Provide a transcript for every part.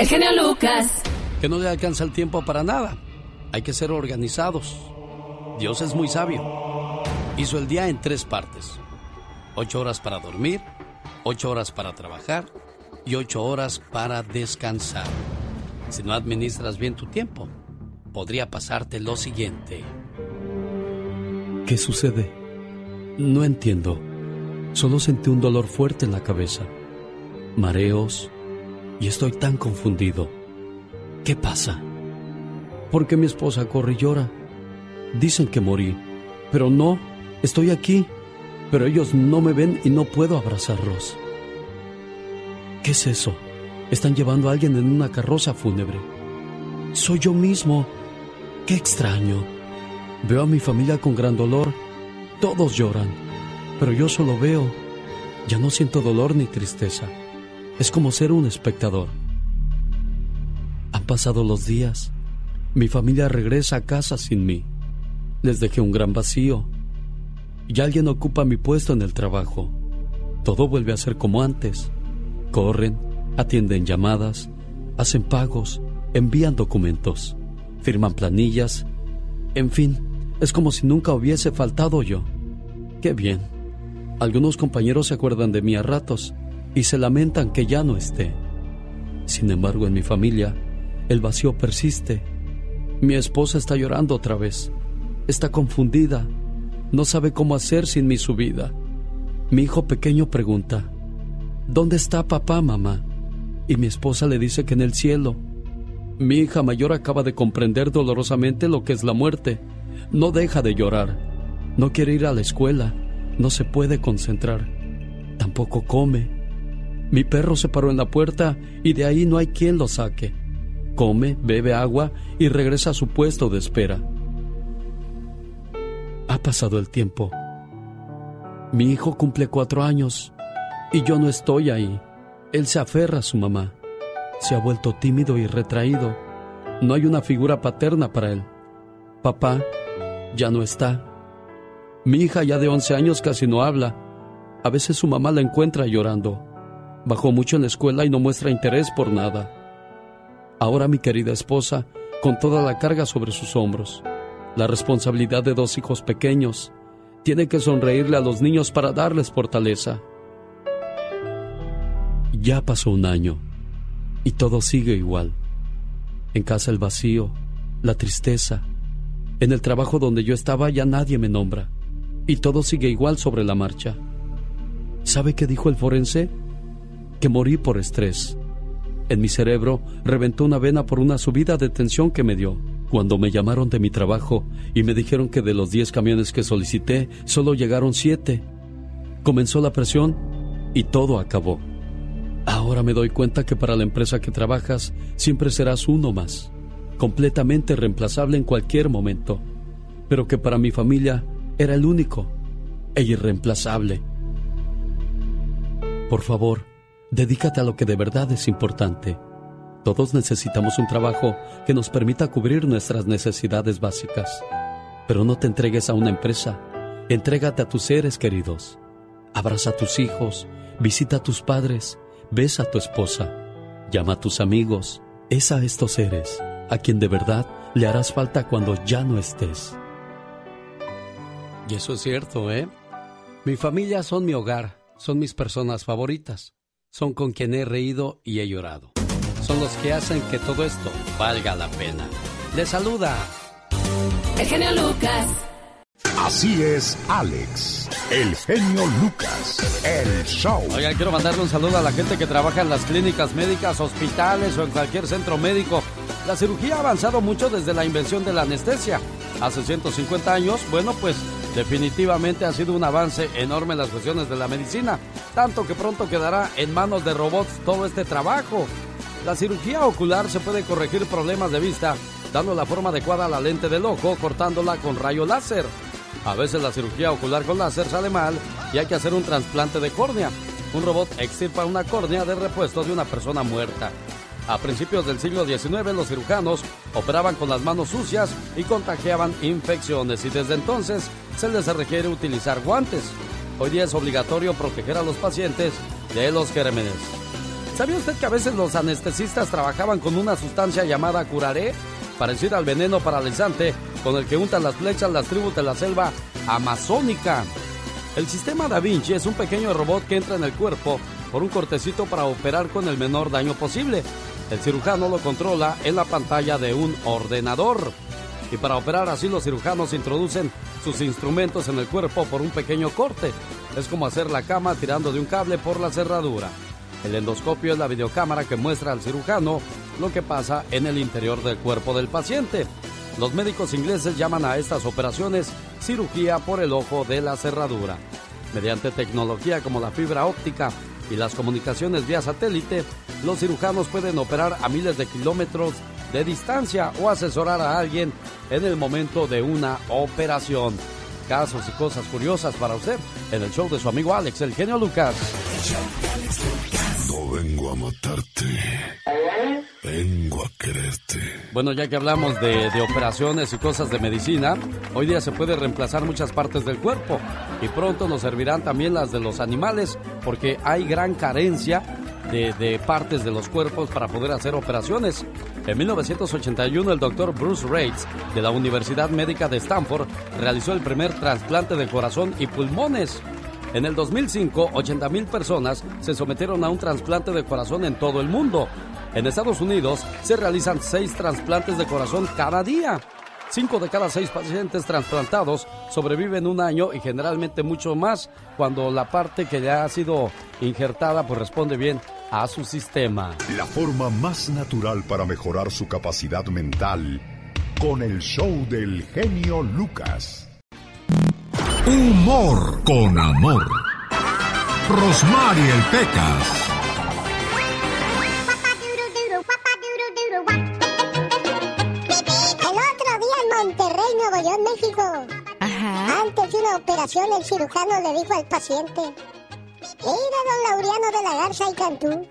el genio Lucas. Que no le alcanza el tiempo para nada. Hay que ser organizados. Dios es muy sabio. Hizo el día en tres partes. Ocho horas para dormir, ocho horas para trabajar y ocho horas para descansar. Si no administras bien tu tiempo, podría pasarte lo siguiente. ¿Qué sucede? No entiendo. Solo sentí un dolor fuerte en la cabeza, mareos y estoy tan confundido. ¿Qué pasa? ¿Por qué mi esposa corre y llora? Dicen que morí, pero no, estoy aquí, pero ellos no me ven y no puedo abrazarlos. ¿Qué es eso? Están llevando a alguien en una carroza fúnebre. Soy yo mismo. Qué extraño. Veo a mi familia con gran dolor. Todos lloran, pero yo solo veo. Ya no siento dolor ni tristeza. Es como ser un espectador. Han pasado los días. Mi familia regresa a casa sin mí. Les dejé un gran vacío. Y alguien ocupa mi puesto en el trabajo. Todo vuelve a ser como antes. Corren, atienden llamadas, hacen pagos, envían documentos, firman planillas. En fin, es como si nunca hubiese faltado yo. Qué bien. Algunos compañeros se acuerdan de mí a ratos y se lamentan que ya no esté. Sin embargo, en mi familia, el vacío persiste. Mi esposa está llorando otra vez. Está confundida. No sabe cómo hacer sin mi subida. Mi hijo pequeño pregunta, ¿Dónde está papá, mamá? Y mi esposa le dice que en el cielo. Mi hija mayor acaba de comprender dolorosamente lo que es la muerte. No deja de llorar. No quiere ir a la escuela. No se puede concentrar. Tampoco come. Mi perro se paró en la puerta y de ahí no hay quien lo saque. Come, bebe agua y regresa a su puesto de espera. Ha pasado el tiempo. Mi hijo cumple cuatro años y yo no estoy ahí. Él se aferra a su mamá. Se ha vuelto tímido y retraído. No hay una figura paterna para él. Papá ya no está. Mi hija ya de 11 años casi no habla. A veces su mamá la encuentra llorando. Bajó mucho en la escuela y no muestra interés por nada. Ahora mi querida esposa, con toda la carga sobre sus hombros, la responsabilidad de dos hijos pequeños, tiene que sonreírle a los niños para darles fortaleza. Ya pasó un año y todo sigue igual. En casa el vacío, la tristeza. En el trabajo donde yo estaba ya nadie me nombra y todo sigue igual sobre la marcha. ¿Sabe qué dijo el forense? Que morí por estrés. En mi cerebro reventó una vena por una subida de tensión que me dio. Cuando me llamaron de mi trabajo y me dijeron que de los 10 camiones que solicité, solo llegaron 7. Comenzó la presión y todo acabó. Ahora me doy cuenta que para la empresa que trabajas siempre serás uno más, completamente reemplazable en cualquier momento, pero que para mi familia era el único e irreemplazable. Por favor, dedícate a lo que de verdad es importante. Todos necesitamos un trabajo que nos permita cubrir nuestras necesidades básicas. Pero no te entregues a una empresa, entrégate a tus seres queridos. Abraza a tus hijos, visita a tus padres, besa a tu esposa, llama a tus amigos, es a estos seres a quien de verdad le harás falta cuando ya no estés. Y eso es cierto, ¿eh? Mi familia son mi hogar, son mis personas favoritas, son con quien he reído y he llorado son los que hacen que todo esto valga la pena. Le saluda. El genio Lucas. Así es, Alex, el genio Lucas, el show. Oiga, quiero mandarle un saludo a la gente que trabaja en las clínicas médicas, hospitales o en cualquier centro médico. La cirugía ha avanzado mucho desde la invención de la anestesia. Hace 150 años, bueno, pues definitivamente ha sido un avance enorme en las cuestiones de la medicina, tanto que pronto quedará en manos de robots todo este trabajo. La cirugía ocular se puede corregir problemas de vista dando la forma adecuada a la lente del ojo, cortándola con rayo láser. A veces la cirugía ocular con láser sale mal y hay que hacer un trasplante de córnea. Un robot extirpa una córnea de repuesto de una persona muerta. A principios del siglo XIX los cirujanos operaban con las manos sucias y contagiaban infecciones y desde entonces se les requiere utilizar guantes. Hoy día es obligatorio proteger a los pacientes de los gérmenes. ¿Sabía usted que a veces los anestesistas trabajaban con una sustancia llamada curaré? parecida al veneno paralizante con el que untan las flechas las tribus de la selva amazónica. El sistema Da Vinci es un pequeño robot que entra en el cuerpo por un cortecito para operar con el menor daño posible. El cirujano lo controla en la pantalla de un ordenador. Y para operar así los cirujanos introducen sus instrumentos en el cuerpo por un pequeño corte. Es como hacer la cama tirando de un cable por la cerradura. El endoscopio es la videocámara que muestra al cirujano lo que pasa en el interior del cuerpo del paciente. Los médicos ingleses llaman a estas operaciones cirugía por el ojo de la cerradura. Mediante tecnología como la fibra óptica y las comunicaciones vía satélite, los cirujanos pueden operar a miles de kilómetros de distancia o asesorar a alguien en el momento de una operación. Casos y cosas curiosas para usted en el show de su amigo Alex, el genio Lucas. No vengo a matarte. Vengo a quererte. Bueno, ya que hablamos de, de, operaciones y cosas de medicina, hoy día se puede reemplazar muchas partes del cuerpo y pronto nos servirán también las de los animales porque hay gran carencia de, de partes de los cuerpos para poder hacer operaciones. En 1981 el doctor Bruce Reitz de la Universidad Médica de Stanford realizó el primer trasplante de corazón y pulmones. En el 2005, 80.000 personas se sometieron a un trasplante de corazón en todo el mundo. En Estados Unidos se realizan seis trasplantes de corazón cada día. Cinco de cada seis pacientes trasplantados sobreviven un año y generalmente mucho más cuando la parte que ya ha sido injertada pues responde bien a su sistema. La forma más natural para mejorar su capacidad mental con el show del genio Lucas. Humor con amor. Rosmarie el Pecas. El otro día en Monterrey, Nuevo León, México. Ajá. Antes de una operación, el cirujano le dijo al paciente: Mira, don Laureano de la Garza y Cantú.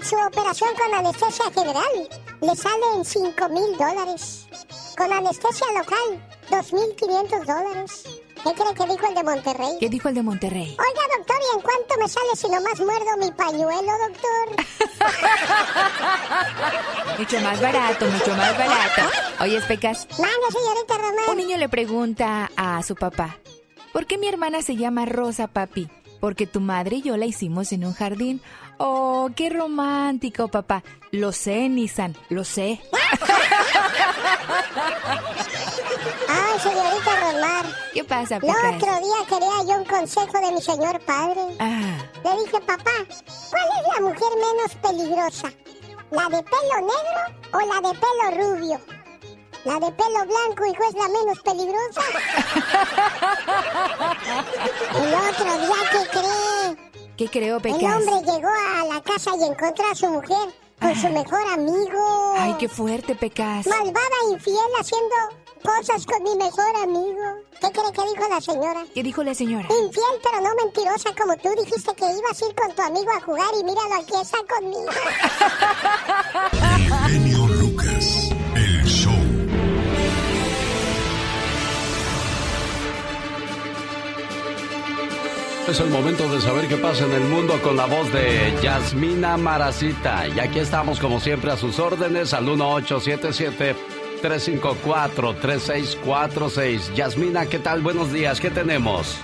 Su operación con anestesia general le sale en 5 mil dólares. Con anestesia local, 2.500 dólares. ¿Qué cree que dijo el de Monterrey? ¿Qué dijo el de Monterrey? Oiga, doctor, ¿y en cuánto me sale si nomás muerdo mi pañuelo, doctor? mucho más barato, mucho más barato. Oye, Pecas. Mande, señorita Román. Un niño le pregunta a su papá, ¿por qué mi hermana se llama Rosa, papi? Porque tu madre y yo la hicimos en un jardín. Oh, qué romántico, papá. Lo sé, Nissan, lo sé. ¿Qué pasa, El otro día quería yo un consejo de mi señor padre. Ah, Le dije, papá, ¿cuál es la mujer menos peligrosa? ¿La de pelo negro o la de pelo rubio? La de pelo blanco, hijo, es la menos peligrosa. El otro día, ¿qué cree? ¿qué creo, El Pecas? hombre llegó a la casa y encontró a su mujer con su mejor amigo. Ay, qué fuerte, Pecas. Malvada e infiel haciendo cosas con mi mejor amigo. ¿Qué cree que dijo la señora? ¿Qué dijo la señora? Infiel pero no mentirosa como tú dijiste que ibas a ir con tu amigo a jugar y míralo aquí está conmigo. El genio Lucas, el show. Es el momento de saber qué pasa en el mundo con la voz de Yasmina Maracita. Y aquí estamos como siempre a sus órdenes al 1877-354-3646. Yasmina, ¿qué tal? Buenos días, ¿qué tenemos?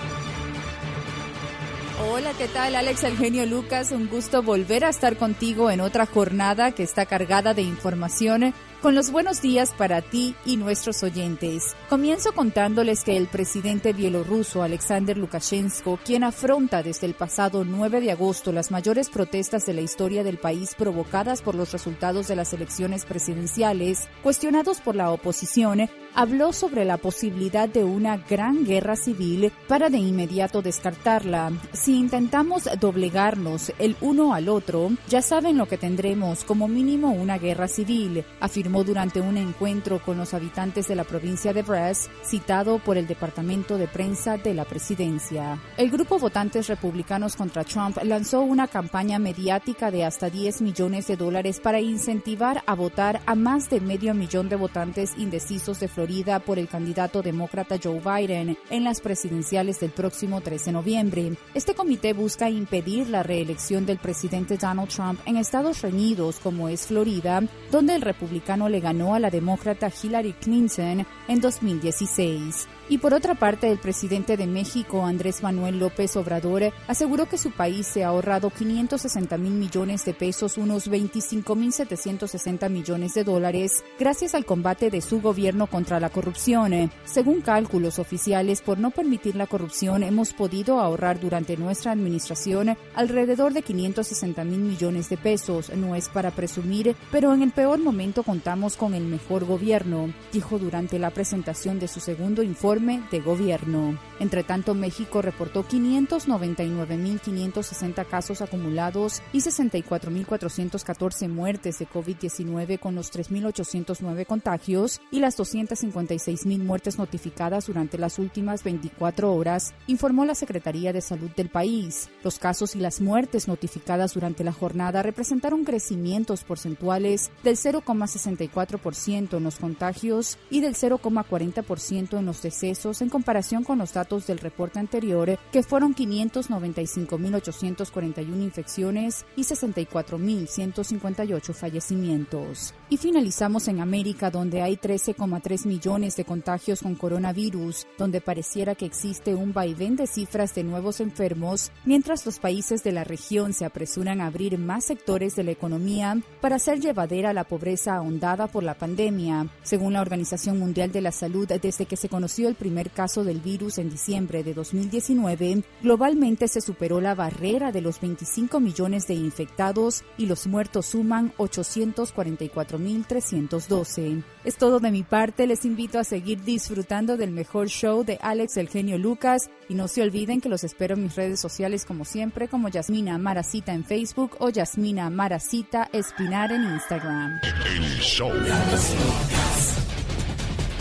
Hola, ¿qué tal? Alex El Genio Lucas, un gusto volver a estar contigo en otra jornada que está cargada de información con los buenos días para ti y nuestros oyentes. Comienzo contándoles que el presidente bielorruso Alexander Lukashenko, quien afronta desde el pasado 9 de agosto las mayores protestas de la historia del país provocadas por los resultados de las elecciones presidenciales, cuestionados por la oposición, habló sobre la posibilidad de una gran guerra civil para de inmediato descartarla. Si intentamos doblegarnos el uno al otro, ya saben lo que tendremos, como mínimo una guerra civil, afirmó durante un encuentro con los habitantes de la provincia de Brest, citado por el Departamento de Prensa de la Presidencia. El grupo Votantes Republicanos contra Trump lanzó una campaña mediática de hasta 10 millones de dólares para incentivar a votar a más de medio millón de votantes indecisos de Florida por el candidato demócrata Joe Biden en las presidenciales del próximo 13 de noviembre. Este comité busca impedir la reelección del presidente Donald Trump en estados reñidos como es Florida, donde el republicano le ganó a la demócrata Hillary Clinton en 2016. Y por otra parte, el presidente de México, Andrés Manuel López Obrador, aseguró que su país se ha ahorrado 560 mil millones de pesos, unos 25 mil 760 millones de dólares, gracias al combate de su gobierno contra la corrupción. Según cálculos oficiales, por no permitir la corrupción, hemos podido ahorrar durante nuestra administración alrededor de 560 mil millones de pesos. No es para presumir, pero en el peor momento contamos con el mejor gobierno, dijo durante la presentación de su segundo informe de gobierno. Entre tanto, México reportó 599.560 casos acumulados y 64.414 muertes de COVID-19 con los 3.809 contagios y las 256.000 muertes notificadas durante las últimas 24 horas, informó la Secretaría de Salud del país. Los casos y las muertes notificadas durante la jornada representaron crecimientos porcentuales del 0,64% en los contagios y del 0,40% en los decesos en comparación con los datos del reporte anterior, que fueron 595.841 infecciones y 64.158 fallecimientos. Y finalizamos en América, donde hay 13,3 millones de contagios con coronavirus, donde pareciera que existe un vaivén de cifras de nuevos enfermos, mientras los países de la región se apresuran a abrir más sectores de la economía para hacer llevadera la pobreza ahondada por la pandemia. Según la Organización Mundial de la Salud, desde que se conoció el primer caso del virus en diciembre de 2019, globalmente se superó la barrera de los 25 millones de infectados y los muertos suman 844.312. Es todo de mi parte, les invito a seguir disfrutando del mejor show de Alex el genio Lucas y no se olviden que los espero en mis redes sociales como siempre como Yasmina Maracita en Facebook o Yasmina Maracita Espinar en Instagram.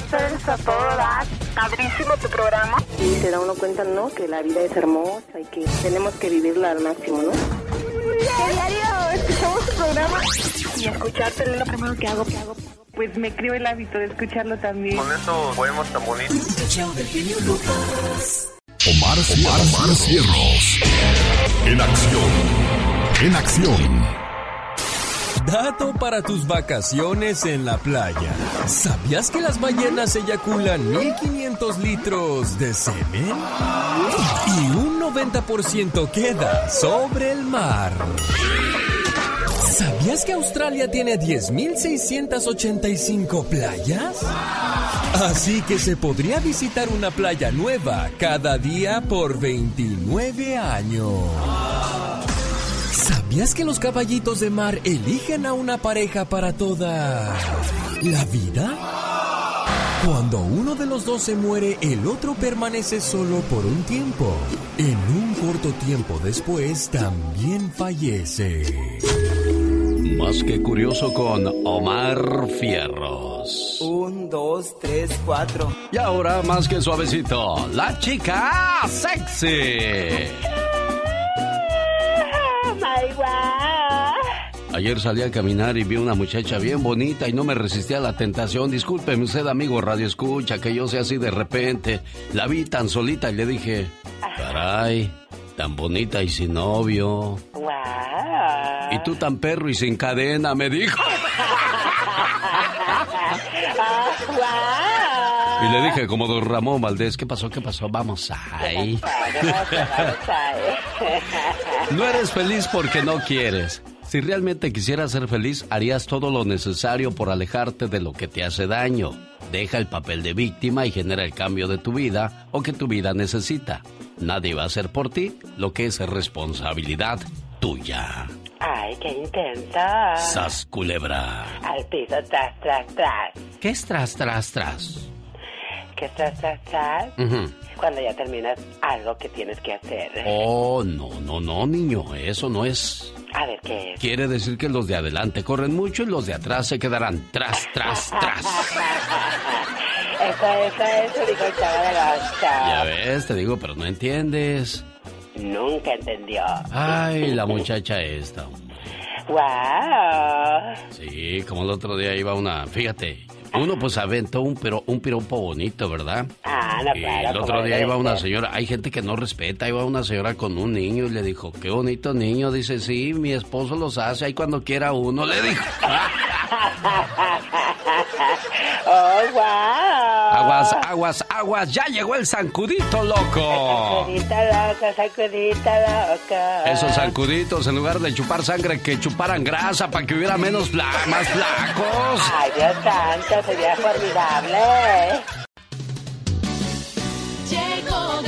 Ustedes a todo dar. Padrísimo tu programa. Y se da uno cuenta, ¿no? Que la vida es hermosa y que tenemos que vivirla al máximo, ¿no? Diario escuchamos tu programa. Y escucharte es lo primero que hago. Que hago. Pues me creo el hábito de escucharlo también. Con esos poemas tan bonitos. Omar, Omar, Omar Cierros. En acción. En acción. Dato para tus vacaciones en la playa. ¿Sabías que las ballenas eyaculan 1500 litros de semen? Y un 90% queda sobre el mar. ¿Sabías que Australia tiene 10.685 playas? Así que se podría visitar una playa nueva cada día por 29 años. ¿Sabías que los caballitos de mar eligen a una pareja para toda la vida? Cuando uno de los dos se muere, el otro permanece solo por un tiempo. En un corto tiempo después, también fallece. Más que curioso con Omar Fierros. Un, dos, tres, cuatro. Y ahora, más que suavecito, la chica sexy. Ayer salí a caminar y vi una muchacha bien bonita y no me resistí a la tentación. Discúlpeme usted, amigo Radio Escucha, que yo sea así de repente. La vi tan solita y le dije, caray, tan bonita y sin novio. Y tú tan perro y sin cadena, me dijo. Y le dije, como don Ramón Valdés, ¿qué pasó? ¿Qué pasó? Vamos ahí. No eres feliz porque no quieres. Si realmente quisieras ser feliz, harías todo lo necesario por alejarte de lo que te hace daño. Deja el papel de víctima y genera el cambio de tu vida o que tu vida necesita. Nadie va a hacer por ti lo que es responsabilidad tuya. Ay, qué intensa. Sas culebra. Al piso, tras, tras, tras. ¿Qué es tras, tras, tras? ¿Qué es tras, tras, tras? Ujú. Cuando ya terminas algo que tienes que hacer. Oh, no, no, no, niño, eso no es. A ver, ¿qué es? Quiere decir que los de adelante corren mucho y los de atrás se quedarán tras, tras, tras. Esa, eso dijo el chavo de los Ya ves, te digo, pero no entiendes. Nunca entendió. Ay, la muchacha esta. ¡Wow! Sí, como el otro día iba una, fíjate, uno pues aventó un, pero, un piropo bonito, ¿verdad? Ah, no, Y claro. el otro día iba una señora, hay gente que no respeta, iba una señora con un niño y le dijo, qué bonito niño, dice, sí, mi esposo los hace ahí cuando quiera uno, le dijo. ¡Oh, wow! Aguas, aguas, aguas, ya llegó el zancudito loco. Sacudita loca, sacudita loca. Esos zancuditos, en lugar de chupar sangre, que chuparan grasa para que hubiera menos fla- más flacos. Ay, Dios santo, sería formidable. Llegó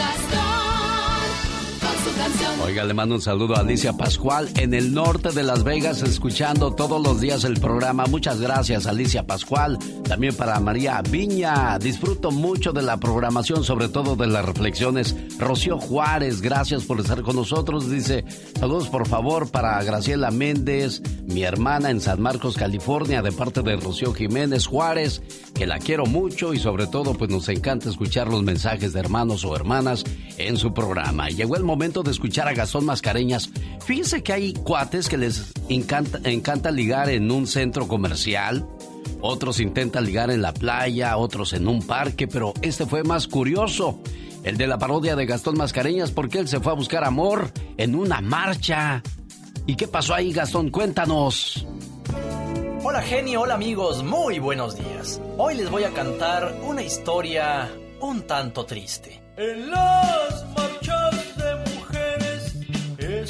Oiga, le mando un saludo a Alicia Pascual en el norte de Las Vegas, escuchando todos los días el programa. Muchas gracias, Alicia Pascual. También para María Viña. Disfruto mucho de la programación, sobre todo de las reflexiones. Rocío Juárez, gracias por estar con nosotros. Dice, saludos por favor para Graciela Méndez, mi hermana en San Marcos, California, de parte de Rocío Jiménez Juárez, que la quiero mucho y sobre todo pues nos encanta escuchar los mensajes de hermanos o hermanas en su programa. Llegó el momento de escuchar a Gastón Mascareñas. Fíjense que hay cuates que les encanta, encanta ligar en un centro comercial. Otros intentan ligar en la playa, otros en un parque, pero este fue más curioso. El de la parodia de Gastón Mascareñas, porque él se fue a buscar amor en una marcha. ¿Y qué pasó ahí, Gastón? Cuéntanos. Hola genio, hola amigos, muy buenos días. Hoy les voy a cantar una historia un tanto triste. En las marchas de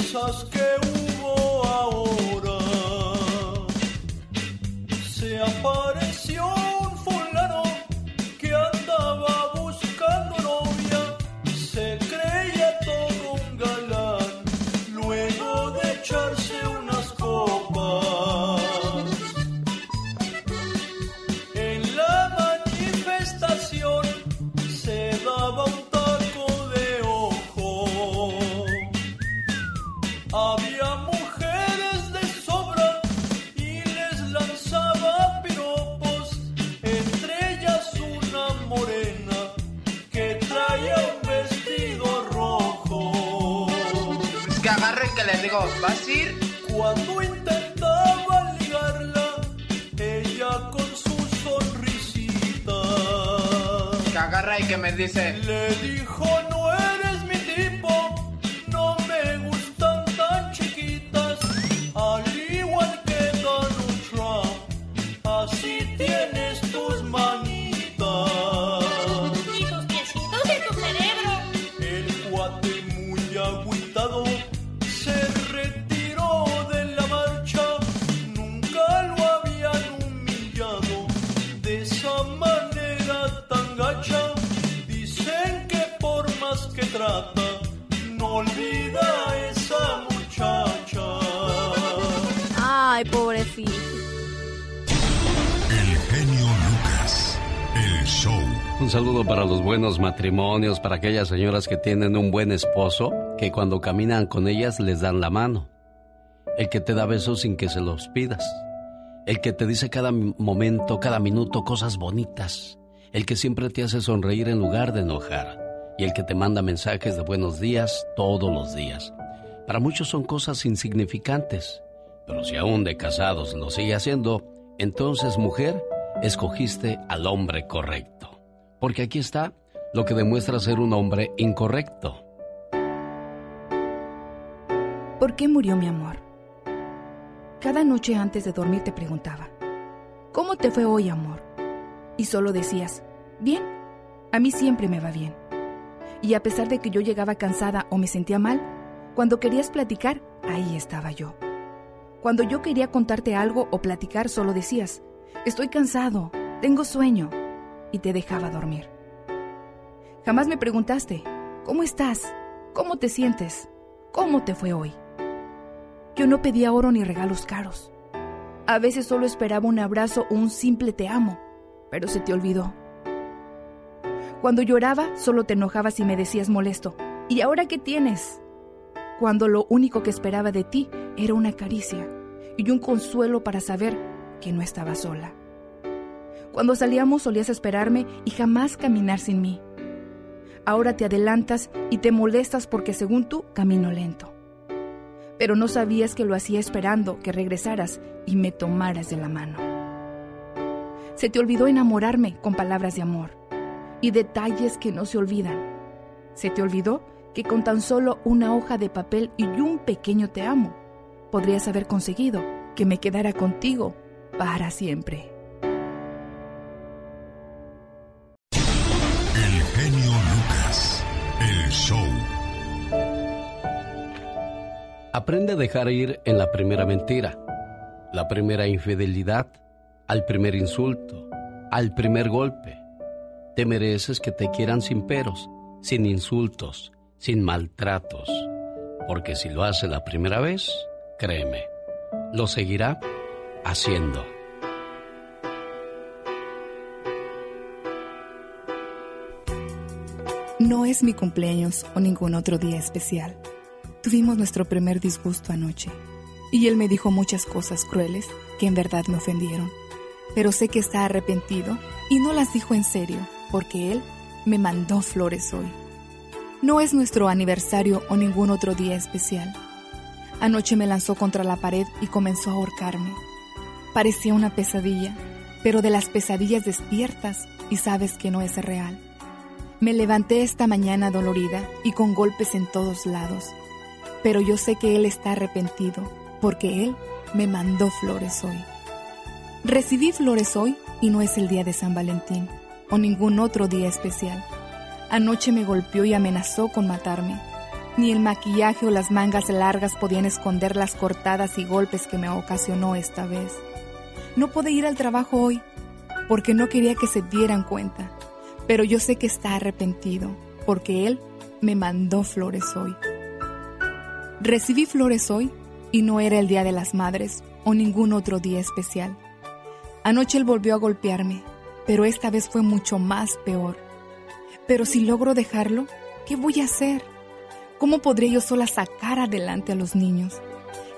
esas que hubo ahora, se apareció agarre que le digo, ¿vas a ir? Cuando intentaba ligarla, ella con su sonrisita Que agarra y que me dice, le dijo Ay, pobrecito. El genio Lucas. El show. Un saludo para los buenos matrimonios, para aquellas señoras que tienen un buen esposo, que cuando caminan con ellas les dan la mano. El que te da besos sin que se los pidas. El que te dice cada momento, cada minuto cosas bonitas. El que siempre te hace sonreír en lugar de enojar. Y el que te manda mensajes de buenos días todos los días. Para muchos son cosas insignificantes, pero si aún de casados lo sigue haciendo, entonces mujer, escogiste al hombre correcto. Porque aquí está lo que demuestra ser un hombre incorrecto. ¿Por qué murió mi amor? Cada noche antes de dormir te preguntaba, ¿cómo te fue hoy, amor? Y solo decías, bien, A mí siempre me va bien. Y a pesar de que yo llegaba cansada o me sentía mal, cuando querías platicar, ahí estaba yo. Cuando yo quería contarte algo o platicar, solo decías, estoy cansado, tengo sueño, y te dejaba dormir. Jamás me preguntaste, ¿cómo estás? ¿Cómo te sientes? ¿Cómo te fue hoy? Yo no pedía oro ni regalos caros. A veces solo esperaba un abrazo o un simple te amo, pero se te olvidó. Cuando lloraba, solo te enojabas y me decías molesto, ¿y ahora qué tienes? Cuando lo único que esperaba de ti era una caricia y un consuelo para saber que no estaba sola. Cuando salíamos solías esperarme y jamás caminar sin mí. Ahora te adelantas y te molestas porque según tú camino lento. Pero no sabías que lo hacía esperando que regresaras y me tomaras de la mano. Se te olvidó enamorarme con palabras de amor y detalles que no se olvidan. Se te olvidó que con tan solo una hoja de papel y un pequeño te amo, podrías haber conseguido que me quedara contigo para siempre. El genio Lucas, el show. Aprende a dejar ir en la primera mentira, la primera infidelidad, al primer insulto, al primer golpe te mereces que te quieran sin peros, sin insultos, sin maltratos. Porque si lo hace la primera vez, créeme, lo seguirá haciendo. No es mi cumpleaños o ningún otro día especial. Tuvimos nuestro primer disgusto anoche y él me dijo muchas cosas crueles que en verdad me ofendieron. Pero sé que está arrepentido y no las dijo en serio porque Él me mandó flores hoy. No es nuestro aniversario o ningún otro día especial. Anoche me lanzó contra la pared y comenzó a ahorcarme. Parecía una pesadilla, pero de las pesadillas despiertas y sabes que no es real. Me levanté esta mañana dolorida y con golpes en todos lados, pero yo sé que Él está arrepentido porque Él me mandó flores hoy. Recibí flores hoy y no es el día de San Valentín o ningún otro día especial. Anoche me golpeó y amenazó con matarme. Ni el maquillaje o las mangas largas podían esconder las cortadas y golpes que me ocasionó esta vez. No pude ir al trabajo hoy porque no quería que se dieran cuenta, pero yo sé que está arrepentido porque él me mandó flores hoy. Recibí flores hoy y no era el Día de las Madres o ningún otro día especial. Anoche él volvió a golpearme pero esta vez fue mucho más peor. Pero si logro dejarlo, ¿qué voy a hacer? ¿Cómo podré yo sola sacar adelante a los niños?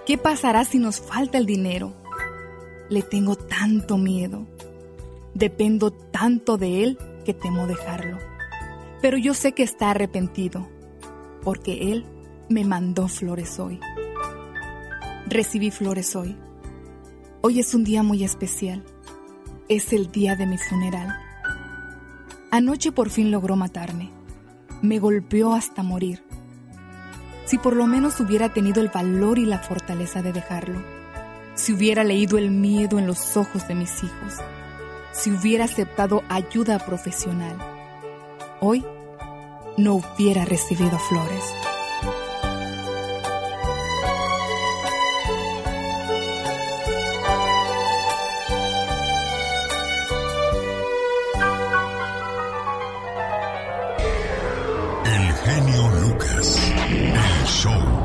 ¿Qué pasará si nos falta el dinero? Le tengo tanto miedo. Dependo tanto de él que temo dejarlo. Pero yo sé que está arrepentido, porque él me mandó flores hoy. Recibí flores hoy. Hoy es un día muy especial es el día de mi funeral. Anoche por fin logró matarme. Me golpeó hasta morir. Si por lo menos hubiera tenido el valor y la fortaleza de dejarlo. Si hubiera leído el miedo en los ojos de mis hijos. Si hubiera aceptado ayuda profesional. Hoy no hubiera recibido flores.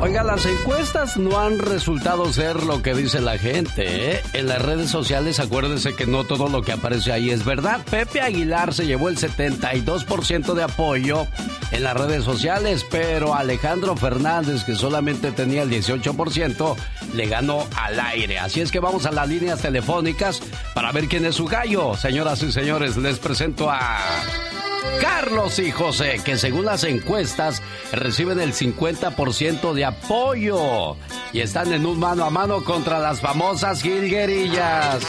Oiga, las encuestas no han resultado ser lo que dice la gente. ¿eh? En las redes sociales, acuérdense que no todo lo que aparece ahí es verdad. Pepe Aguilar se llevó el 72% de apoyo en las redes sociales, pero Alejandro Fernández, que solamente tenía el 18%, le ganó al aire. Así es que vamos a las líneas telefónicas para ver quién es su gallo. Señoras y señores, les presento a... Carlos y José, que según las encuestas reciben el 50% de apoyo y están en un mano a mano contra las famosas Gilguerillas.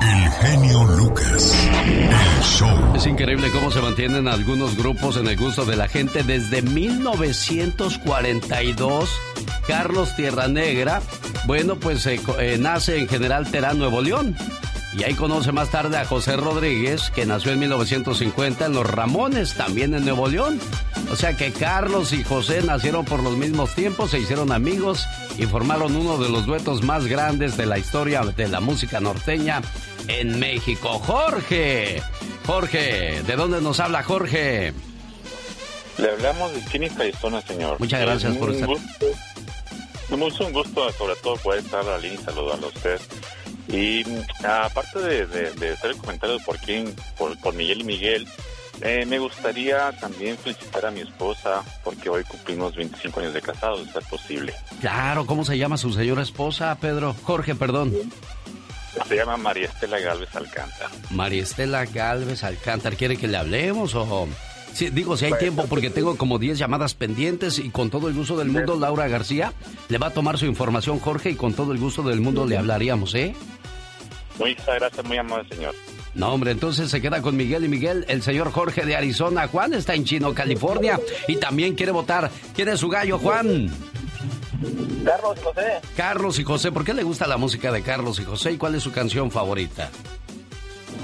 El genio Lucas, el show. Es increíble cómo se mantienen algunos grupos en el gusto de la gente desde 1942. Carlos Tierra Negra, bueno, pues eh, eh, nace en General Terán, Nuevo León Y ahí conoce más tarde a José Rodríguez, que nació en 1950 en Los Ramones, también en Nuevo León. O sea que Carlos y José nacieron por los mismos tiempos, se hicieron amigos y formaron uno de los duetos más grandes de la historia de la música norteña en México. Jorge, Jorge, ¿de dónde nos habla Jorge? Le hablamos de Phoenix, Arizona, señor. Muchas gracias por estar. gusto- Es un gusto, sobre todo, poder estar a la línea y saludarlo a usted. Y aparte de, de- de hacer el comentario por quién, por, por Miguel y Miguel, eh, me gustaría también felicitar a mi esposa porque hoy cumplimos 25 años de casados, si es posible. Claro, ¿cómo se llama su señora esposa, Pedro? Jorge, perdón. Se llama María Estela Galvez Alcántara. María Estela Galvez Alcántar, ¿quiere que le hablemos o...? Sí, digo, si hay Pues, tiempo, porque tengo como 10 llamadas pendientes y con todo el gusto del mundo, Laura García le va a tomar su información, Jorge, y con todo el gusto del mundo le hablaríamos, ¿eh? Muchas gracias, muy amable, señor. No, hombre, entonces se queda con Miguel y Miguel, el señor Jorge de Arizona. Juan está en Chino, California, y también quiere votar. ¿Quién es su gallo, Juan? Carlos José, Carlos y José. ¿Por qué le gusta la música de Carlos y José y cuál es su canción favorita?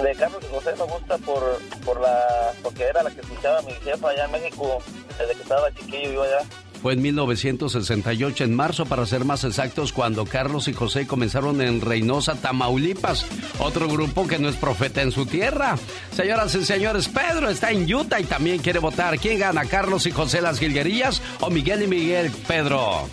de Carlos José me gusta por, por la, porque era la que escuchaba mi jefa allá en México desde que estaba chiquillo yo allá. Fue en 1968, en marzo para ser más exactos, cuando Carlos y José comenzaron en Reynosa, Tamaulipas, otro grupo que no es profeta en su tierra. Señoras y señores, Pedro está en Utah y también quiere votar. ¿Quién gana, Carlos y José las Jilguerillas o Miguel y Miguel, Pedro?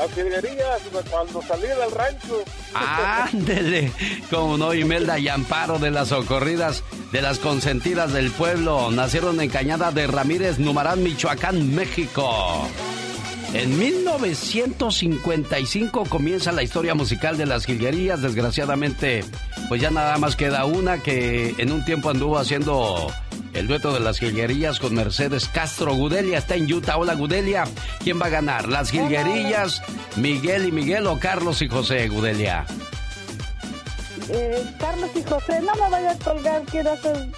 Las jilguerillas, cuando salí del rancho. Ándele, como no, Imelda y Amparo de las socorridas, de las consentidas del pueblo, nacieron en Cañada de Ramírez, Numarán, Michoacán, México. En 1955 comienza la historia musical de las jilguerías. Desgraciadamente, pues ya nada más queda una que en un tiempo anduvo haciendo el dueto de las jilguerillas con Mercedes Castro. Gudelia está en Utah. Hola, Gudelia. ¿Quién va a ganar? ¿Las jilguerillas, Miguel y Miguel o Carlos y José, Gudelia? Eh, Carlos y José, no me vaya a colgar, quiero hacer,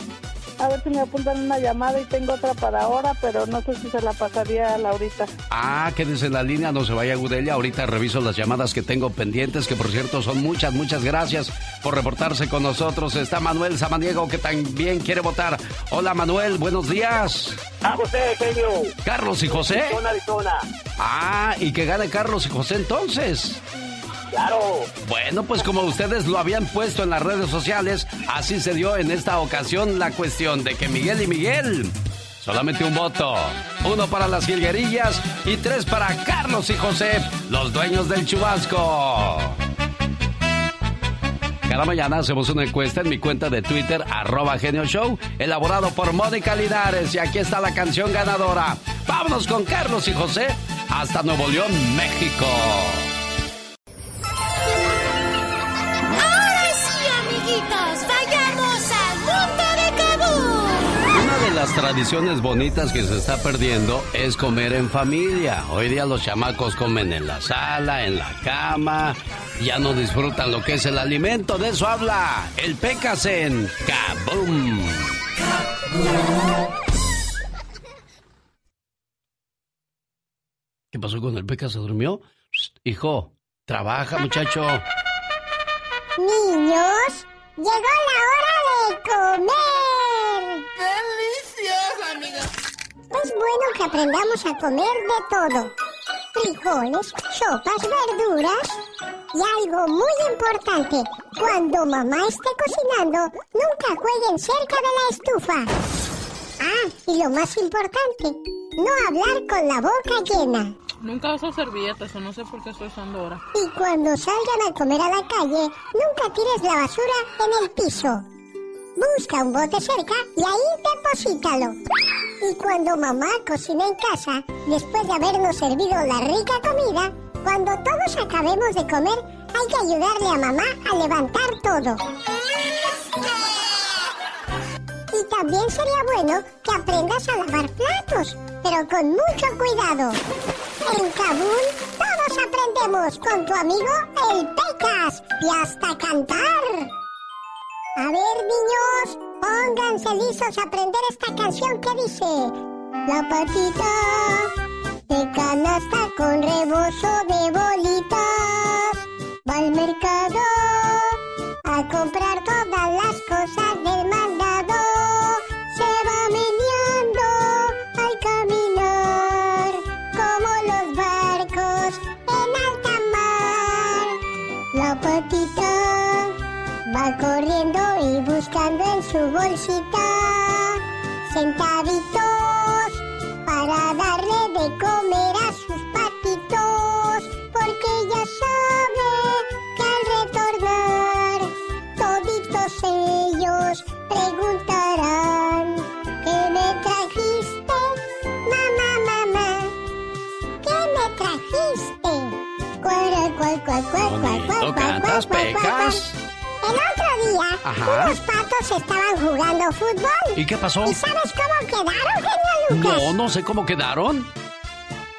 a ver si me apuntan una llamada y tengo otra para ahora, pero no sé si se la pasaría a Laurita. Ah, quédese en la línea, no se vaya Gudelia. Ahorita reviso las llamadas que tengo pendientes, que por cierto son muchas, muchas gracias por reportarse con nosotros. Está Manuel Samaniego, que también quiere votar. Hola Manuel, buenos días. Ah, José, genio. Carlos y José. Arizona, Arizona. Ah, y que gane Carlos y José entonces. Claro. Bueno, pues como ustedes lo habían puesto en las redes sociales, así se dio en esta ocasión la cuestión de que Miguel y Miguel, solamente un voto, uno para las jilguerillas y tres para Carlos y José, los dueños del chubasco. Cada mañana hacemos una encuesta en mi cuenta de Twitter, arroba Genio Show, elaborado por Mónica Linares. Y aquí está la canción ganadora. Vámonos con Carlos y José hasta Nuevo León, México. Amiguitos, vayamos al mundo de Kabul. Una de las tradiciones bonitas que se está perdiendo es comer en familia. Hoy día los chamacos comen en la sala, en la cama, ya no disfrutan lo que es el alimento. De eso habla el Pecas en Kaboom. ¿Qué pasó con el Pecas? ¿Se durmió? Psst, hijo, trabaja, muchacho. Niños, llegó la hora de comer. ¡Delicioso, amiga! Es bueno que aprendamos a comer de todo. Frijoles, sopas, verduras. Y algo muy importante, cuando mamá esté cocinando, nunca jueguen cerca de la estufa. Ah, y lo más importante, no hablar con la boca llena. Nunca uso servilletas o no sé por qué estoy usando ahora. Y cuando salgan a comer a la calle, nunca tires la basura en el piso. Busca un bote cerca y ahí deposítalo. Y cuando mamá cocina en casa, después de habernos servido la rica comida, cuando todos acabemos de comer, hay que ayudarle a mamá a levantar todo. Y también sería bueno que aprendas a lavar platos, pero con mucho cuidado. En Kabul todos aprendemos con tu amigo el Pecas y hasta cantar. A ver, niños, pónganse listos a aprender esta canción que dice: La patita de canasta con rebozo de bolitas va al mercado a comprar en su bolsita centavitos para darle de comer a sus patitos, porque ella sabe que al retornar toditos ellos preguntarán ¿Qué me trajiste? Mamá, mamá, ¿qué me trajiste? Cual, cual, cual, cual, cual, cual, ¿No cual, día, Ajá. unos patos estaban jugando fútbol. ¿Y qué pasó? ¿Y sabes cómo quedaron, genio Lucas? No, no sé cómo quedaron.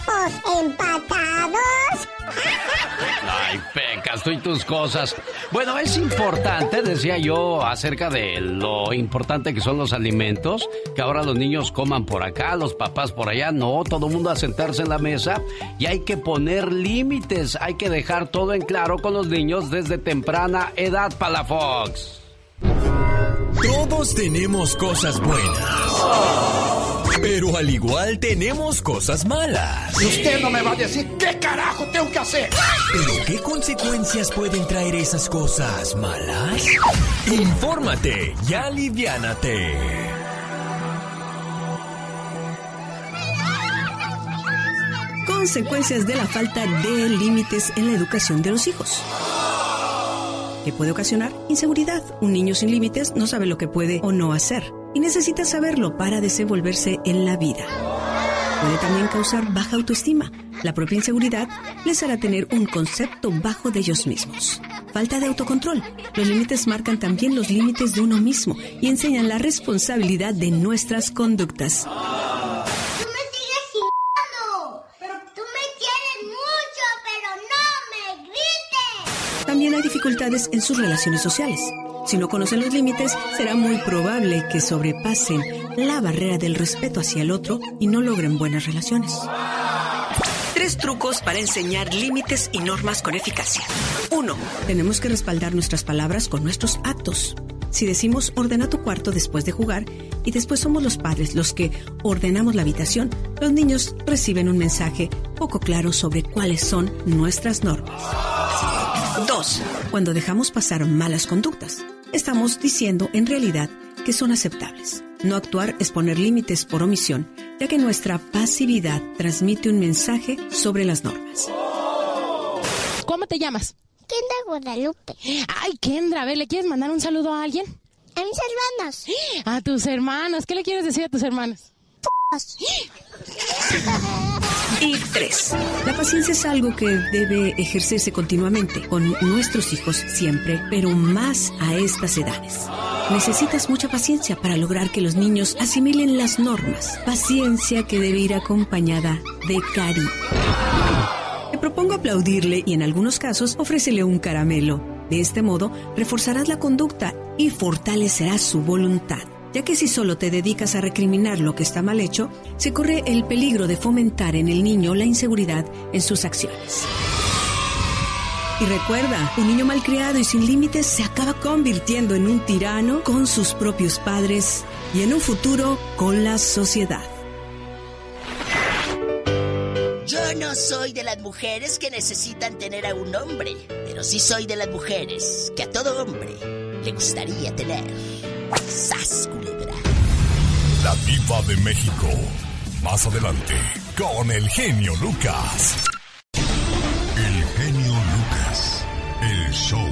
Pues empatados. Ay, y tus cosas. Bueno, es importante, decía yo, acerca de lo importante que son los alimentos, que ahora los niños coman por acá, los papás por allá, no, todo el mundo a sentarse en la mesa y hay que poner límites, hay que dejar todo en claro con los niños desde temprana edad, Palafox. Todos tenemos cosas buenas. Pero al igual tenemos cosas malas. Y usted no me va a decir qué carajo tengo que hacer. ¿Pero qué consecuencias pueden traer esas cosas malas? Infórmate y aliviánate. Consecuencias de la falta de límites en la educación de los hijos. ¿Qué puede ocasionar? Inseguridad. Un niño sin límites no sabe lo que puede o no hacer y necesita saberlo para desenvolverse en la vida. Puede también causar baja autoestima. La propia inseguridad les hará tener un concepto bajo de ellos mismos. Falta de autocontrol. Los límites marcan también los límites de uno mismo y enseñan la responsabilidad de nuestras conductas. Tú me sigues chingando. Pero tú me quieres mucho, pero no me grites. También hay dificultades en sus relaciones sociales. Si no conocen los límites, será muy probable que sobrepasen la barrera del respeto hacia el otro y no logren buenas relaciones. Tres trucos para enseñar límites y normas con eficacia. 1. Tenemos que respaldar nuestras palabras con nuestros actos. Si decimos ordena tu cuarto después de jugar y después somos los padres los que ordenamos la habitación, los niños reciben un mensaje poco claro sobre cuáles son nuestras normas. 2. Cuando dejamos pasar malas conductas, estamos diciendo en realidad que son aceptables. No actuar es poner límites por omisión, ya que nuestra pasividad transmite un mensaje sobre las normas. ¿Cómo te llamas? Kendra Guadalupe. Ay, Kendra, a ver, ¿le quieres mandar un saludo a alguien? A mis hermanos. A tus hermanos. ¿Qué le quieres decir a tus hermanos? Y 3. La paciencia es algo que debe ejercerse continuamente con nuestros hijos siempre, pero más a estas edades. Necesitas mucha paciencia para lograr que los niños asimilen las normas. Paciencia que debe ir acompañada de cariño. Te propongo aplaudirle y en algunos casos ofrécele un caramelo. De este modo, reforzarás la conducta y fortalecerás su voluntad, ya que si solo te dedicas a recriminar lo que está mal hecho, se corre el peligro de fomentar en el niño la inseguridad en sus acciones. Y recuerda, un niño malcriado y sin límites se acaba convirtiendo en un tirano con sus propios padres y en un futuro con la sociedad. Yo no soy de las mujeres que necesitan tener a un hombre, pero sí soy de las mujeres que a todo hombre le gustaría tener. ¡Sas, culebra! La diva de México. Más adelante, con el genio Lucas. El genio Lucas. El show.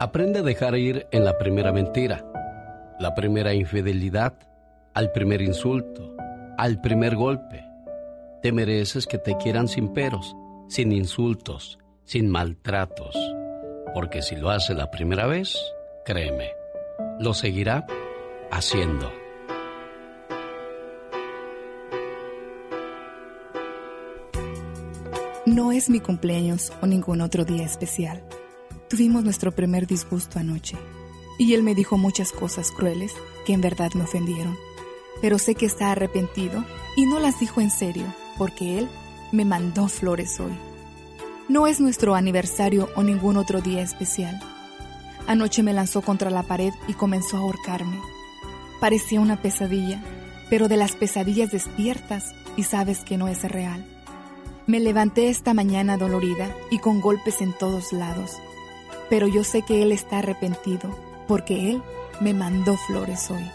Aprende a dejar ir en la primera mentira, la primera infidelidad, al primer insulto, al primer golpe. Te mereces que te quieran sin peros, sin insultos, sin maltratos. Porque si lo hace la primera vez, créeme, lo seguirá haciendo. No es mi cumpleaños o ningún otro día especial. Tuvimos nuestro primer disgusto anoche y él me dijo muchas cosas crueles que en verdad me ofendieron. Pero sé que está arrepentido y no las dijo en serio porque él me mandó flores hoy. No es nuestro aniversario o ningún otro día especial. Anoche me lanzó contra la pared y comenzó a ahorcarme. Parecía una pesadilla, pero de las pesadillas despiertas y sabes que no es real. Me levanté esta mañana dolorida y con golpes en todos lados, pero yo sé que Él está arrepentido porque Él me mandó flores hoy.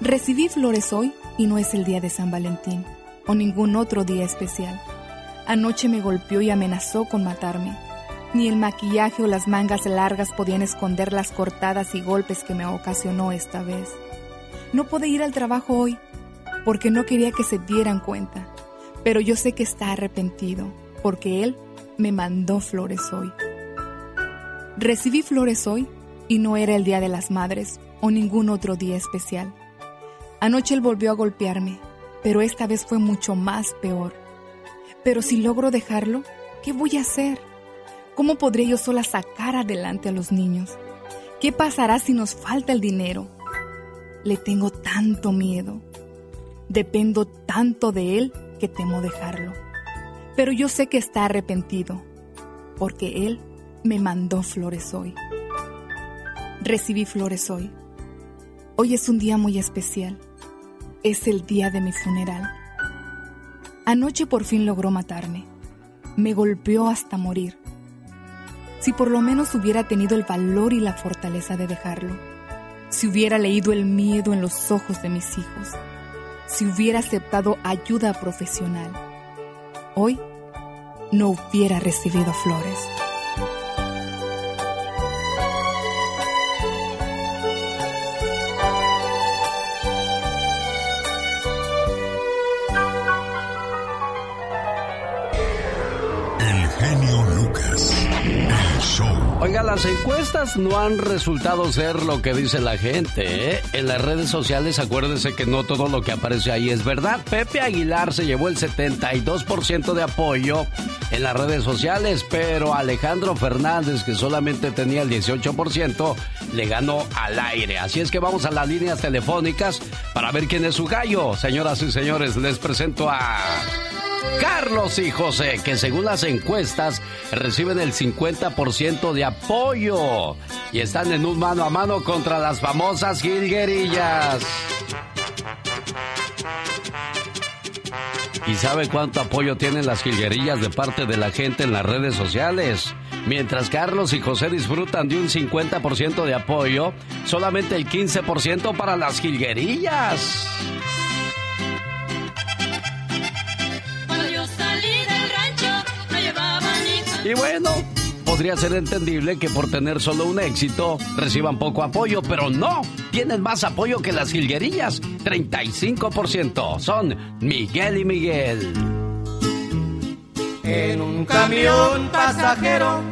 Recibí flores hoy y no es el día de San Valentín o ningún otro día especial. Anoche me golpeó y amenazó con matarme. Ni el maquillaje o las mangas largas podían esconder las cortadas y golpes que me ocasionó esta vez. No pude ir al trabajo hoy porque no quería que se dieran cuenta, pero yo sé que está arrepentido porque él me mandó flores hoy. Recibí flores hoy y no era el Día de las Madres o ningún otro día especial. Anoche él volvió a golpearme, pero esta vez fue mucho más peor. Pero si logro dejarlo, ¿qué voy a hacer? ¿Cómo podré yo sola sacar adelante a los niños? ¿Qué pasará si nos falta el dinero? Le tengo tanto miedo. Dependo tanto de él que temo dejarlo. Pero yo sé que está arrepentido, porque él me mandó flores hoy. Recibí flores hoy. Hoy es un día muy especial. Es el día de mi funeral. Anoche por fin logró matarme. Me golpeó hasta morir. Si por lo menos hubiera tenido el valor y la fortaleza de dejarlo. Si hubiera leído el miedo en los ojos de mis hijos. Si hubiera aceptado ayuda profesional. Hoy no hubiera recibido flores. Oiga, las encuestas no han resultado ser lo que dice la gente. ¿eh? En las redes sociales, acuérdense que no todo lo que aparece ahí es verdad. Pepe Aguilar se llevó el 72% de apoyo en las redes sociales, pero Alejandro Fernández, que solamente tenía el 18%, le ganó al aire. Así es que vamos a las líneas telefónicas para ver quién es su gallo. Señoras y señores, les presento a... Carlos y José, que según las encuestas reciben el 50% de apoyo y están en un mano a mano contra las famosas jilguerillas. ¿Y sabe cuánto apoyo tienen las jilguerillas de parte de la gente en las redes sociales? Mientras Carlos y José disfrutan de un 50% de apoyo, solamente el 15% para las jilguerillas. Y bueno, podría ser entendible que por tener solo un éxito reciban poco apoyo, pero no, tienen más apoyo que las jilguerillas. 35% son Miguel y Miguel. En un camión pasajero,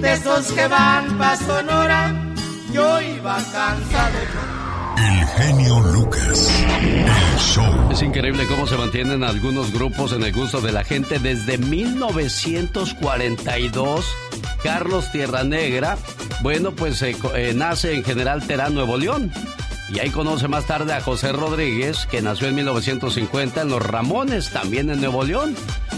de esos que van pa' Sonora, yo iba cansado. El genio Lucas. El show. Es increíble cómo se mantienen algunos grupos en el gusto de la gente desde 1942. Carlos Tierra Negra, bueno, pues eh, eh, nace en General Terán, Nuevo León. Y ahí conoce más tarde a José Rodríguez, que nació en 1950 en Los Ramones, también en Nuevo León.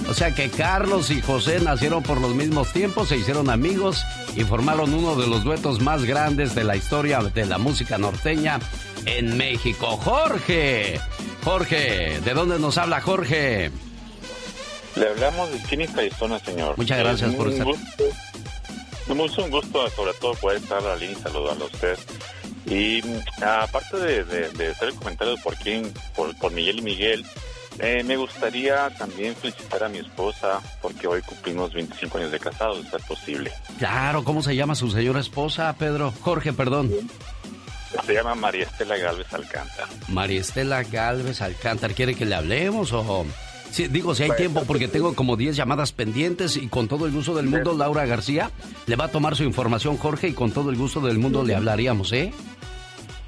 O sea que Carlos y José nacieron por los mismos tiempos, se hicieron amigos y formaron uno de los duetos más grandes de la historia de la música norteña en México. Jorge, Jorge, ¿de dónde nos habla Jorge? Le hablamos de Phoenix, Arizona, señor. Muchas gracias Es por estar. gusto- es un gusto, sobre todo, poder estar a la línea y saludarlo a usted. Y aparte de, de- de hacer el comentario por quién, por, por Miguel y Miguel, eh, me gustaría también felicitar a mi esposa porque hoy cumplimos 25 años de casados, ¿es posible? Claro, ¿cómo se llama su señora esposa, Pedro? Jorge, perdón. Se llama María Estela Galvez Alcántara. María Estela Galvez Alcántar, ¿quiere que le hablemos o...? Sí, digo, si hay tiempo, porque tengo como 10 llamadas pendientes y con todo el gusto del mundo, Laura García le va a tomar su información, Jorge, y con todo el gusto del mundo le hablaríamos, ¿eh?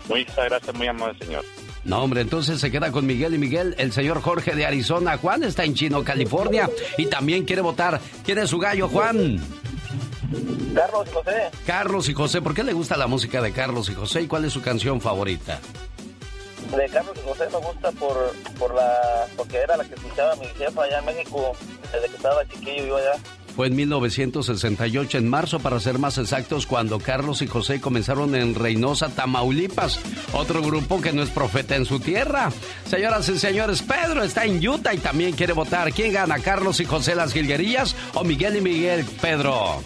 Muchas gracias, muy amable señor. No, hombre, entonces se queda con Miguel y Miguel, el señor Jorge de Arizona. Juan está en Chino, California, y también quiere votar. ¿Quién es su gallo, Juan? Carlos y José, Carlos y José. ¿Por qué le gusta la música de Carlos y José y cuál es su canción favorita? de Carlos y José me gusta por, por la, porque era la que escuchaba mi jefa allá en México desde que estaba chiquillo yo allá. Fue en 1968, en marzo para ser más exactos, cuando Carlos y José comenzaron en Reynosa, Tamaulipas, otro grupo que no es profeta en su tierra. Señoras y señores, Pedro está en Utah y también quiere votar. ¿Quién gana, Carlos y José las jilguerillas o Miguel y Miguel, Pedro?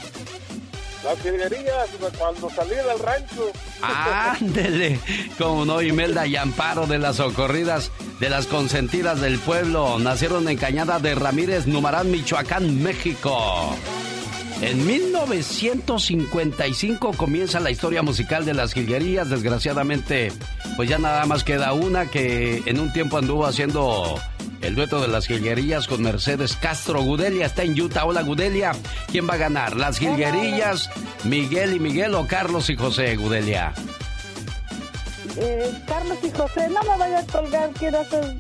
Las jilguerillas cuando salí del rancho. Ándele, como no, Imelda y Amparo de las socorridas de las consentidas del pueblo. Nacieron en Cañada de Ramírez, Numarán, Michoacán, México. En 1955 comienza la historia musical de las jilguerías. Desgraciadamente, pues ya nada más queda una que en un tiempo anduvo haciendo el dueto de las jilguerillas con Mercedes Castro. Gudelia está en Utah. Hola, Gudelia. ¿Quién va a ganar? ¿Las jilguerillas, Miguel y Miguel o Carlos y José, Gudelia? Eh, Carlos y José, no me vaya a colgar, quiero hacer,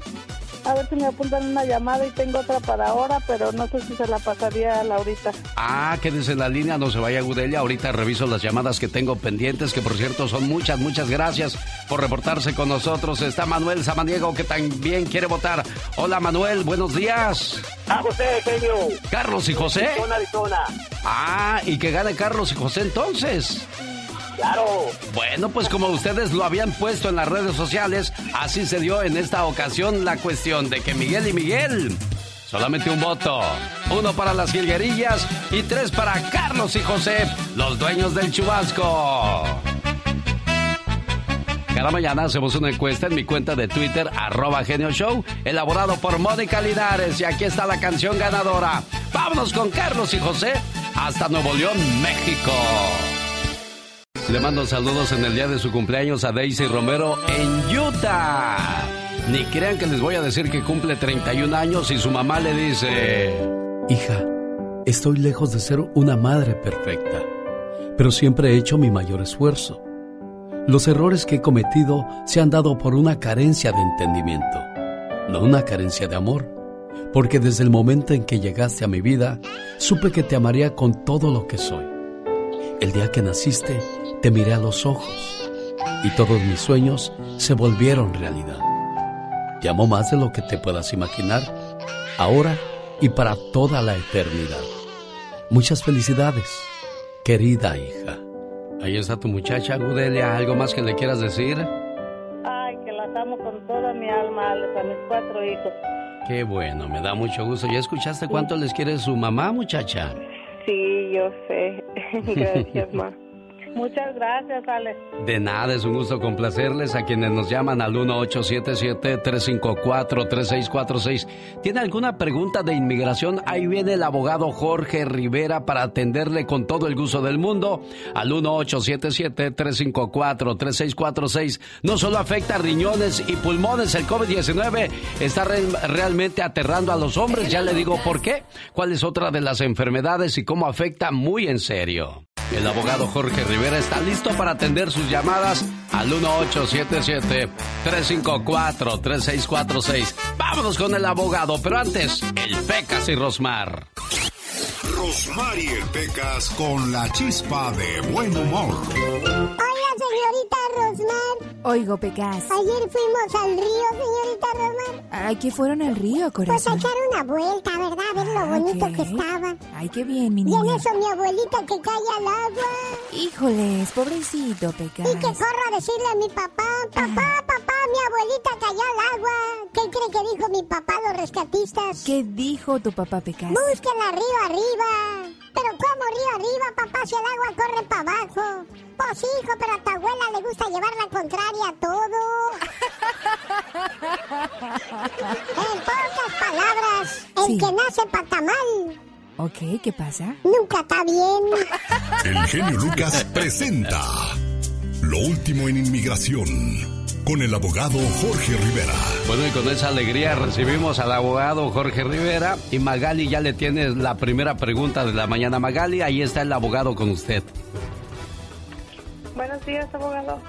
a ver si me apuntan una llamada y tengo otra para ahora, pero no sé si se la pasaría a Laurita. Ah, quédese en la línea, no se vaya Gudelia. Ahorita reviso las llamadas que tengo pendientes, que por cierto son muchas, muchas gracias por reportarse con nosotros. Está Manuel Samaniego que también quiere votar. Hola Manuel, buenos días. Ah, José, genio. Carlos y José. Arizona, Arizona. Ah, y que gane Carlos y José entonces. Claro. Bueno, pues como ustedes lo habían puesto en las redes sociales, así se dio en esta ocasión la cuestión de que Miguel y Miguel, solamente un voto, uno para las jilguerillas y tres para Carlos y José, los dueños del chubasco. Cada mañana hacemos una encuesta en mi cuenta de Twitter, arroba Genio Show, elaborado por Mónica Linares. Y aquí está la canción ganadora. Vámonos con Carlos y José hasta Nuevo León, México. Le mando saludos en el día de su cumpleaños a Daisy Romero en Utah. Ni crean que les voy a decir que cumple 31 años y su mamá le dice... Hija, estoy lejos de ser una madre perfecta, pero siempre he hecho mi mayor esfuerzo. Los errores que he cometido se han dado por una carencia de entendimiento, no una carencia de amor, porque desde el momento en que llegaste a mi vida, supe que te amaría con todo lo que soy. El día que naciste, te miré a los ojos y todos mis sueños se volvieron realidad. Te amo más de lo que te puedas imaginar, ahora y para toda la eternidad. Muchas felicidades, querida hija. Ahí está tu muchacha, Gudelia. ¿Algo más que le quieras decir? Ay, que las amo con toda mi alma, a mis cuatro hijos. Qué bueno, me da mucho gusto. ¿Ya escuchaste cuánto les quiere su mamá, muchacha? Sí, yo sé. Gracias, ma. Muchas gracias, Alex. De nada, es un gusto complacerles a quienes nos llaman al 1877-354-3646. ¿Tiene alguna pregunta de inmigración? Ahí viene el abogado Jorge Rivera para atenderle con todo el gusto del mundo al 1877-354-3646. No solo afecta riñones y pulmones, el COVID-19 está re realmente aterrando a los hombres. Ya le digo por qué, cuál es otra de las enfermedades y cómo afecta muy en serio. El abogado Jorge Rivera está listo para atender sus llamadas al 1877-354-3646. Vámonos con el abogado, pero antes, el Pecas y Rosmar. Rosmar y el Pecas con la chispa de buen humor. Hola, señorita Rosmar. Oigo, Pecas. Ayer fuimos al río, señorita Rosmar. Ay, ¿qué fueron al río, Pues corazón? a echar una vuelta, ¿verdad? A ver lo bonito ok. que estaba. Ay, qué bien, mi Y en niña. eso mi abuelita que cae al agua. Híjoles, pobrecito, Pecas. Y que corro a decirle a mi papá, papá, papá, mi abuelita cayó al agua. ¿Qué cree que dijo mi papá, los rescatistas? ¿Qué dijo tu papá, Pecas? Búsquenla río arriba. Pero ¿cómo río arriba, papá, si el agua corre para abajo? Pues hijo, pero a tu abuela le gusta llevar la contraria a todo. en pocas palabras, el Sí. que nace para tamal, Ok, ¿qué pasa? nunca está bien. El genio Lucas presenta Lo último en inmigración con el abogado Jorge Rivera. Bueno, y con esa alegría recibimos al abogado Jorge Rivera y Magali ya le tiene la primera pregunta de la mañana. Magali, ahí está el abogado con usted. Buenos días, abogado.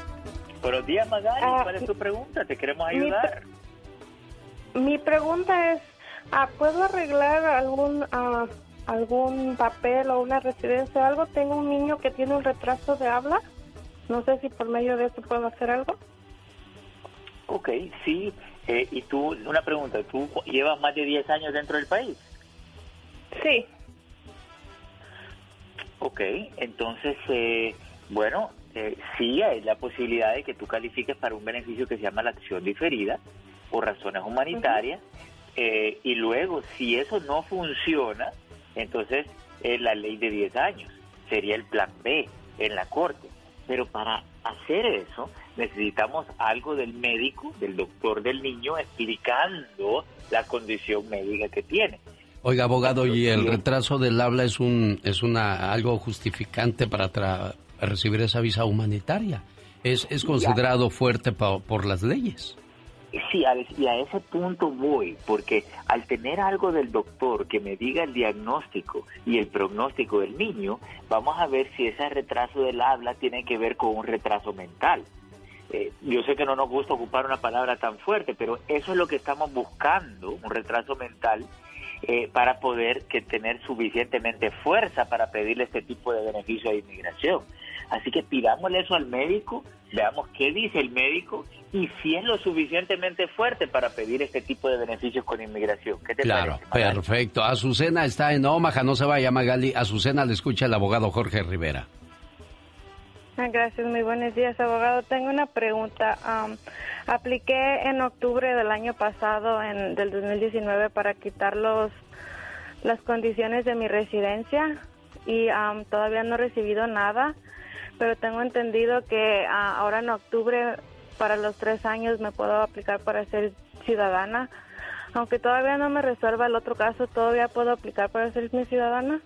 Buenos días, Magali. Ah, ¿Cuál es tu pregunta? Te queremos mi ayudar. Mi pregunta es, ah, ¿puedo arreglar algún ah, algún papel o una residencia o algo? Tengo un niño que tiene un retraso de habla. No sé si por medio de eso puedo hacer algo. Ok, sí. Eh, y tú, una pregunta. ¿Tú llevas más de 10 años dentro del país? Sí. Ok, entonces, eh, bueno, eh, sí hay la posibilidad de que tú califiques para un beneficio que se llama la acción diferida por razones humanitarias. eh, y luego, si eso no funciona, entonces es la ley de 10 años. Sería el plan B en la corte. Pero para hacer eso, necesitamos algo del médico, del doctor del niño, explicando la condición médica que tiene. Oiga, abogado, ¿y el retraso del habla es un es una algo justificante para tra- recibir esa visa humanitaria? ¿Es, es considerado fuerte por las leyes? Sí, y a ese punto voy, porque al tener algo del doctor que me diga el diagnóstico y el pronóstico del niño, vamos a ver si ese retraso del habla tiene que ver con un retraso mental. Eh, yo sé que no nos gusta ocupar una palabra tan fuerte, pero eso es lo que estamos buscando, un retraso mental, eh, para poder que tener suficientemente fuerza para pedirle este tipo de beneficio de inmigración. Así que pidámosle eso al médico, veamos qué dice el médico y si es lo suficientemente fuerte para pedir este tipo de beneficios con inmigración. ¿Qué te Claro, parece? perfecto. Azucena está en Omaha, no se vaya Magali. Azucena le escucha el abogado Jorge Rivera. Ah, Gracias, muy buenos días, abogado. Tengo una pregunta. Am, apliqué en octubre del año pasado, en, del 2019, para quitar los, las condiciones de mi residencia y am, todavía no he recibido nada, pero tengo entendido que ah, ahora en octubre, para los tres años, me puedo aplicar para ser ciudadana. Aunque todavía no me resuelva el otro caso, ¿todavía puedo aplicar para ser mi ciudadana?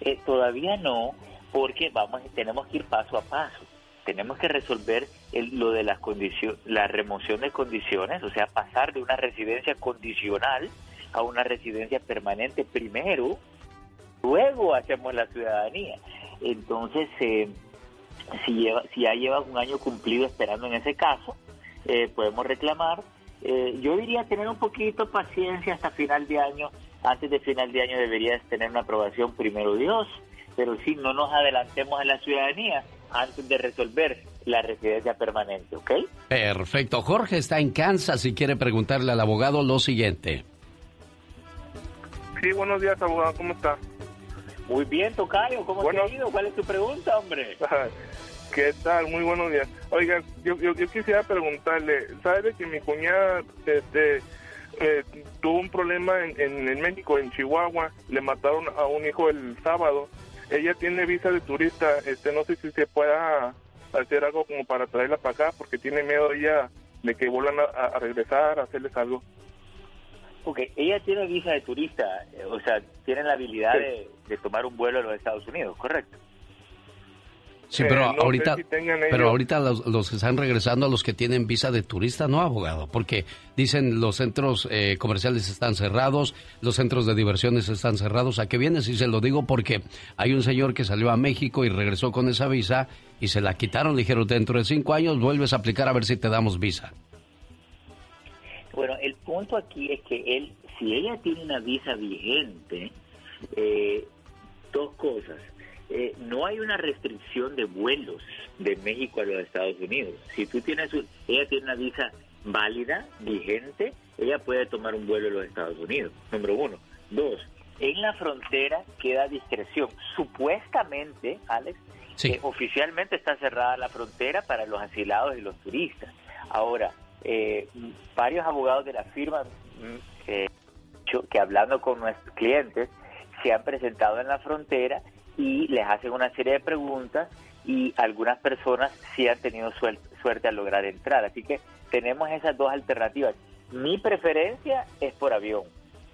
Eh, todavía no, porque vamos, tenemos que ir paso a paso. Tenemos que resolver el- lo de las condiciones, la remoción de condiciones, o sea, pasar de una residencia condicional a una residencia permanente primero, luego hacemos la ciudadanía. Entonces, eh, si, lleva, si ya llevas un año cumplido esperando en ese caso, eh, podemos reclamar. Eh, yo diría tener un poquito de paciencia hasta final de año. Antes de final de año deberías tener una aprobación primero Dios, pero sí, no nos adelantemos en la ciudadanía antes de resolver la residencia permanente, ¿ok? Perfecto. Jorge está en Kansas y quiere preguntarle al abogado lo siguiente. Sí, buenos días, abogado, ¿cómo está? Muy bien, Tocayo, ¿cómo Bueno. te ha ido? ¿Cuál es tu pregunta, hombre? ¿Qué tal? Muy buenos días. Oigan, yo, yo, yo quisiera preguntarle, ¿sabe que mi cuñada este, eh, tuvo un problema en, en, en México, en Chihuahua? Le mataron a un hijo el sábado. Ella tiene visa de turista, este, no sé si se pueda hacer algo como para traerla para acá, porque tiene miedo ella de que vuelvan a, a regresar, a hacerles algo. Porque ella tiene visa de turista, eh, o sea, tiene la habilidad Sí. de, de tomar un vuelo a los Estados Unidos, ¿correcto? Sí, Eh, pero no ahorita, si pero ahorita los, los que están regresando a los que tienen visa de turista, no abogado, porque dicen los centros eh, comerciales están cerrados, los centros de diversiones están cerrados. ¿A qué vienes? Y se lo digo porque hay un señor que salió a México y regresó con esa visa y se la quitaron. Le dijeron, dentro de cinco años vuelves a aplicar a ver si te damos visa. Bueno, el punto aquí es que él, si ella tiene una visa vigente, eh, dos cosas. Eh, no hay una restricción de vuelos de México a los Estados Unidos. Si tú tienes, un- ella tiene una visa válida, vigente, ella puede tomar un vuelo a los Estados Unidos. Número uno. Dos, en la frontera queda discreción. Supuestamente, Alex, Sí. eh, oficialmente está cerrada la frontera para los asilados y los turistas. Ahora, eh, varios abogados de la firma eh, que hablando con nuestros clientes se han presentado en la frontera y les hacen una serie de preguntas y algunas personas sí han tenido suel- suerte al lograr entrar. Así que tenemos esas dos alternativas. Mi preferencia es por avión,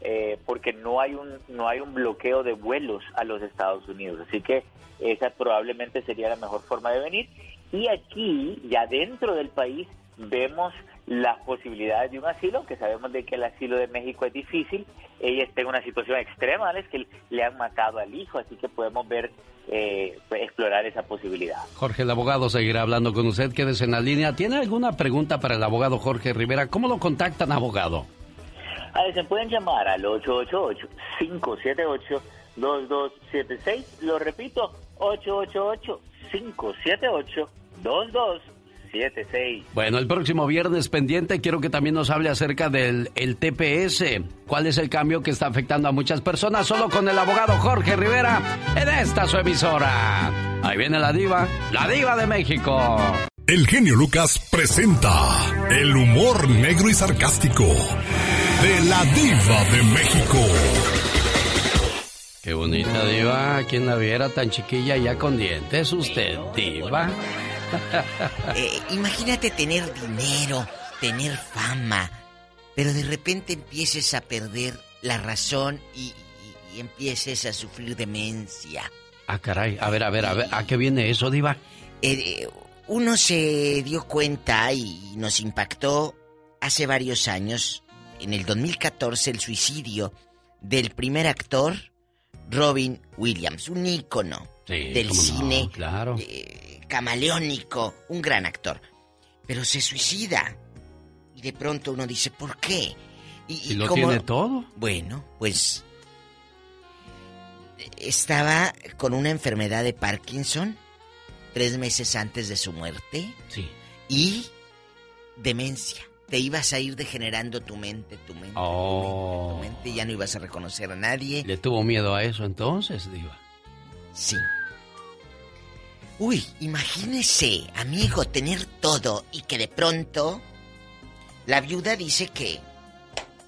eh, porque no hay un no hay un bloqueo de vuelos a los Estados Unidos. Así que esa probablemente sería la mejor forma de venir. Y aquí, ya dentro del país, vemos las posibilidades de un asilo, que sabemos de que el asilo de México es difícil. Ella está en una situación extrema, es que le han matado al hijo, así que podemos ver, eh, pues, explorar esa posibilidad. Jorge, el abogado, seguirá hablando con usted. Quédese en la línea. ¿Tiene alguna pregunta para el abogado Jorge Rivera? ¿Cómo lo contactan, abogado? A ver, se pueden llamar al 888-578-2276. Lo repito, 888-578-2276. Siete, seis. Bueno, el próximo viernes pendiente quiero que también nos hable acerca del el TPS. ¿Cuál es el cambio que está afectando a muchas personas? Solo con el abogado Jorge Rivera en esta su emisora. Ahí viene la diva, la diva de México. El genio Lucas presenta el humor negro y sarcástico de la diva de México. Qué bonita diva, quien la viera tan chiquilla ya con dientes, usted, diva. Eh, imagínate tener dinero, tener fama, pero de repente empieces a perder la razón y, y- y empieces a sufrir demencia. Ah, caray, a ver, a ver, a ver, ¿a qué viene eso, diva? Eh, uno se dio cuenta y nos impactó hace varios años, en el 2014, el suicidio del primer actor, Robin Williams, un ícono Sí, del cómo no, cine claro. eh, camaleónico, un gran actor. Pero se suicida. Y de pronto uno dice, ¿por qué? Y lo tiene todo. Bueno, pues estaba con una enfermedad de Parkinson tres meses antes de su muerte. Sí. Y demencia. Te ibas a ir degenerando tu mente, tu mente, Oh. tu mente, ya no ibas a reconocer a nadie. ¿Le tuvo miedo a eso entonces, diva? Sí. Uy, imagínese, amigo, tener todo y que de pronto la viuda dice que,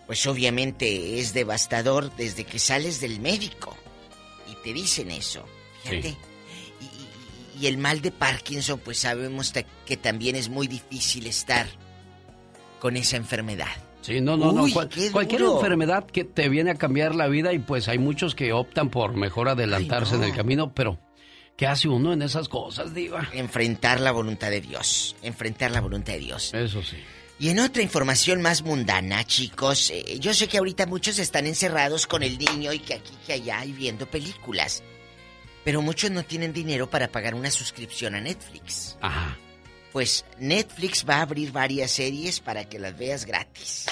pues obviamente es devastador desde que sales del médico y te dicen eso. Fíjate. Y, y- y el mal de Parkinson, pues sabemos que también es muy difícil estar con esa enfermedad. Sí, no, no, Uy, no. cual- cualquier enfermedad que te viene a cambiar la vida y pues hay muchos que optan por mejor adelantarse en el camino, pero ¿qué hace uno en esas cosas, diva? Enfrentar la voluntad de Dios. Enfrentar la voluntad de Dios. Eso sí. Y en otra información más mundana, chicos, eh, yo sé que ahorita muchos están encerrados con el niño y que aquí, que allá y viendo películas. Pero muchos no tienen dinero para pagar una suscripción a Netflix. Ajá. Pues Netflix va a abrir varias series para que las veas gratis.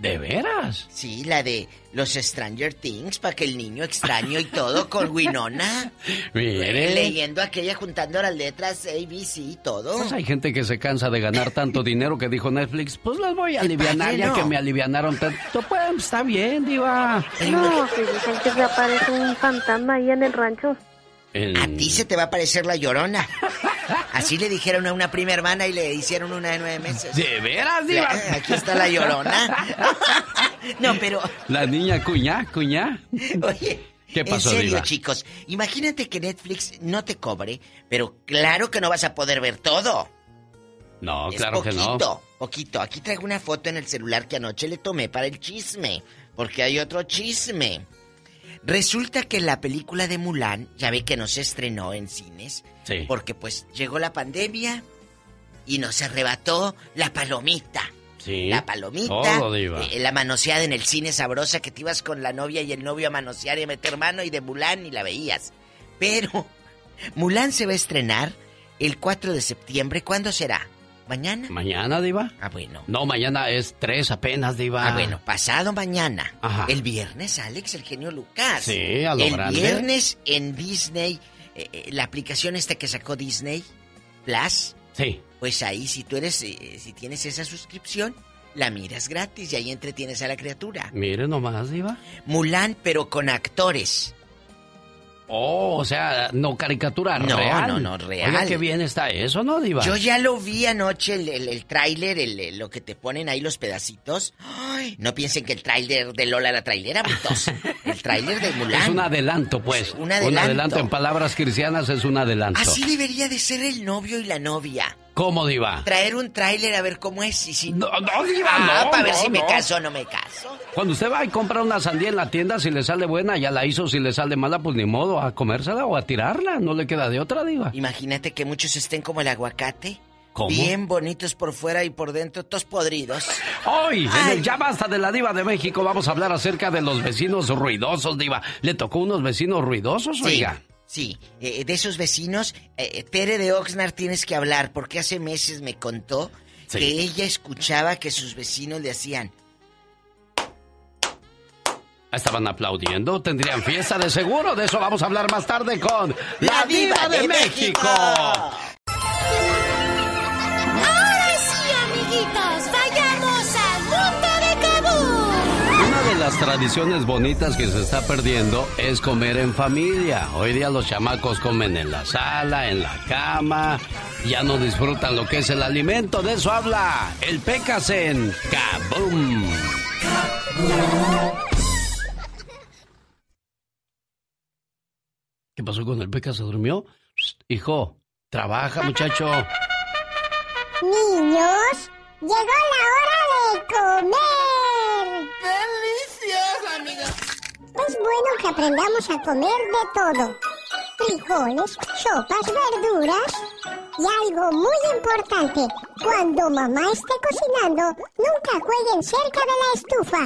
¿De veras? Sí, la de los Stranger Things, para que el niño extraño y todo con Winona. Mire. Leyendo aquella, juntando las letras ABC y todo. Pues hay gente que se cansa de ganar tanto dinero que dijo Netflix, pues las voy a alivianar padre, ya ¿no? que me alivianaron tanto. Pues está bien, diva. No, si dicen que se aparece un fantasma ahí en el rancho. A ti se te va a parecer la llorona. Así le dijeron a una prima hermana y le hicieron una de nueve meses. ¿De veras, diva? Eh, Aquí está la llorona. No, pero, La niña cuñá, cuñá. oye. ¿Qué pasó, en serio, diva? chicos. Imagínate que Netflix no te cobre, pero claro que no vas a poder ver todo. No, es claro que poquito, no. poquito. Aquí traigo una foto en el celular que anoche le tomé para el chisme. Porque hay otro chisme. Resulta que la película de Mulan, ya ve que no se estrenó en cines. Sí. Porque pues llegó la pandemia y nos arrebató la palomita. Sí. La palomita, Todo, eh, la manoseada en el cine sabrosa que te ibas con la novia y el novio a manosear y a meter mano y de Mulan y la veías. Pero Mulan se va a estrenar el 4 de septiembre. ¿Cuándo será? ¿Mañana? ¿Mañana, diva? Ah, bueno. No, mañana es tres apenas, diva. Ah, bueno, pasado mañana. Ajá. El viernes, Alex, el genio Lucas. Sí, a lo El grande. viernes en Disney, eh, eh, la aplicación esta que sacó Disney Plus. Sí. Pues ahí, si tú eres, eh, si tienes esa suscripción, la miras gratis y ahí entretienes a la criatura. Mire nomás, diva. Mulan, pero con actores. Oh, o sea, no caricatura No, real. no, no, real. Oiga, qué bien está eso, ¿no, diva? Yo ya lo vi anoche, el, el, el tráiler, el- lo que te ponen ahí los pedacitos. Ay, no piensen que el tráiler de Lola la trailera, brutos. El tráiler de Mulan. Es un adelanto, pues. Un adelanto. en palabras cristianas es un adelanto. Así debería de ser el novio y la novia. ¿Cómo, diva? Traer un tráiler a ver cómo es y si... No, no, diva, Ah, no, para ver no, si me no. caso o no me caso. Cuando usted va y compra una sandía en la tienda, si le sale buena, ya la hizo. Si le sale mala, pues ni modo, a comérsela o a tirarla. No le queda de otra, diva. Imagínate que muchos estén como el aguacate. ¿Cómo? Bien bonitos por fuera y por dentro, todos podridos. Hoy, en el Ya Basta de la Diva de México, vamos a hablar acerca de los vecinos ruidosos, Diva. ¿Le tocó unos vecinos ruidosos, Sí, oiga? sí. Eh, de esos vecinos, eh, Tere de Oxnard tienes que hablar, porque hace meses me contó Sí. que ella escuchaba que sus vecinos le hacían. Estaban aplaudiendo, tendrían fiesta de seguro. De eso vamos a hablar más tarde con La, Diva, de, México. Ahora sí, amiguitos, vayamos al mundo de Kabul. Una de las tradiciones bonitas que se está perdiendo es comer en familia. Hoy día los chamacos comen en la sala, en la cama. Ya no disfrutan lo que es el alimento. De eso habla el Pecas en Kaboom. Kaboom. ¿Qué pasó con el Pecas? ¿Se durmió? Psst, hijo, trabaja, muchacho. Niños, llegó la hora de comer. ¡Deliciosa, amiga! Es bueno que aprendamos a comer de todo. Frijoles, sopas, verduras. Y algo muy importante, cuando mamá esté cocinando, nunca jueguen cerca de la estufa.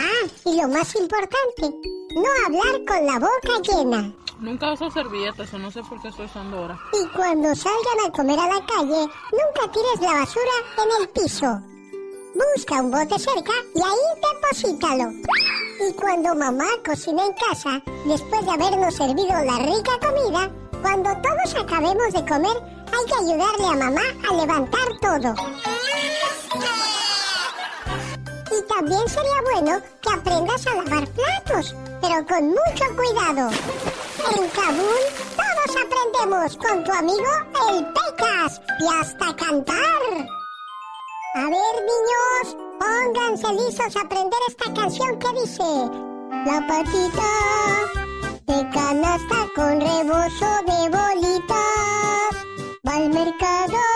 Ah, y lo más importante, no hablar con la boca llena. Nunca uso servilletas o no sé por qué estoy usando ahora. Y cuando salgan a comer a la calle, nunca tires la basura en el piso. Busca un bote cerca y ahí deposítalo. Y cuando mamá cocina en casa, después de habernos servido la rica comida, cuando todos acabemos de comer, hay que ayudarle a mamá a levantar todo. Y también sería bueno que aprendas a lavar platos, pero con mucho cuidado. En Kabul todos aprendemos con tu amigo el Pecas y hasta cantar. A ver, niños, pónganse listos a aprender esta canción que dice: La patita de canasta con rebozo de bolitas va al mercado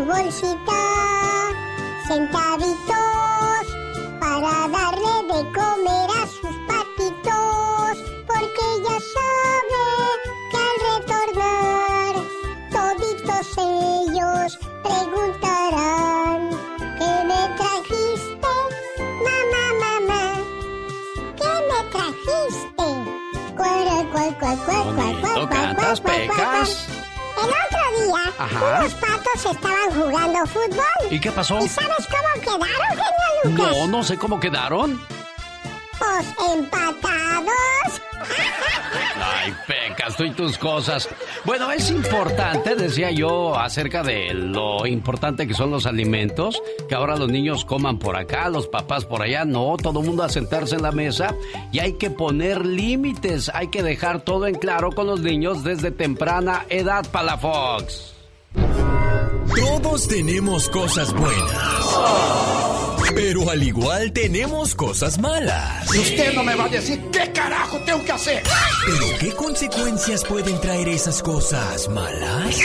su bolsita centavitos para darle de comer a sus patitos, porque ya sabe que al retornar toditos ellos preguntarán ¿Qué me trajiste? Mamá, mamá, ¿qué me trajiste? Cual, cual, cual, cual, cual, cual, ¿Tú cual, Ajá. unos patos estaban jugando fútbol. ¿Y qué pasó? ¿Y sabes cómo quedaron, genio Lucas? No, no sé cómo quedaron. Pues empatados. Ay, Pecas, tú y tus cosas. Bueno, es importante, decía yo, acerca de lo importante que son los alimentos, que ahora los niños coman por acá, los papás por allá, no, todo el mundo a sentarse en la mesa y hay que poner límites, hay que dejar todo en claro con los niños desde temprana edad, Palafox. Todos tenemos cosas buenas. Pero al igual tenemos cosas malas. Y usted no me va a decir qué carajo tengo que hacer. ¿Pero qué consecuencias pueden traer esas cosas malas?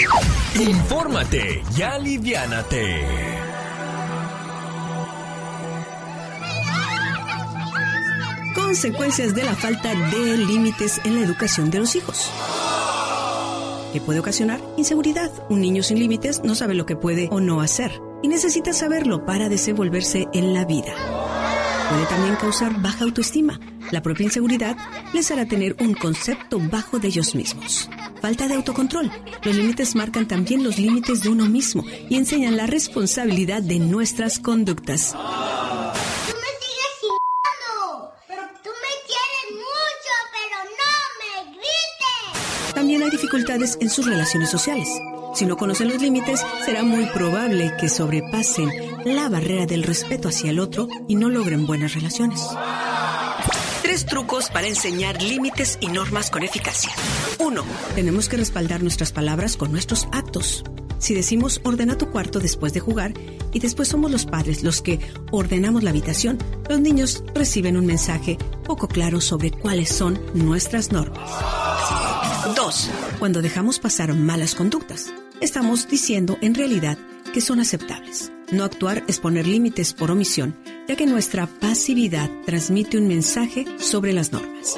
Infórmate y aliviánate. Consecuencias de la falta de límites en la educación de los hijos. ¿Qué puede ocasionar? Inseguridad. Un niño sin límites no sabe lo que puede o no hacer y necesita saberlo para desenvolverse en la vida. Puede también causar baja autoestima. La propia inseguridad les hará tener un concepto bajo de ellos mismos. Falta de autocontrol. Los límites marcan también los límites de uno mismo y enseñan la responsabilidad de nuestras conductas. Tú me sigues chingando. Pero tú me quieres mucho, pero no me grites. También hay dificultades en sus relaciones sociales. Si no conocen los límites, será muy probable que sobrepasen la barrera del respeto hacia el otro y no logren buenas relaciones. Tres trucos para enseñar límites y normas con eficacia. Uno, tenemos que respaldar nuestras palabras con nuestros actos. Si decimos ordena tu cuarto después de jugar y después somos los padres los que ordenamos la habitación, los niños reciben un mensaje poco claro sobre cuáles son nuestras normas. Dos, cuando dejamos pasar malas conductas, estamos diciendo en realidad que son aceptables. No actuar es poner límites por omisión, ya que nuestra pasividad transmite un mensaje sobre las normas.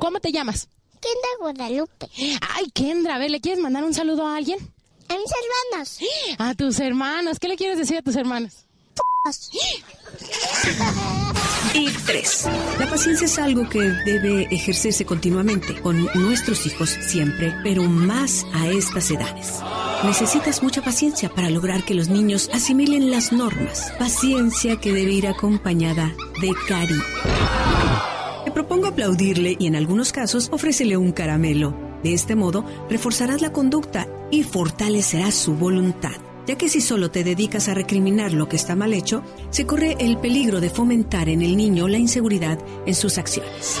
¿Cómo te llamas? Kendra Guadalupe. Ay, Kendra, a ver, ¿le quieres mandar un saludo a alguien? A mis hermanos. A tus hermanos. ¿Qué le quieres decir a tus hermanos? Y tres, la paciencia es algo que debe ejercerse continuamente con nuestros hijos siempre, pero más a estas edades. Necesitas mucha paciencia para lograr que los niños asimilen las normas. Paciencia que debe ir acompañada de cariño. Te propongo aplaudirle y en algunos casos ofrécele un caramelo. De este modo, reforzarás la conducta y fortalecerás su voluntad, ya que si solo te dedicas a recriminar lo que está mal hecho, se corre el peligro de fomentar en el niño la inseguridad en sus acciones.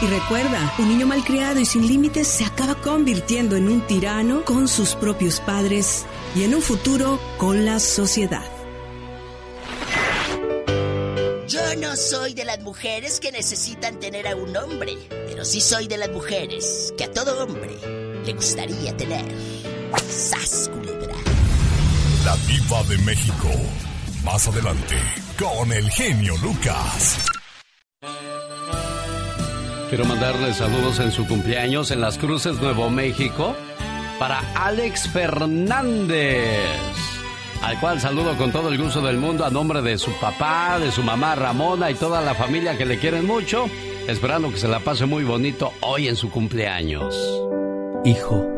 Y recuerda, un niño malcriado y sin límites se acaba convirtiendo en un tirano con sus propios padres y en un futuro con la sociedad. Yo no soy de las mujeres que necesitan tener a un hombre, pero sí soy de las mujeres que a todo hombre le gustaría tener. ¡Sas, culebra! La diva de México. Más adelante, con el genio Lucas. Quiero mandarle saludos en su cumpleaños en Las Cruces, Nuevo México, para Alex Fernández, al cual saludo con todo el gusto del mundo a nombre de su papá, de su mamá Ramona y toda la familia que le quieren mucho, esperando que se la pase muy bonito hoy en su cumpleaños. Hijo,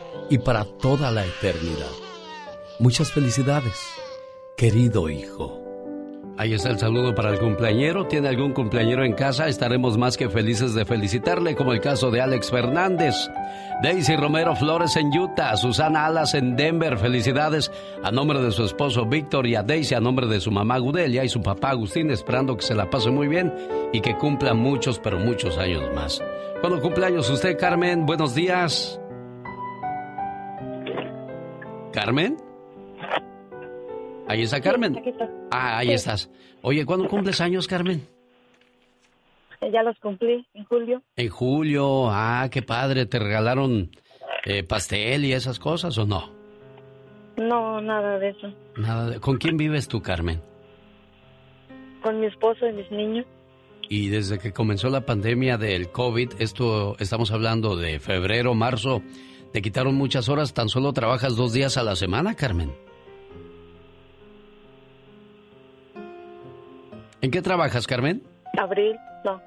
y para toda la eternidad. Muchas felicidades, querido hijo. Ahí está el saludo para el cumpleañero. ¿Tiene algún cumpleañero en casa? Estaremos más que felices de felicitarle, como el caso de Alex Fernández. Daisy Romero Flores en Utah, Susana Alas en Denver. Felicidades a nombre de su esposo Víctor y a Daisy a nombre de su mamá Gudelia y su papá Agustín, esperando que se la pase muy bien y que cumpla muchos, pero muchos años más. ¿Cuándo cumpleaños usted, Carmen? Buenos días. ¿Carmen? Ahí está Carmen. Ah, ahí Sí. estás. Oye, ¿cuándo cumples años, Carmen? Ya los cumplí en julio. En julio. Ah, qué padre. ¿Te regalaron eh, pastel y esas cosas o no? No, nada de eso. Nada. de- ¿Con quién vives tú, Carmen? Con mi esposo y mis niños. Y desde que comenzó la pandemia del COVID, esto estamos hablando de febrero, marzo, te quitaron muchas horas, tan solo trabajas dos días a la semana, Carmen. ¿En qué trabajas, Carmen? Abril, no.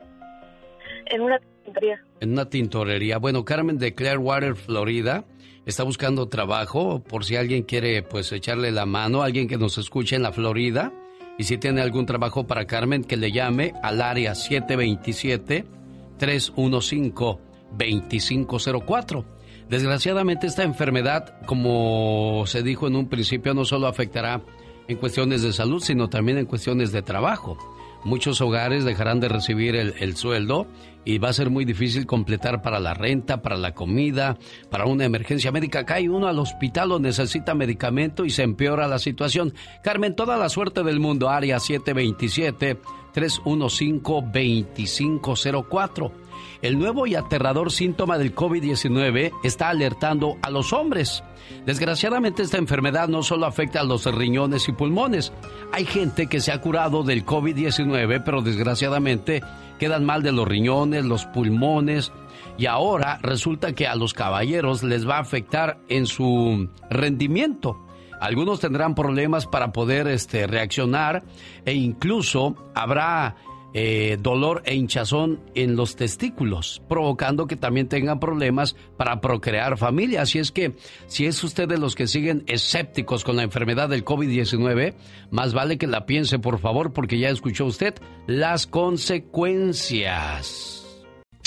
En una tintorería. En una tintorería. Bueno, Carmen de Clearwater, Florida, está buscando trabajo por si alguien quiere pues echarle la mano, alguien que nos escuche en la Florida. Y si tiene algún trabajo para Carmen, que le llame al área 727-315-2504. Desgraciadamente esta enfermedad, como se dijo en un principio, no solo afectará en cuestiones de salud, sino también en cuestiones de trabajo. Muchos hogares dejarán de recibir el, el sueldo y va a ser muy difícil completar para la renta, para la comida, para una emergencia médica. Cae uno al hospital o necesita medicamento y se empeora la situación. Carmen, toda la suerte del mundo. Área 727-315-2504. El nuevo y aterrador síntoma del COVID-19 está alertando a los hombres. Desgraciadamente esta enfermedad no solo afecta a los riñones y pulmones. Hay gente que se ha curado del COVID-19, pero desgraciadamente quedan mal de los riñones, los pulmones, y ahora resulta que a los caballeros les va a afectar en su rendimiento. Algunos tendrán problemas para poder este, reaccionar e incluso habrá eh, dolor e hinchazón en los testículos, provocando que también tengan problemas para procrear familia. Así es que si es usted de los que siguen escépticos con la enfermedad del COVID-19, más vale que la piense por favor porque ya escuchó usted las consecuencias.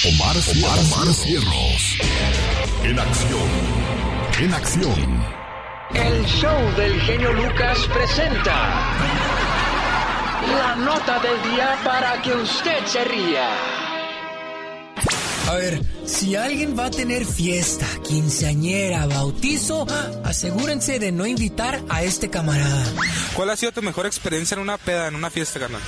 Omar, Omar, Omar Cierros. En acción. En acción. El show del genio Lucas presenta la nota del día para que usted se ría. A ver, si alguien va a tener fiesta, quinceañera, bautizo, asegúrense de no invitar a este camarada. ¿Cuál ha sido tu mejor experiencia en una peda, en una fiesta, carnal?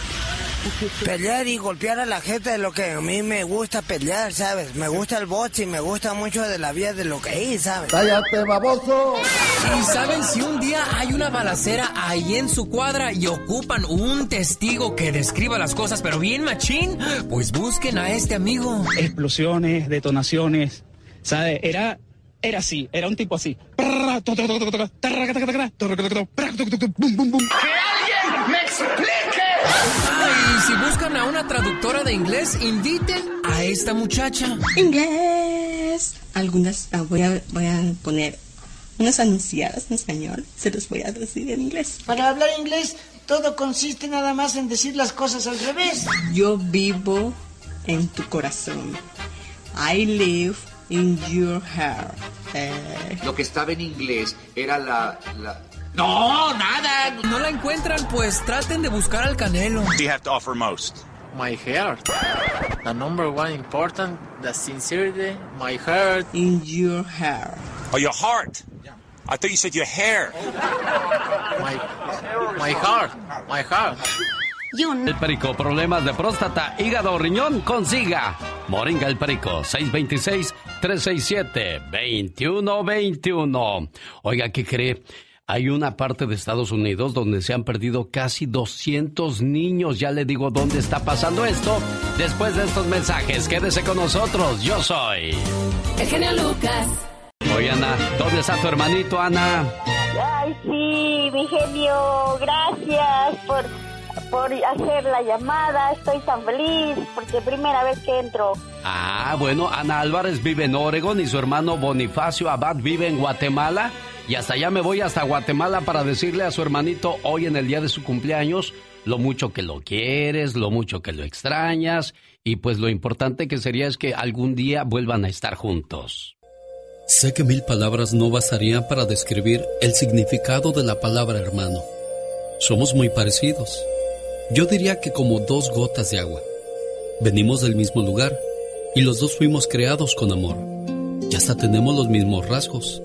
Pelear y golpear a la gente es lo que a mí me gusta pelear, ¿sabes? Me gusta el box y me gusta mucho de la vida de lo que es, ¿sabes? ¡Cállate, baboso! ¿Y saben si un día hay una balacera ahí en su cuadra y ocupan un testigo que describa las cosas, pero bien machín? Pues busquen a este amigo. Explosiones, detonaciones. ¿Sabe? Era, era así, era un tipo así. ¡Que alguien me explique! Ah, y si buscan a una traductora de inglés, inviten a esta muchacha. Inglés. Algunas ah, voy, a, voy a poner unas anunciadas en español. Se los voy a decir en inglés. Para hablar inglés, todo consiste nada más en decir las cosas al revés. Yo vivo en tu corazón. I live in your heart. Eh, Lo que estaba en inglés era la... la... No, nada. No la encuentran, pues traten de buscar al canelo. Do you have to offer most? My heart. The number one important, the sincerity, my heart. in your heart. Oh, your heart. I thought you said your hair. My, my heart. My heart. El Perico, problemas de próstata, hígado, riñón, consiga. Moringa el Perico, 626-367-2121. Oiga, ¿qué cree? Hay una parte de Estados Unidos donde se han perdido casi 200 niños. Ya le digo dónde está pasando esto. Después de estos mensajes, quédese con nosotros. Yo soy. El genio Lucas. Oye, Ana, ¿dónde está tu hermanito, Ana? Ay, sí, mi genio, gracias por, por hacer la llamada. Estoy tan feliz porque primera vez que entro. Ah, bueno, Ana Álvarez vive en Oregon y su hermano Bonifacio Abad vive en Guatemala. Y hasta allá me voy hasta Guatemala para decirle a su hermanito hoy en el día de su cumpleaños lo mucho que lo quieres, lo mucho que lo extrañas y pues lo importante que sería es que algún día vuelvan a estar juntos. Sé que mil palabras no bastarían para describir el significado de la palabra hermano. Somos muy parecidos. Yo diría que como dos gotas de agua. Venimos del mismo lugar y los dos fuimos creados con amor. Y hasta tenemos los mismos rasgos.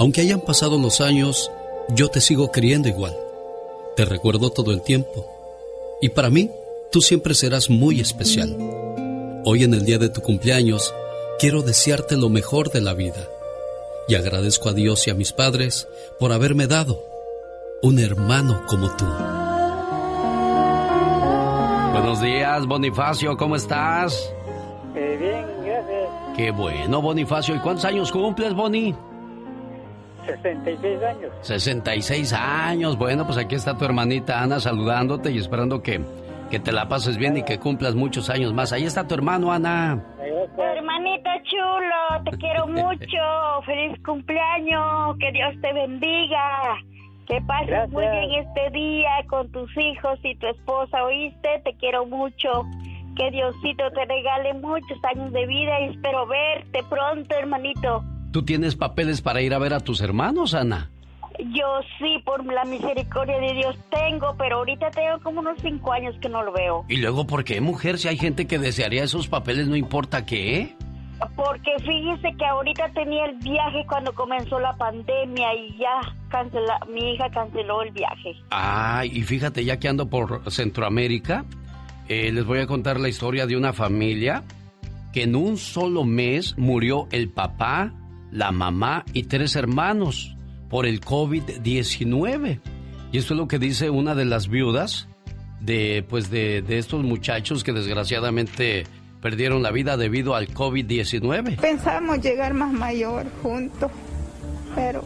Aunque hayan pasado los años, yo te sigo queriendo igual. Te recuerdo todo el tiempo. Y para mí, tú siempre serás muy especial. Hoy en el día de tu cumpleaños, quiero desearte lo mejor de la vida. Y agradezco a Dios y a mis padres por haberme dado un hermano como tú. Buenos días, Bonifacio, ¿cómo estás? Eh, bien, gracias. Qué bueno, Bonifacio. ¿Y cuántos años cumples, Boni? 66 años. 66 años. Bueno, pues aquí está tu hermanita Ana saludándote y esperando que, que te la pases bien y que cumplas muchos años más. Ahí está tu hermano, Ana. Hermanito chulo, te quiero mucho. Feliz cumpleaños. Que Dios te bendiga. Que pases muy bien este día con tus hijos y tu esposa, ¿oíste? Te quiero mucho. Que Diosito te regale muchos años de vida y espero verte pronto, hermanito. ¿Tú tienes papeles para ir a ver a tus hermanos, Ana? Yo sí, por la misericordia de Dios tengo, pero ahorita tengo como unos cinco años que no lo veo. ¿Y luego por qué, mujer? Si hay gente que desearía esos papeles, no importa qué. Porque fíjese que ahorita tenía el viaje cuando comenzó la pandemia y ya cancela, mi hija canceló el viaje. Ah, y fíjate, ya que ando por Centroamérica, eh, les voy a contar la historia de una familia que en un solo mes murió el papá, la mamá y tres hermanos por el COVID-19. Y esto es lo que dice una de las viudas de, pues de, de estos muchachos que desgraciadamente perdieron la vida debido al COVID-19. Pensamos llegar más mayor juntos, pero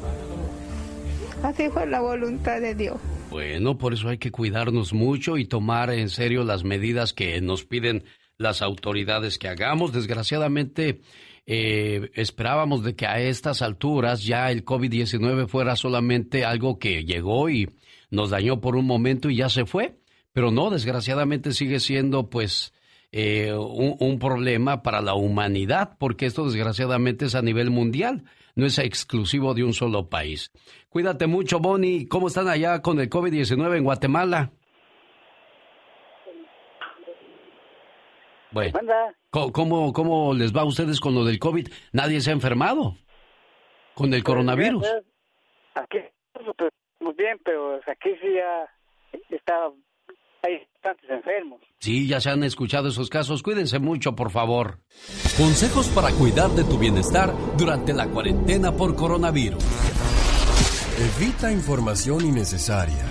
así fue la voluntad de Dios. Bueno, por eso hay que cuidarnos mucho y tomar en serio las medidas que nos piden las autoridades que hagamos. Desgraciadamente, eh, esperábamos de que a estas alturas ya el COVID-19 fuera solamente algo que llegó y nos dañó por un momento y ya se fue. Pero no, desgraciadamente sigue siendo pues eh, un, problema para la humanidad, porque esto desgraciadamente es a nivel mundial, no es exclusivo de un solo país. Cuídate mucho, Bonnie. ¿Cómo están allá con el COVID-19 en Guatemala? Bueno, ¿cómo- ¿cómo, ¿cómo les va a ustedes con lo del COVID? ¿Nadie se ha enfermado con el coronavirus? Gracias. Aquí nosotros estamos bien, pero aquí sí ya está hay tantos enfermos. Sí, ya se han escuchado esos casos. Cuídense mucho, por favor. Consejos para cuidar de tu bienestar durante la cuarentena por coronavirus. Evita información innecesaria.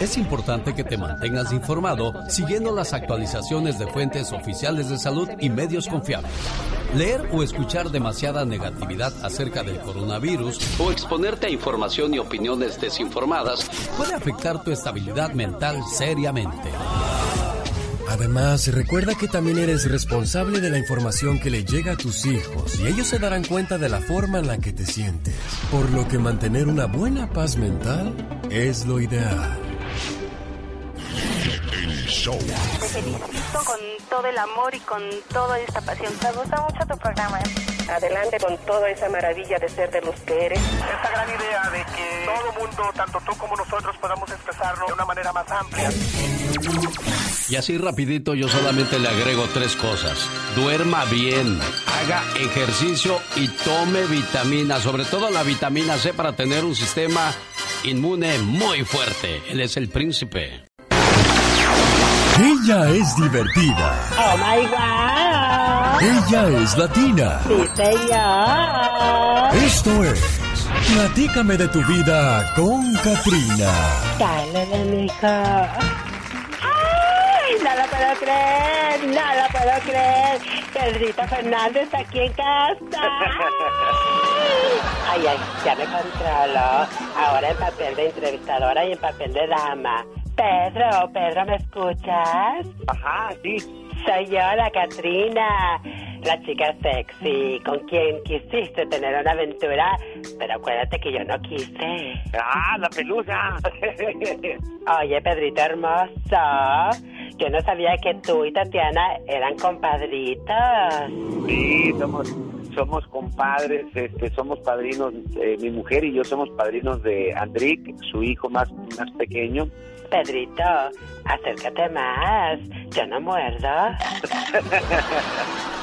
Es importante que te mantengas informado siguiendo las actualizaciones de fuentes oficiales de salud y medios confiables. Leer o escuchar demasiada negatividad acerca del coronavirus o exponerte a información y opiniones desinformadas puede afectar tu estabilidad mental seriamente. Además, recuerda que también eres responsable de la información que le llega a tus hijos y ellos se darán cuenta de la forma en la que te sientes. Por lo que mantener una buena paz mental es lo ideal. Show. Te felicito con todo el amor y con toda esta pasión. Me gusta mucho tu programa. Adelante con toda esa maravilla de ser de los que eres. Esta gran idea de que todo mundo, tanto tú como nosotros, podamos expresarlo de una manera más amplia. Y así rapidito yo solamente le agrego tres cosas. Duerma bien, haga ejercicio y tome vitamina, sobre todo la vitamina C para tener un sistema inmune muy fuerte. Él es el príncipe. Ella es divertida. Oh my God. Ella es latina. Sí, señor. Esto es Platícame de tu vida con Katrina. Dale. ¡Ay! No lo puedo creer, no lo puedo creer. Pedrito Fernández está aquí en casa. Ay, ay, ya me controlo. Ahora en papel de entrevistadora y en papel de dama. Pedro, Pedro, ¿me escuchas? Ajá, sí. Soy yo, la Katrina, la chica sexy, con quien quisiste tener una aventura, pero acuérdate que yo no quise. Ah, la pelusa. Oye, Pedrito hermoso, yo no sabía que tú y Tatiana eran compadritos. Sí, somos, somos compadres, este, somos padrinos, eh, mi mujer y yo somos padrinos de Andrick, su hijo más, más pequeño. Pedrito, acércate más, yo no muerdo.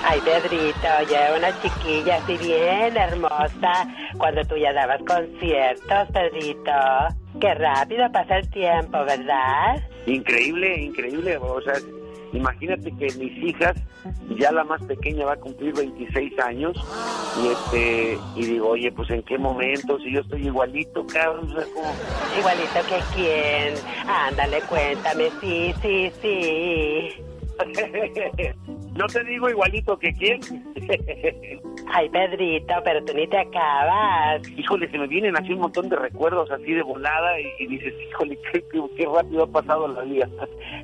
Ay, Pedrito, ya una chiquilla así bien hermosa, cuando tú ya dabas conciertos, Pedrito. Qué rápido pasa el tiempo, ¿verdad? Increíble, increíble. O sea, imagínate que mis hijas, ya la más pequeña va a cumplir 26 años, y este, y digo, oye, pues en qué momento, si yo estoy igualito, cabrón, o sea, como... Igualito que quién. Ándale, cuéntame, sí, sí, sí. no te digo igualito que quién. Ay, Pedrito, pero tú ni te acabas. Híjole, se me vienen así un montón de recuerdos así de volada y, y dices, híjole, qué, qué- qué rápido ha pasado la vida.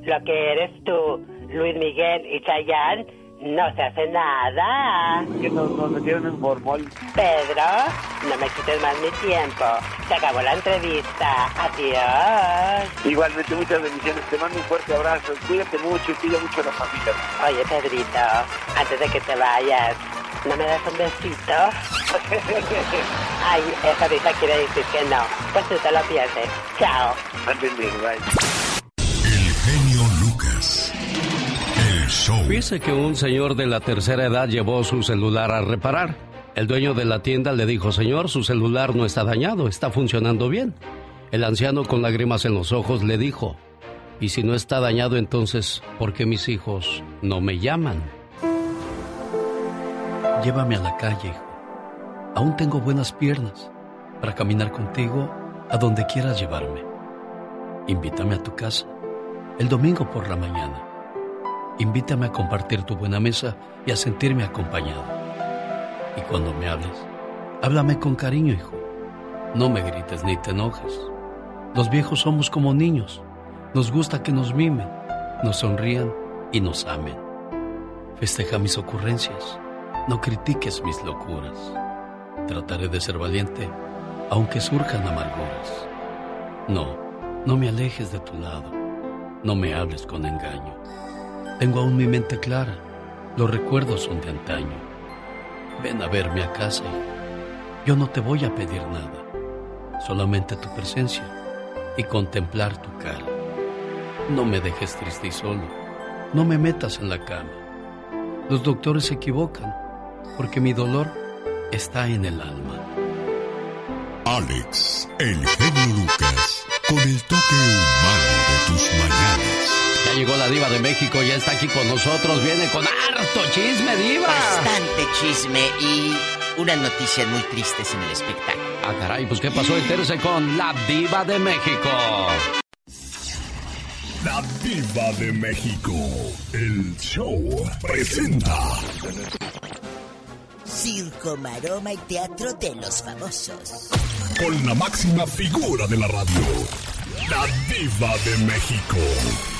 Lo que eres tú, Luis Miguel y Chayanne, no se hace nada. Que nos, nos metieron en formol. Pedro, no me quites más mi tiempo. Se acabó la entrevista. Adiós. Igualmente, muchas bendiciones. Te mando un fuerte abrazo. Cuídate mucho y cuida mucho a la familia. Oye, Pedrito, antes de que te vayas, ¿no me das un besito? Ay, esa risa quiere decir que no. Pues tú te lo pierdes. Chao. El show. Fíjese que un señor de la tercera edad llevó su celular a reparar. El dueño de la tienda le dijo, señor, su celular no está dañado, está funcionando bien. El anciano con lágrimas en los ojos le dijo, y si no está dañado entonces, ¿por qué mis hijos no me llaman? Llévame a la calle, hijo. Aún tengo buenas piernas para caminar contigo a donde quieras llevarme. Invítame a tu casa el domingo por la mañana. Invítame a compartir tu buena mesa y a sentirme acompañado. Y cuando me hables, háblame con cariño, hijo. No me grites ni te enojes. Los viejos somos como niños. Nos gusta que nos mimen, nos sonrían y nos amen. Festeja mis ocurrencias. No critiques mis locuras. Trataré de ser valiente, aunque surjan amarguras. No, no me alejes de tu lado. No me hables con engaño. Tengo aún mi mente clara. Los recuerdos son de antaño. Ven a verme a casa. hijo. Yo no te voy a pedir nada. Solamente tu presencia y contemplar tu cara. No me dejes triste y solo. No me metas en la cama. Los doctores se equivocan porque mi dolor está en el alma. Alex, el genio Lucas, con el toque humano de tus mañanas. Ya llegó la diva de México, ya está aquí con nosotros, viene con harto chisme, diva. Bastante chisme y unas noticias muy tristes en el espectáculo. Ah, caray, pues ¿qué pasó? Entérese con la diva de México. La diva de México, el show presenta. Circo, maroma y teatro de los famosos. Con la máxima figura de la radio, la diva de México.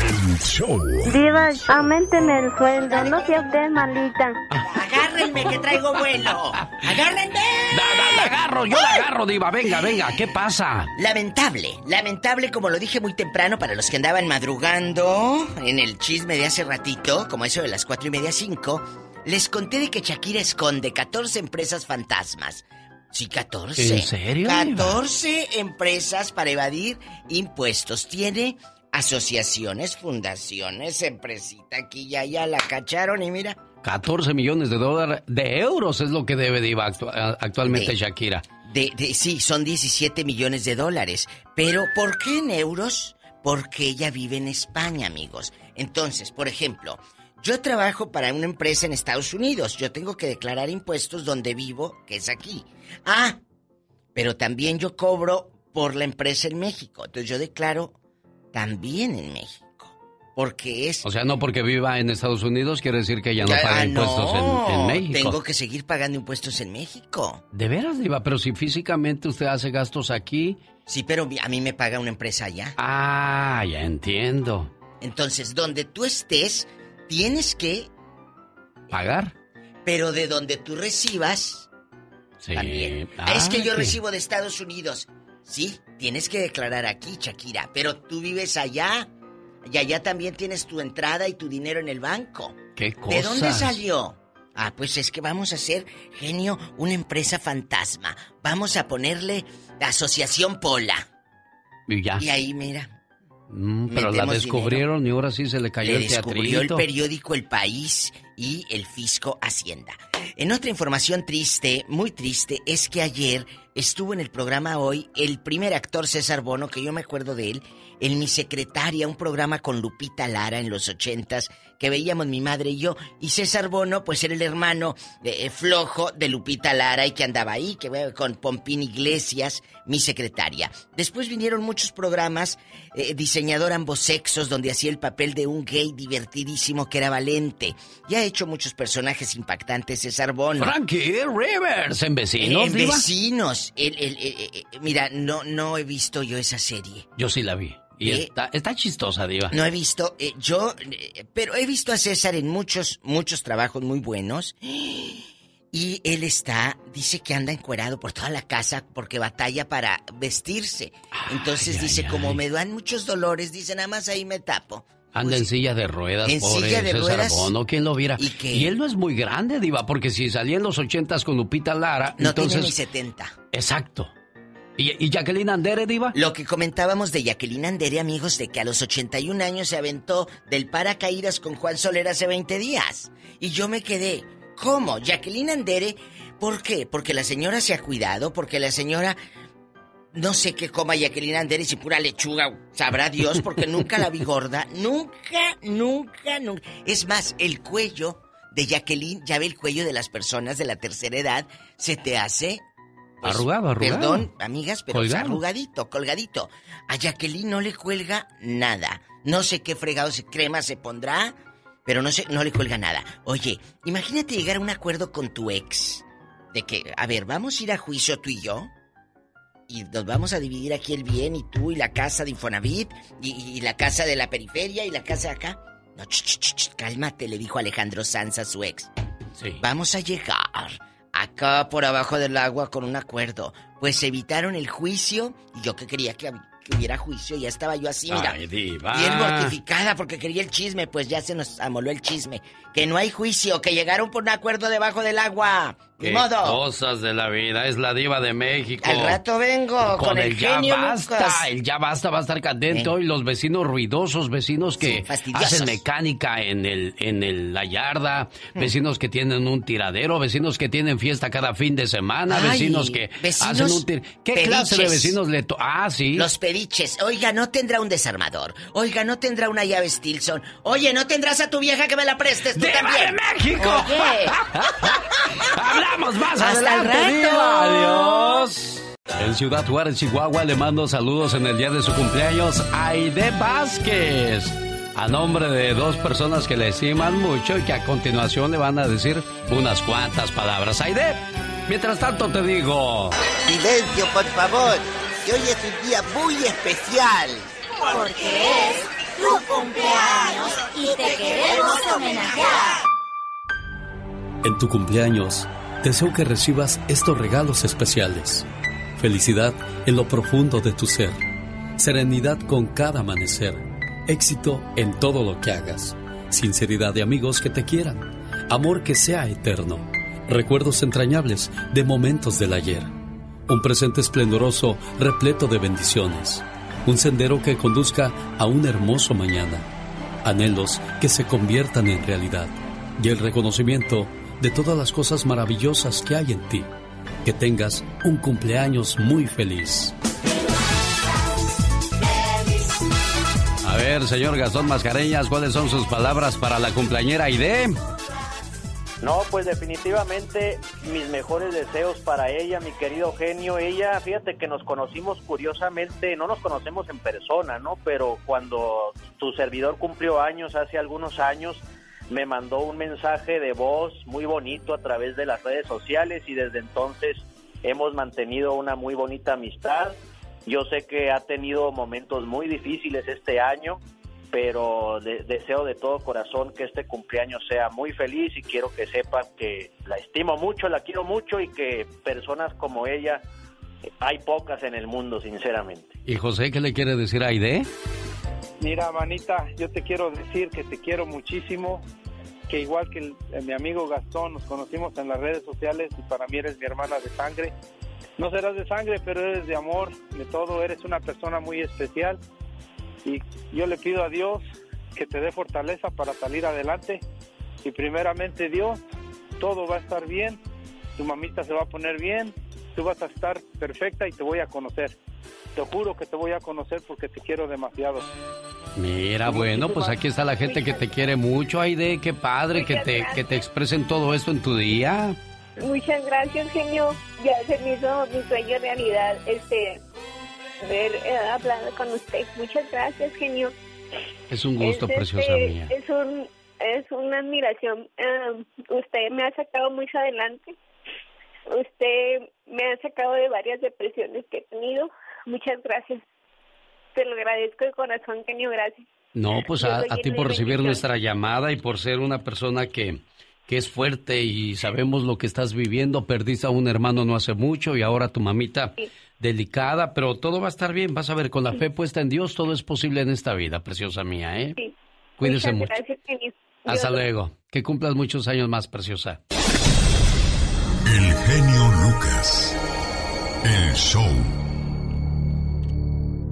El show. Diva, aumenteme el sueldo, no sea usted malita. Agárrenme que traigo vuelo. Agárrenme. Da, da, la agarro, yo la agarro, diva. Venga, venga, ¿qué pasa? Lamentable, lamentable como lo dije muy temprano para los que andaban madrugando en el chisme de hace ratito, como eso de las cuatro y media cinco, les conté de que Shakira esconde 14 empresas fantasmas. Sí, 14. ¿En serio, diva? 14 empresas para evadir impuestos. Tiene asociaciones, fundaciones, empresita aquí y allá la cacharon y mira. 14 millones de dólares, de euros es lo que debe diva actu- actualmente De- Shakira. De, de- sí, son 17 millones de dólares. Pero ¿por qué en euros? Porque ella vive en España, amigos. Entonces, por ejemplo, yo trabajo para una empresa en Estados Unidos. Yo tengo que declarar impuestos donde vivo, que es aquí. Ah, pero también yo cobro por la empresa en México. Entonces yo declaro también en México. Porque es... O sea, no porque viva en Estados Unidos quiere decir que ella no Ah, paga impuestos en- no, en, México. Tengo que seguir pagando impuestos en México. De veras, diva, pero si físicamente usted hace gastos aquí. Sí, pero a mí me paga una empresa allá. Ah, ya entiendo. Entonces, donde tú estés, tienes que, ¿Pagar? pero de donde tú recibas, Sí. también. Ah, es que yo sí. recibo de Estados Unidos. Sí, tienes que declarar aquí, Shakira, pero tú vives allá. Y allá también tienes tu entrada y tu dinero en el banco. ¿Qué ¿De cosas? dónde salió? Ah, pues es que vamos a hacer, genio, una empresa fantasma. Vamos a ponerle la Asociación Pola. Y ya. Y ahí, mira, pero la descubrieron y ahora sí se le cayó Le el descubrió el periódico El País y el Fisco Hacienda. En otra información triste, muy triste, es que ayer estuvo en el programa hoy el primer actor César Bono, que yo me acuerdo de él, en Mi Secretaria, un programa con Lupita Lara en los ochentas, que veíamos mi madre y yo, y César Bono, pues era el hermano eh, flojo de Lupita Lara y que andaba ahí, que ve con Pompín Iglesias, Mi Secretaria. Después vinieron muchos programas, eh, diseñador ambos sexos, donde hacía el papel de un gay divertidísimo que era valente. Y ha hecho muchos personajes impactantes César Bono. Frankie Rivers en Vecinos, En vecinos. El- el- el- mira, no, no he visto yo esa serie. Yo sí la vi. Y ¿Eh? está, está chistosa, diva. No he visto, eh, yo, eh, pero he visto a César en muchos, muchos trabajos muy buenos. Y él está, dice que anda encuerado por toda la casa porque batalla para vestirse. Entonces dice, como me dan muchos dolores, dice, nada más ahí me tapo. Anda en silla de ruedas, En pobre silla de César ruedas. Bono, ¿quién lo viera? Y él no es muy grande, diva, porque si salía en los ochentas con Lupita Lara, No entonces... tiene ni 70. Exacto. ¿Y, y Jacqueline Andere, diva? Lo que comentábamos de Jacqueline Andere, amigos, de que a los 81 años se aventó del paracaídas con Juan Soler hace 20 días. Y yo me quedé, ¿cómo? Jacqueline Andere, ¿por qué? Porque la señora se ha cuidado, porque la señora... No sé qué coma Jacqueline Andere, si pura lechuga, sabrá Dios, porque nunca la vi gorda. Nunca, nunca, nunca. Es más, el cuello de Jacqueline, ya ve el cuello de las personas de la tercera edad, se te hace pues, Arrugado, arrugado. Perdón, amigas, pero Colgado. arrugadito, colgadito. A Jacqueline no le cuelga nada. No sé qué fregado se crema se pondrá, pero no sé, no le cuelga nada. Oye, imagínate llegar a un acuerdo con tu ex. De que, a ver, vamos a ir a juicio tú y yo. Y nos vamos a dividir aquí el bien y tú y la casa de Infonavit y, y la casa de la periferia y la casa de acá. No, ch, ch, ch, ch, cálmate, le dijo Alejandro Sanz a su ex. Sí. Vamos a llegar acá por abajo del agua con un acuerdo. Pues evitaron el juicio y yo que quería que, que hubiera juicio, ya estaba yo así, mira. Ay, diva. Bien mortificada porque quería el chisme, pues ya se nos amoló el chisme. Que no hay juicio, que llegaron por un acuerdo debajo del agua. Ni Qué modo. cosas de la vida, es la diva de México. Al rato vengo con, el, ya genio basta, Lucas. el ya basta va a estar candente hoy los vecinos ruidosos, vecinos que hacen mecánica en el en el la yarda, Mm. vecinos que tienen un tiradero, vecinos que tienen fiesta cada fin de semana, Ay, vecinos que vecinos hacen un tir- ¿Qué clase de vecinos le to Ah, sí. Los Oiga, no tendrá un desarmador. Oiga, no tendrá una llave Stilson. Oye, no tendrás a tu vieja que me la prestes tú ¡Diva también. de México! Oye. Hablamos más Hasta el adelante, rato. Diva. Adiós. En Ciudad Juárez, Chihuahua, le mando saludos en el día de su cumpleaños a Aide Vázquez. A nombre de dos personas que le estiman mucho y que a continuación le van a decir unas cuantas palabras. Aide, mientras tanto te digo... Silencio, por favor, que hoy es un día muy especial. Porque es tu cumpleaños y te queremos homenajear. En tu cumpleaños, deseo que recibas estos regalos especiales. Felicidad en lo profundo de tu ser. Serenidad con cada amanecer. Éxito en todo lo que hagas. Sinceridad de amigos que te quieran. Amor que sea eterno. Recuerdos entrañables de momentos del ayer. Un presente esplendoroso repleto de bendiciones. Un sendero que conduzca a un hermoso mañana. Anhelos que se conviertan en realidad. Y el reconocimiento de todas las cosas maravillosas que hay en ti. Que tengas un cumpleaños muy feliz. A ver, señor Gastón Mascareñas, ¿cuáles son sus palabras para la cumpleañera Aide? No, pues definitivamente mis mejores deseos para ella, mi querido genio. Ella, fíjate que nos conocimos curiosamente, no nos conocemos en persona, ¿no? Pero cuando tu servidor cumplió años, hace algunos años, me mandó un mensaje de voz muy bonito a través de las redes sociales y desde entonces hemos mantenido una muy bonita amistad. Yo sé que ha tenido momentos muy difíciles este año, pero de- deseo de todo corazón que este cumpleaños sea muy feliz y quiero que sepan que la estimo mucho, la quiero mucho y que personas como ella hay pocas en el mundo, sinceramente. ¿Y José qué le quiere decir a Aide? Mira, manita, yo te quiero decir que te quiero muchísimo, que igual que el- eh, mi amigo Gastón, nos conocimos en las redes sociales y para mí eres mi hermana de sangre. No serás de sangre, pero eres de amor, de todo, eres una persona muy especial y yo le pido a Dios que te dé fortaleza para salir adelante y primeramente Dios, todo va a estar bien, tu mamita se va a poner bien, tú vas a estar perfecta y te voy a conocer. Te juro que te voy a conocer porque te quiero demasiado. Mira, bueno, pues aquí está la gente que te quiere mucho, Aide. Qué padre que te, que te expresen todo esto en tu día. Muchas gracias, genio. Ya se me hizo mi sueño realidad, este, ver, eh, hablar con usted. Muchas gracias, genio. Es un gusto, Es, este, preciosa mía. Es un, es una admiración. Eh, usted me ha sacado muy adelante. Usted me ha sacado de varias depresiones que he tenido. Muchas gracias. Te lo agradezco de corazón, genio. Gracias. No, pues a, a ti por recibir nuestra llamada y por ser una persona que, que es fuerte y sabemos lo que estás viviendo. Perdiste a un hermano no hace mucho y ahora tu mamita delicada, pero todo va a estar bien. Vas a ver, con la fe puesta en Dios, todo es posible en esta vida, preciosa mía, ¿eh? Sí. Cuídese Muchas mucho. Gracias, genio. Hasta Dios- luego. Que cumplas muchos años más, preciosa. El genio Lucas. El show.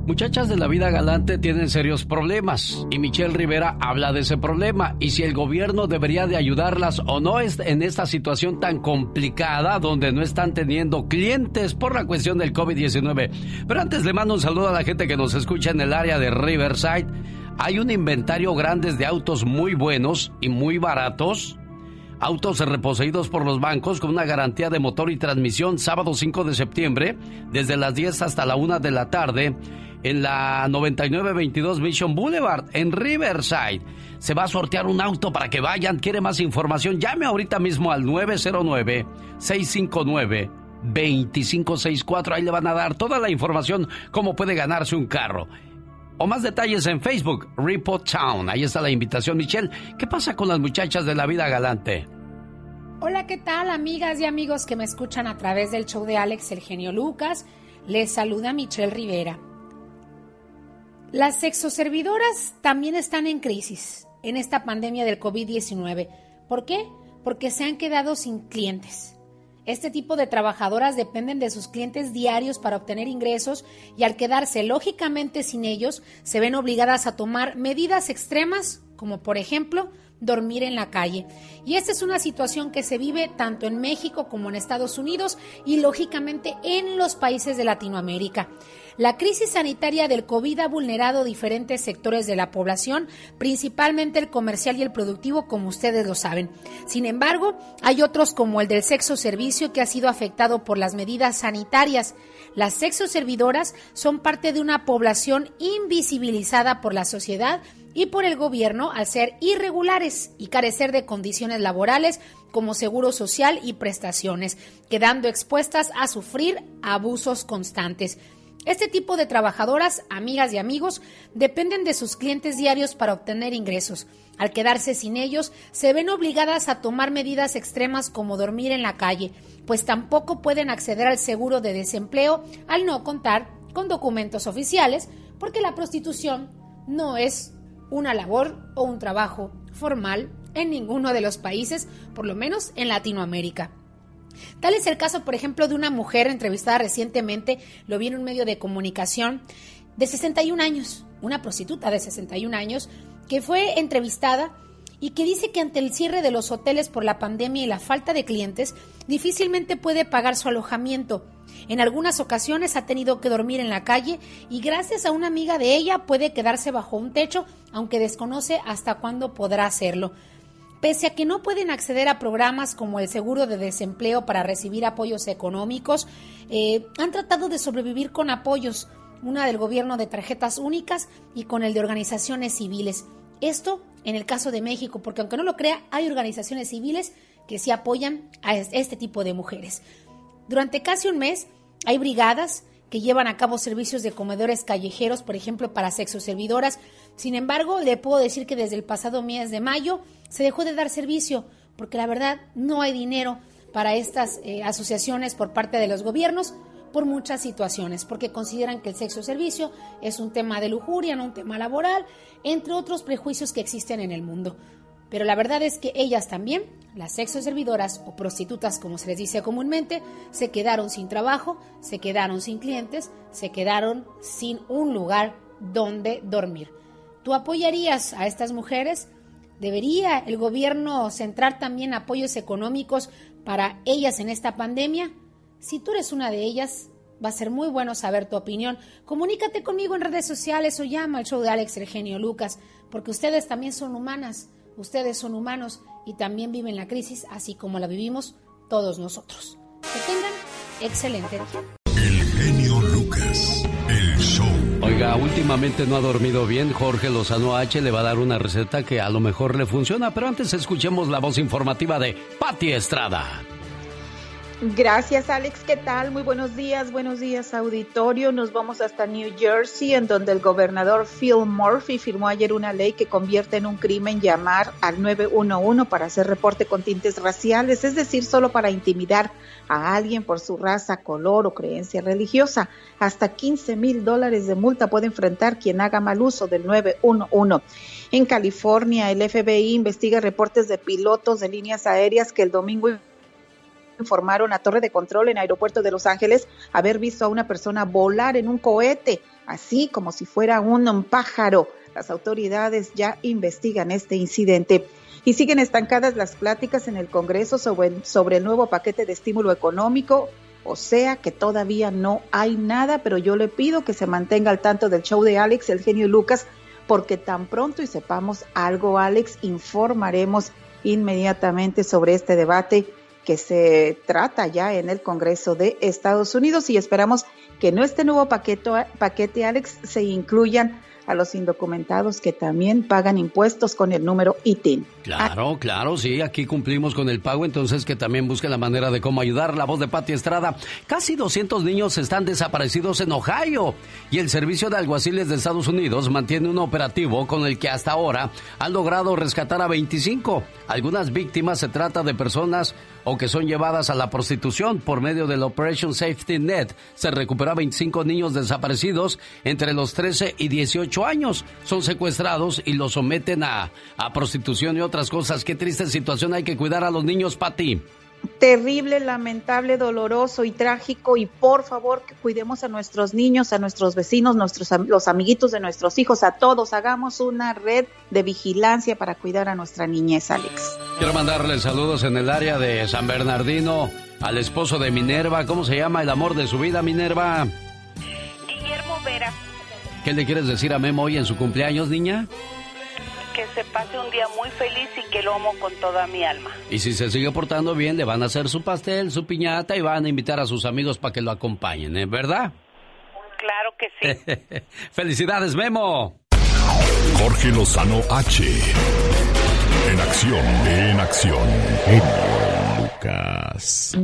Muchachas de la vida galante tienen serios problemas y Michelle Rivera habla de ese problema y si el gobierno debería de ayudarlas o no es- en esta situación tan complicada donde no están teniendo clientes por la cuestión del COVID-19. Pero antes le mando un saludo a la gente que nos escucha en el área de Riverside. Hay un inventario grande de autos muy buenos y muy baratos. Autos reposeídos por los bancos con una garantía de motor y transmisión sábado 5 de septiembre desde las 10 hasta la 1 de la tarde en la 9922 Mission Boulevard en Riverside. Se va a sortear un auto para que vayan. ¿Quiere más información? Llame ahorita mismo al 909-659-2564. Ahí le van a dar toda la información cómo puede ganarse un carro. O más detalles en Facebook, Repo Town. Ahí está la invitación, Michelle. ¿Qué pasa con las muchachas de la vida galante? Hola, ¿qué tal amigas y amigos que me escuchan a través del show de Alex, el genio Lucas? Les saluda Michelle Rivera. Las sexoservidoras también están en crisis en esta pandemia del COVID-19. ¿Por qué? Porque se han quedado sin clientes. Este tipo de trabajadoras dependen de sus clientes diarios para obtener ingresos y al quedarse lógicamente sin ellos, se ven obligadas a tomar medidas extremas como por ejemplo dormir en la calle. Y esta es una situación que se vive tanto en México como en Estados Unidos y lógicamente en los países de Latinoamérica. La crisis sanitaria del COVID ha vulnerado diferentes sectores de la población, principalmente el comercial y el productivo, como ustedes lo saben. Sin embargo, hay otros como el del sexo servicio que ha sido afectado por las medidas sanitarias. Las sexo servidoras son parte de una población invisibilizada por la sociedad y por el gobierno al ser irregulares y carecer de condiciones laborales como seguro social y prestaciones, quedando expuestas a sufrir abusos constantes. Este tipo de trabajadoras, amigas y amigos, dependen de sus clientes diarios para obtener ingresos. Al quedarse sin ellos, se ven obligadas a tomar medidas extremas como dormir en la calle, pues tampoco pueden acceder al seguro de desempleo al no contar con documentos oficiales, porque la prostitución no es una labor o un trabajo formal en ninguno de los países, por lo menos en Latinoamérica. Tal es el caso, por ejemplo, de una mujer entrevistada recientemente, lo vi en un medio de comunicación, de 61 años, una prostituta de 61 años, que fue entrevistada y que dice que ante el cierre de los hoteles por la pandemia y la falta de clientes, difícilmente puede pagar su alojamiento. En algunas ocasiones ha tenido que dormir en la calle y gracias a una amiga de ella puede quedarse bajo un techo, aunque desconoce hasta cuándo podrá hacerlo. Pese a que no pueden acceder a programas como el seguro de desempleo para recibir apoyos económicos, eh, han tratado de sobrevivir con apoyos, una del gobierno de tarjetas únicas y con el de organizaciones civiles. Esto en el caso de México, porque aunque no lo crea, hay organizaciones civiles que sí apoyan a este tipo de mujeres. Durante casi un mes hay brigadas que llevan a cabo servicios de comedores callejeros, por ejemplo, para sexoservidoras. Sin embargo, le puedo decir que desde el pasado mes de mayo se dejó de dar servicio porque la verdad no hay dinero para estas eh, asociaciones por parte de los gobiernos por muchas situaciones, porque consideran que el sexo servicio es un tema de lujuria, no un tema laboral, entre otros prejuicios que existen en el mundo. Pero la verdad es que ellas también, las sexo servidoras o prostitutas como se les dice comúnmente, se quedaron sin trabajo, se quedaron sin clientes, se quedaron sin un lugar donde dormir. ¿Tú apoyarías a estas mujeres? ¿Debería el gobierno centrar también apoyos económicos para ellas en esta pandemia? Si tú eres una de ellas, va a ser muy bueno saber tu opinión. Comunícate conmigo en redes sociales o llama al show de Alex Eugenio Lucas, porque ustedes también son humanas, ustedes son humanos y también viven la crisis así como la vivimos todos nosotros. Que tengan excelente día. El genio Lucas. Últimamente no ha dormido bien. Jorge Lozano H le va a dar una receta que a lo mejor le funciona, pero antes escuchemos la voz informativa de Patti Estrada. Gracias, Alex. ¿Qué tal? Muy buenos días, buenos días, auditorio. Nos vamos hasta New Jersey, en donde el gobernador Phil Murphy firmó ayer una ley que convierte en un crimen llamar al 911 para hacer reporte con tintes raciales, es decir, solo para intimidar a alguien por su raza, color o creencia religiosa. Hasta 15 mil dólares de multa puede enfrentar quien haga mal uso del 911. En California, el FBI investiga reportes de pilotos de líneas aéreas que el domingo informaron a Torre de Control en Aeropuerto de Los Ángeles haber visto a una persona volar en un cohete, así como si fuera un pájaro. Las autoridades ya investigan este incidente. Y siguen estancadas las pláticas en el Congreso sobre, sobre el nuevo paquete de estímulo económico. O sea que todavía no hay nada, pero yo le pido que se mantenga al tanto del show de Alex, el genio Lucas, porque tan pronto y sepamos algo, Alex, informaremos inmediatamente sobre este debate que se trata ya en el Congreso de Estados Unidos y esperamos que en este nuevo paquete, paquete Alex, se incluyan a los indocumentados que también pagan impuestos con el número ITIN. Claro, claro, sí, aquí cumplimos con el pago, entonces que también busque la manera de cómo ayudar. La voz de Pati Estrada. Casi 200 niños están desaparecidos en Ohio y el Servicio de Alguaciles de Estados Unidos mantiene un operativo con el que hasta ahora han logrado rescatar a 25. Algunas víctimas se trata de personas o que son llevadas a la prostitución por medio del Operation Safety Net. Se recuperó a 25 niños desaparecidos entre los 13 y 18 años. Son secuestrados y los someten a, a prostitución y otras cosas. Qué triste situación. Hay que cuidar a los niños, Pati. Terrible, lamentable, doloroso y trágico y por favor que cuidemos a nuestros niños, a nuestros vecinos, nuestros los amiguitos de nuestros hijos, a todos, hagamos una red de vigilancia para cuidar a nuestra niñez, Alex. Quiero mandarle saludos en el área de San Bernardino al esposo de Minerva, ¿cómo se llama el amor de su vida, Minerva? Guillermo Vera. ¿Qué le quieres decir a Memo hoy en su cumpleaños, niña? Que se pase un día muy feliz y que lo amo con toda mi alma. Y si se sigue portando bien, le van a hacer su pastel, su piñata y van a invitar a sus amigos para que lo acompañen, ¿eh? ¿verdad? Claro que sí. Felicidades, Memo. Jorge Lozano H. En acción, en acción. Genio Lucas.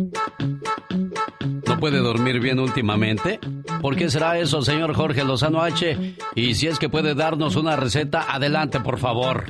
¿No puede dormir bien últimamente? ¿Por qué será eso, señor Jorge Lozano H? Y si es que puede darnos una receta, adelante, por favor.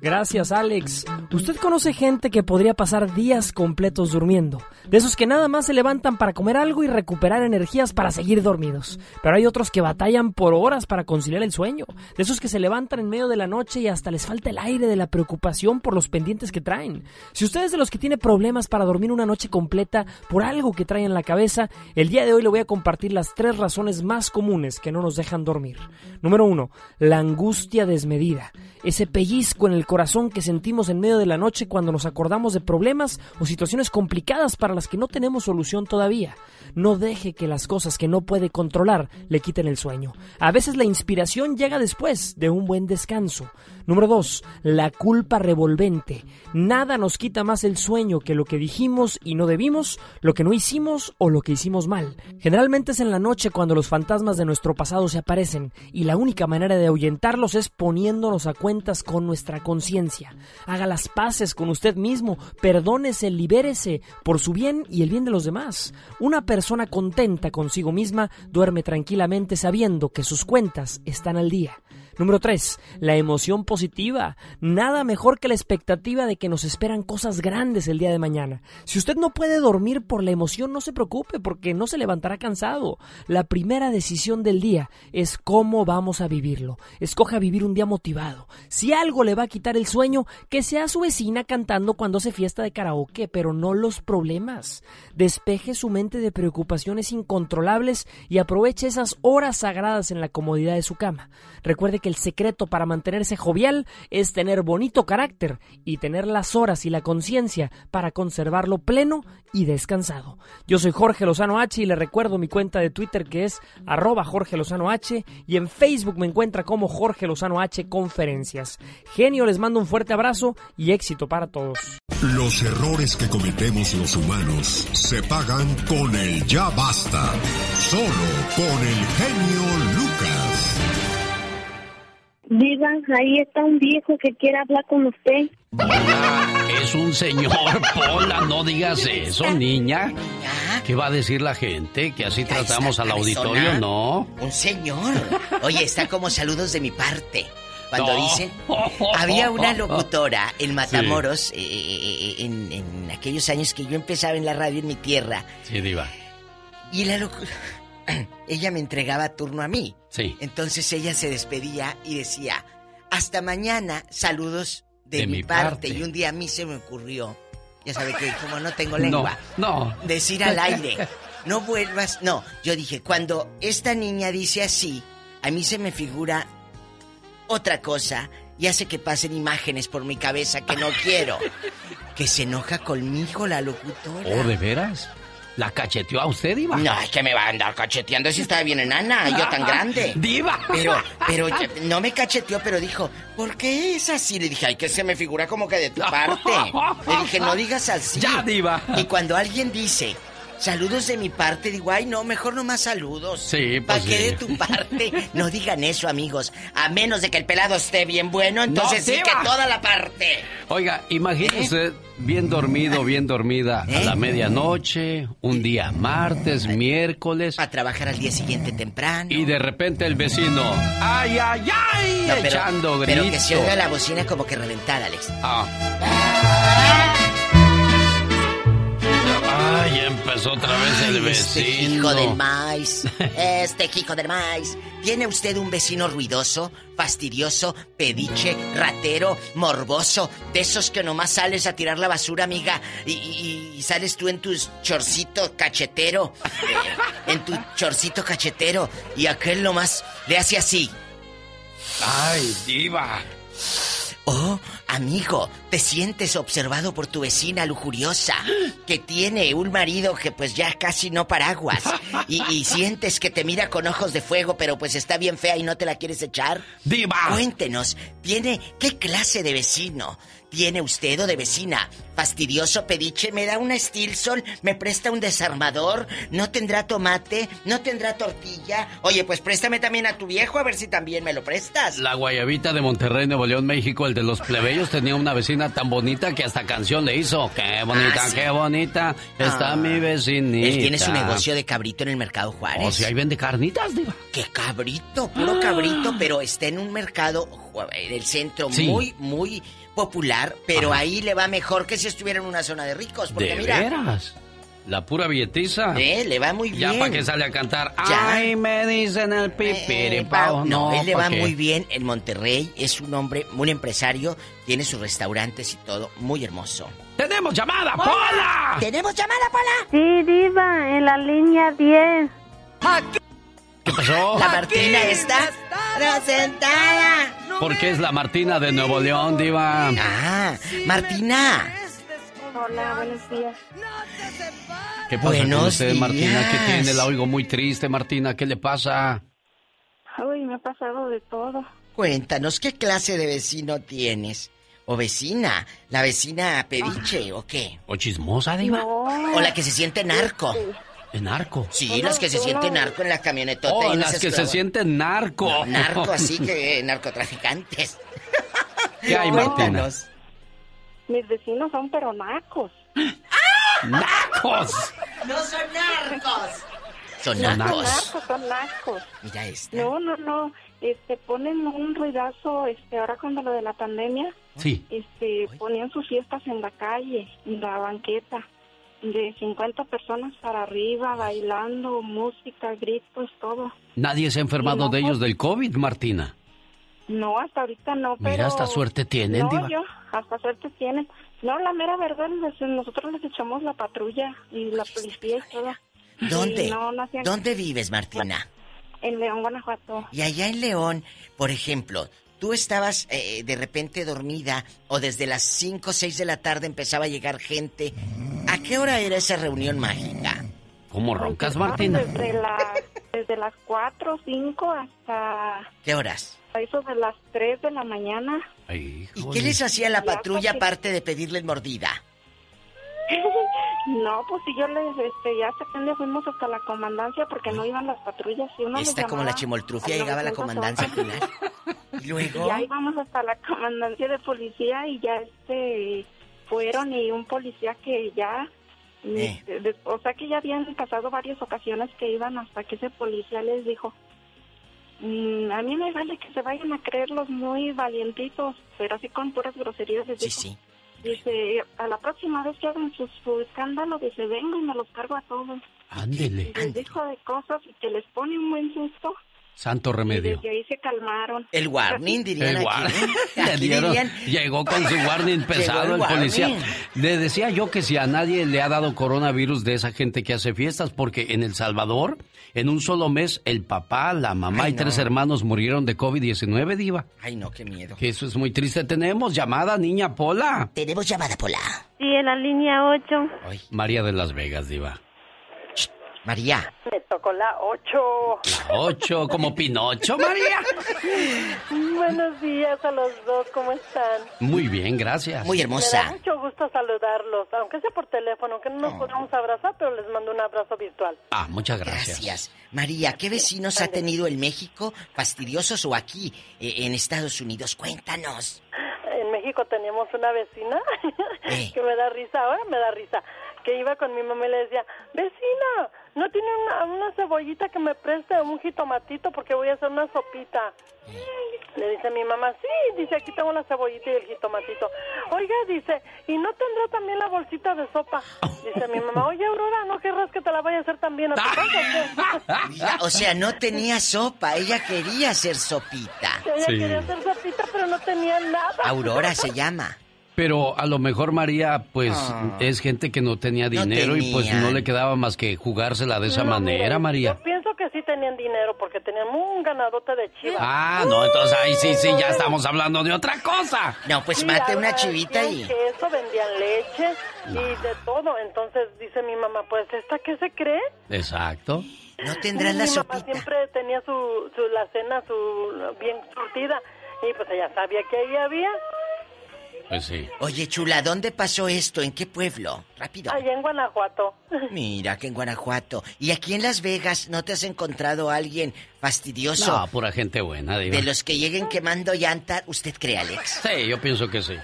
Gracias, Alex. Usted conoce gente que podría pasar días completos durmiendo. De esos que nada más se levantan para comer algo y recuperar energías para seguir dormidos. Pero hay otros que batallan por horas para conciliar el sueño. De esos que se levantan en medio de la noche y hasta les falta el aire de la preocupación por los pendientes que traen. Si usted es de los que tiene problemas para dormir una noche completa por algo que trae en la cabeza, el día de hoy le voy a compartir las tres razones más comunes que no nos dejan dormir. Número uno, la angustia desmedida. Ese pellizco en el corazón que sentimos en medio de la noche cuando nos acordamos de problemas o situaciones complicadas para las que no tenemos solución todavía. No deje que las cosas que no puede controlar le quiten el sueño. A veces la inspiración llega después de un buen descanso. Número 2. La culpa revolvente. Nada nos quita más el sueño que lo que dijimos y no debimos, lo que no hicimos o lo que hicimos mal. Generalmente es en la noche cuando los fantasmas de nuestro pasado se aparecen y la única manera de ahuyentarlos es poniéndonos a cuentas con nuestra conciencia. Haga las paces con usted mismo, perdónese, libérese por su bien y el bien de los demás. Una contenta consigo misma duerme tranquilamente sabiendo que sus cuentas están al día. Número 3. La emoción positiva. Nada mejor que la expectativa de que nos esperan cosas grandes el día de mañana. Si usted no puede dormir por la emoción, no se preocupe porque no se levantará cansado. La primera decisión del día es cómo vamos a vivirlo. Escoja vivir un día motivado. Si algo le va a quitar el sueño, que sea su vecina cantando cuando hace fiesta de karaoke, pero no los problemas. Despeje su mente de preocupaciones incontrolables y aproveche esas horas sagradas en la comodidad de su cama. Recuerde que el secreto para mantenerse jovial es tener bonito carácter y tener las horas y la conciencia para conservarlo pleno y descansado. Yo soy Jorge Lozano H y le recuerdo mi cuenta de Twitter que es arroba Jorge Lozano H y en Facebook me encuentra como Jorge Lozano H Conferencias. Genio, les mando un fuerte abrazo y éxito para todos. Los errores que cometemos los humanos se pagan con el ya basta. Solo con el genio Lucas. Diva, ahí está un viejo que quiere hablar con usted. Es un señor, Pola, no digas eso, niña. ¿Qué va a decir la gente? ¿Que así tratamos al auditorio? No. Un señor. Oye, está como saludos de mi parte. Cuando No. dicen, había una locutora en Matamoros, eh, eh, en, en aquellos años que yo empezaba en la radio en mi tierra, Sí, diva. y la locu- ella me entregaba turno a mí. Sí. Entonces ella se despedía y decía, hasta mañana, saludos de, De mi, mi parte. parte. Y un día a mí se me ocurrió, ya sabe que como no tengo lengua, No, no. decir al aire, no vuelvas, no, yo dije, cuando esta niña dice así, a mí se me figura otra cosa y hace que pasen imágenes por mi cabeza que no quiero. Que se enoja conmigo la locutora. ¿Oh, de veras? ¿La cacheteó a usted, diva? No, es que me va a andar cacheteando si estaba bien enana, yo tan grande. ¡Diva! Pero, pero no me cacheteó, pero dijo, ¿por qué es así? Le dije, ay, que se me figura como que de tu parte. Le dije, no digas así. Ya, diva. Y cuando alguien dice, saludos de mi parte, digo, ay, no, mejor no más saludos. Sí, ¿Para pues qué sí. de tu parte? No digan eso, amigos. A menos de que el pelado esté bien bueno, entonces sí que toda la parte. Oiga, imagínese usted bien dormido, bien dormida a la medianoche, un día martes, miércoles. A trabajar al día siguiente temprano. Y de repente el vecino, ¡ay, ay, ay! No, pero, echando gritos. pero que se oiga la bocina como que reventada, Alex. Ah. Ay, Ay, empezó otra vez el Este vecino. hijo del maíz. Este hijo del maíz. ¿Tiene usted un vecino ruidoso, fastidioso, pediche, ratero, morboso? De esos que nomás sales a tirar la basura, amiga, y, y- y sales tú en tu chorcito cachetero. eh, en tu chorcito cachetero. Y aquel nomás le hace así. Ay, diva. Oh, amigo, te sientes observado por tu vecina lujuriosa, que tiene un marido que pues ya casi no paraguas, y, y sientes que te mira con ojos de fuego, pero pues está bien fea y no te la quieres echar. Diva. Cuéntenos, ¿tiene qué clase de vecino? ¿Tiene usted o de vecina? Fastidioso pediche, me da una Stilson, me presta un desarmador, no tendrá tomate, no tendrá tortilla. Oye, pues préstame también a tu viejo a ver si también me lo prestas. La guayabita de Monterrey, Nuevo León, México, el de los plebeyos, tenía una vecina tan bonita que hasta canción le hizo. Qué bonita, Ah, sí. qué bonita está Ah. mi vecinita. Él tiene su negocio de cabrito en el mercado Juárez. O sea, ahí vende carnitas, diva. ¡Qué cabrito! Puro cabrito, pero está en un mercado en el centro Sí. muy, muy popular, pero Ajá. ahí le va mejor que si estuviera en una zona de ricos. Porque ¿De mira, veras? La pura billetiza. Eh, le va muy Ya bien. para que sale a cantar. Ya. Ay, me dicen el pipiripao. no, él le ¿pa' va qué? muy bien en Monterrey, es un hombre, un empresario, tiene sus restaurantes y todo, muy hermoso. ¡Tenemos llamada, Pola! ¿Tenemos llamada, Pola? Sí, Diva, en la línea 10. ¿Qué pasó? La Martina está sentada. ¿Por qué es la Martina de Nuevo León, diva? Ah, Martina. Hola, buenos días. ¿Qué pasa con Buenos usted, Martina? ¿Qué tiene? La oigo muy triste, Martina. ¿Qué le pasa? Uy, me ha pasado de todo. Cuéntanos, ¿qué clase de vecino tienes? ¿O vecina? ¿La vecina pediche o qué? ¿O chismosa, diva? No. ¿O la que se siente narco? ¿En narco? Sí, las que se sienten narco en la camionetota. Oh, y las que se sienten narco. No, narco, así que narcotraficantes. ¿Qué hay, Martina? Mis vecinos son peronacos. ¡Nacos! ¡No son narcos! Son No son narcos. narcos, son nacos. Mira esta. No, no, no. Este, ponen un ruidazo, este, ahora cuando lo de la pandemia, Sí. este, ponían sus fiestas en la calle, en la banqueta, de 50 personas para arriba, bailando, música, gritos, todo. Nadie se ha enfermado No, de ellos del COVID, Martina. No, hasta ahorita no, pero... Mira, hasta suerte tienen, No, diva. yo, hasta suerte tienen. No, la mera verdad, les- nosotros les echamos la patrulla y la policía y todo. ¿Dónde? Y no, no hacían- ¿Dónde vives, Martina? En León, Guanajuato. Y allá en León, por ejemplo, tú estabas eh, de repente dormida o desde las 5 o 6 de la tarde empezaba a llegar gente. ¿A qué hora era esa reunión mágica? ¿Cómo roncas, Martina? Desde, la- desde las 4 o 5 hasta ¿Qué horas? a eso de las 3 de la mañana. Ay, ¿Y qué les hacía la patrulla aparte de pedirles mordida? No, pues si yo les, este, ya hasta que fuimos hasta la comandancia porque no iban las patrullas. Y uno Esta como la chimoltrufia al llegaba a la 911. comandancia final. Y luego... Ya íbamos hasta la comandancia de policía y ya este fueron y un policía que ya Eh. este, de- o sea que ya habían pasado varias ocasiones que iban hasta que ese policía les dijo "Mm, a mí me vale que se vayan a creer los muy valientitos pero así con puras groserías les Sí, dijo sí. Dice a la próxima vez que hagan su, su escándalo dice vengo y me los cargo a todos Ándele. les dijo de cosas y que les pone un buen susto Santo y remedio. desde ahí se calmaron El warning, dirían El aquí. war- ¿eh? Le Aquí dieron- dirían... llegó con su warning pesado el, el policía. warning. Le decía yo que si a nadie le ha dado coronavirus de esa gente que hace fiestas, porque en El Salvador, en un solo mes, el papá, la mamá Ay, y tres no. hermanos murieron de COVID-19, diva. Ay, no, qué miedo. Que eso es muy triste. Tenemos llamada, niña Pola. Tenemos llamada, Pola. sí en la línea 8 María de Las Vegas, diva. María. Me tocó la 8. La ocho, como Pinocho, María. Buenos días a los dos, ¿cómo están? Muy bien, gracias. Muy Me da hermosa. mucho gusto saludarlos, aunque sea por teléfono, aunque no nos podamos abrazar, pero les mando un abrazo virtual. Ah, muchas gracias. Gracias. María, ¿qué vecinos ha tenido en México, fastidiosos o aquí, eh, en Estados Unidos? Cuéntanos. En México teníamos una vecina Eh. que me da risa, ahora me da risa, que iba con mi mamá y le decía, vecina, ¿no tiene una, una cebollita que me preste un jitomatito porque voy a hacer una sopita? Le dice mi mamá, sí, dice, aquí tengo la cebollita y el jitomatito. Oiga, dice, ¿y no tendrá también la bolsita de sopa? Dice mi mamá, oye, Aurora, ¿no querrás que te la vaya a hacer también a tu casa? o qué?" Mira, o sea, no tenía sopa, ella quería hacer sopita. Ella Sí. quería hacer sopita, pero no tenía nada. Aurora se llama. Pero a lo mejor María, pues Ah. es gente que no tenía dinero y pues no le quedaba más que jugársela de esa No, manera, mira, María. Yo pienso que sí tenían dinero porque tenían un ganadote de chivas. Ah, no, entonces ahí sí, sí, ya estamos hablando de otra cosa. No, pues Sí, mate una chivita y... queso, vendían leche y de todo. Entonces dice mi mamá, pues, ¿esta qué se cree? Exacto. No tendrás Y la mi mamá sopita. siempre tenía su, su la cena su bien surtida y pues ella sabía que ahí había. Pues sí. Oye, chula, ¿dónde pasó esto? ¿En qué pueblo? Rápido. Allá en Guanajuato. Mira, que en Guanajuato. ¿Y aquí en Las Vegas no te has encontrado a alguien fastidioso? No, pura gente buena, diva. De los que lleguen quemando llanta, ¿usted cree, Alex? Sí, yo pienso que sí.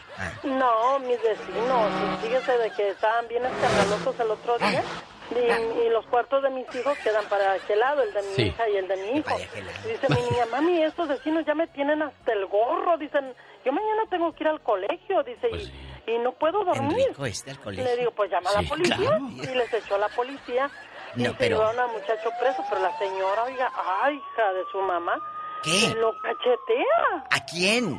No, mis vecinos, fíjese de que estaban bien escandalosos el otro día. Y, y los cuartos de mis hijos quedan para aquel lado, el de mi Sí. hija y el de mi hijo. Dice mi niña, mami, estos vecinos ya me tienen hasta el gorro. Dicen, yo mañana tengo que ir al colegio, dice, y, y no puedo dormir. Colegio. le digo, pues llama a la policía. claro. Y les echó a la policía. Y se pero- llevaron al muchacho preso, pero la señora, oiga, ay, hija de su mamá. ¿Qué? Lo cachetea ¿A quién?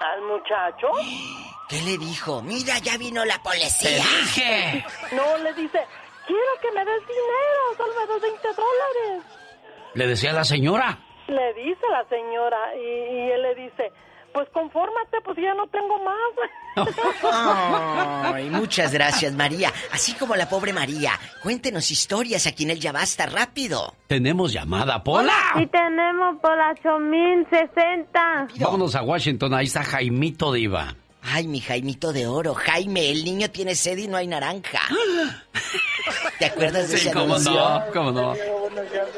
al muchacho. ¿Qué le dijo? Mira, ya vino la policía. No, le dice, quiero que me des dinero, Salvador, 20 dólares. Le decía a la señora. Le dice la señora y, y él le dice, pues confórmate, pues ya no tengo más. Ay, muchas gracias, María. Así como la pobre María. Cuéntenos historias aquí en el Ya Basta, rápido. Tenemos llamada, Pola. Y tenemos por la 8060. Vámonos a Washington, ahí está Jaimito Diva. Ay, mi Jaimito de oro. Jaime, el niño tiene sed y no hay naranja. ¿Te acuerdas de Sí, ese cómo anuncio? no, cómo no.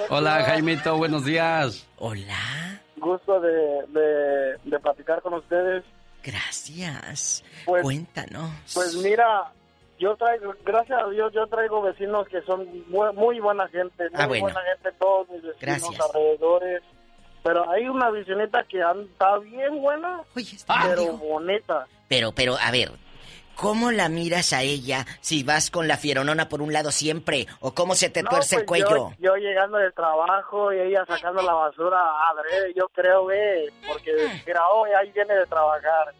Hola, Jaimito, buenos días. Hola. Gusto de, de, de platicar con ustedes. Gracias. Pues- Cuéntanos. Pues mira, yo traigo, gracias a Dios, yo traigo vecinos que son bu- muy buena gente, muy Ah, bueno. buena gente, todos mis vecinos Gracias. alrededores. Pero hay una vecinita que an- está bien buena, pero bonita. Pero, pero, a ver, ¿cómo la miras a ella si vas con la fieronona por un lado siempre? ¿O cómo se te No, tuerce el pues, cuello? Yo, yo llegando del trabajo y ella sacando la basura adrede, yo creo, ve, porque mira, oh, ahí viene de trabajar.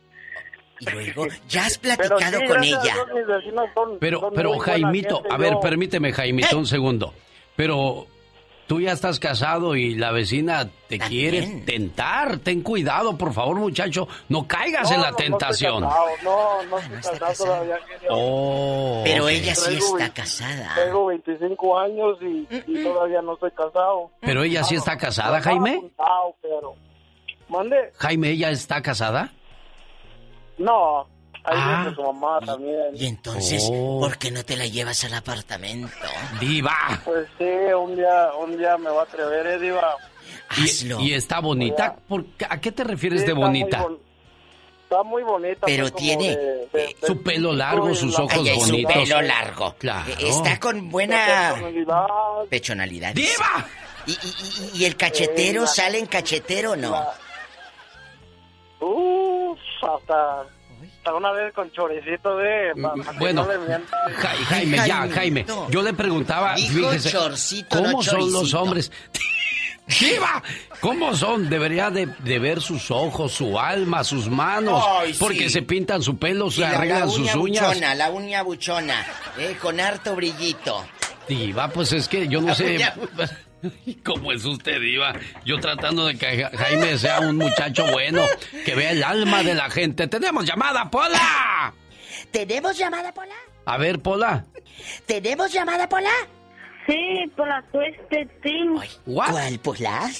Y luego, ¿ya has Pero platicado sí, con ella? Dios, son- Pero, son pero Jaimito, gente, a ver, yo- permíteme, Jaimito, un segundo. Pero tú ya estás casado y la vecina te quiere tentar. Ten cuidado, por favor, muchacho. No caigas No, en la no, no tentación. No, no estoy casado todavía. Oh, Pero ella sí está casada. Tengo 25 años y, y todavía no estoy casado. Pero ella sí está casada, Jaime. pero... ¿Mande? Jaime, ¿ella está casada? No, Ah. viene su mamá también. Y entonces, Oh. ¿por qué no te la llevas al apartamento? Diva. Pues sí, un día, un día me va a atrever, eh, Diva. Y, y está bonita. ¿Por qué- ¿A qué te refieres Sí, de bonita? bon- Está muy bonita. Pero tiene, de- de- de- Su pelo largo, sus ojos Ay, ay, su bonitos. pelo largo. Claro. Eh, Está con buena personalidad. pechonalidad. ¡Diva! ¿Y, y, y- y el cachetero Eh, la- sale en cachetero o no? Uf, hasta, hasta una vez con choricito de... pa que Bueno. Ja- Jaime, ya, Jaime. Yo le preguntaba, Dijo fíjese, chorcito, ¿cómo no son los hombres? ¡Diva! ¿Cómo son? Debería de, de ver sus ojos, su alma, sus manos. Ay, sí. porque se pintan su pelo, Y se la- arreglan la sus uña uñas. buchona, la uña buchona, eh, con harto brillito. Diva, pues es que yo no La sé. uña ¿Cómo es usted, Diva? Yo tratando de que Ja- Jaime sea un muchacho bueno, que vea el alma de la gente. ¡Tenemos llamada, Pola! ¿Tenemos llamada, Pola? A ver, Pola. ¿Tenemos llamada, Pola? Sí, por la Tueste Trin. ¿Cuál, Pola?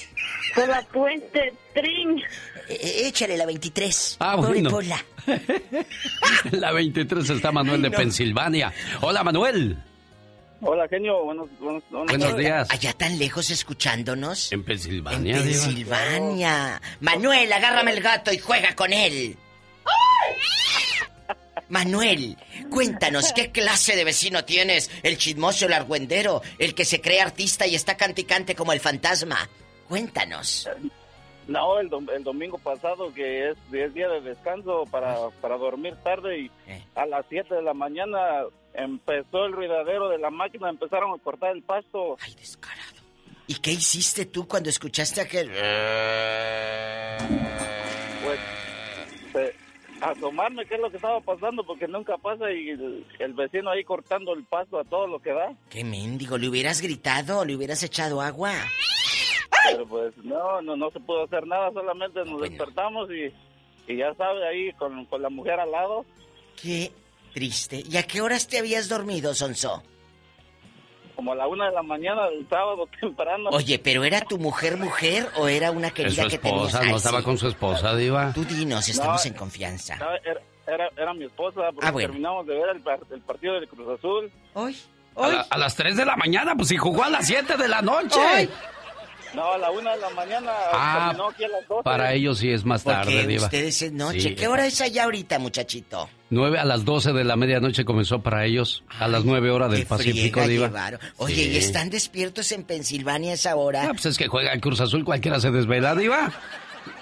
Por la Tueste Trin. Eh, échale la 23. Ah, bueno. Pola. La 23 está Manuel de no. Pensilvania. Hola, Manuel. Hola, genio. Buenos, buenos, Buenos días. Allá tan lejos escuchándonos. En Pensilvania, En Diva. Pensilvania. Manuel, agárrame el gato y juega con él. Manuel, cuéntanos, ¿qué clase de vecino tienes? ¿El chismoso, el argüendero? ¿El que se cree artista y está canticante como el fantasma? Cuéntanos. No, el, dom- el domingo pasado, que es, es día de descanso para, para dormir tarde y a las 7 de la mañana empezó el ruidadero de la máquina, empezaron a cortar el pasto. Ay, descarado. ¿Y qué hiciste tú cuando escuchaste aquel... Pues, eh, asomarme qué es lo que estaba pasando porque nunca pasa y el, el vecino ahí cortando el pasto a todo lo que da. ¡Qué mendigo! ¿Le hubieras gritado? ¿Le hubieras echado agua? Pero pues no, no, no se pudo hacer nada, solamente nos despertamos y, y ya sabe, ahí con, con la mujer al lado. Qué triste. ¿Y a qué horas te habías dormido, Sonso? Como a la una de la mañana del sábado temprano. Oye, ¿pero era tu mujer mujer o era una Es querida su que tenías? esposa, no estaba sí. con su esposa, Diva. Tú dinos, estamos No, en confianza. Era, era, era mi esposa, porque Ah, bueno. terminamos de ver el, par- el partido del Cruz Azul. Hoy. A, la- a las 3 de la mañana, pues si jugó a las 7 de la noche. Ay. No, a la una de la mañana Ah, terminó aquí a las 12. Para ellos sí es más tarde, Porque Diva. ustedes es noche. Sí. ¿Qué hora es allá ahorita, muchachito? 9 a las 12 de la medianoche comenzó para ellos. A las 9 horas del Pacífico, Diva. llevaron. Oye, Sí. ¿y están despiertos en Pensilvania a esa hora? Ah, pues es que juega el Cruz Azul, cualquiera se desvela, Diva.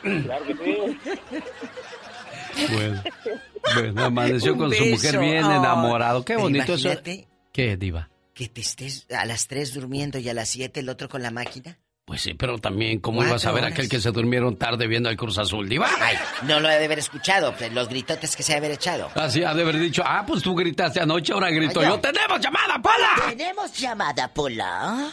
Claro que sí. Bueno, bueno, amaneció Un con su mujer bien Ay, enamorado. Qué pero bonito eso. ¿Qué, Diva? que te estés a las 3 durmiendo y a las 7 el otro con la máquina. Pues sí, pero también, ¿cómo ibas a ver horas. aquel que se durmieron tarde viendo al Cruz Azul, Diva? Ay, no lo he de haber escuchado, pues, los gritotes que se ha de haber echado. Así ha de haber dicho, ah, pues tú gritaste anoche, ahora grito yo. ¡Tenemos llamada, Pola! Tenemos llamada, Pola.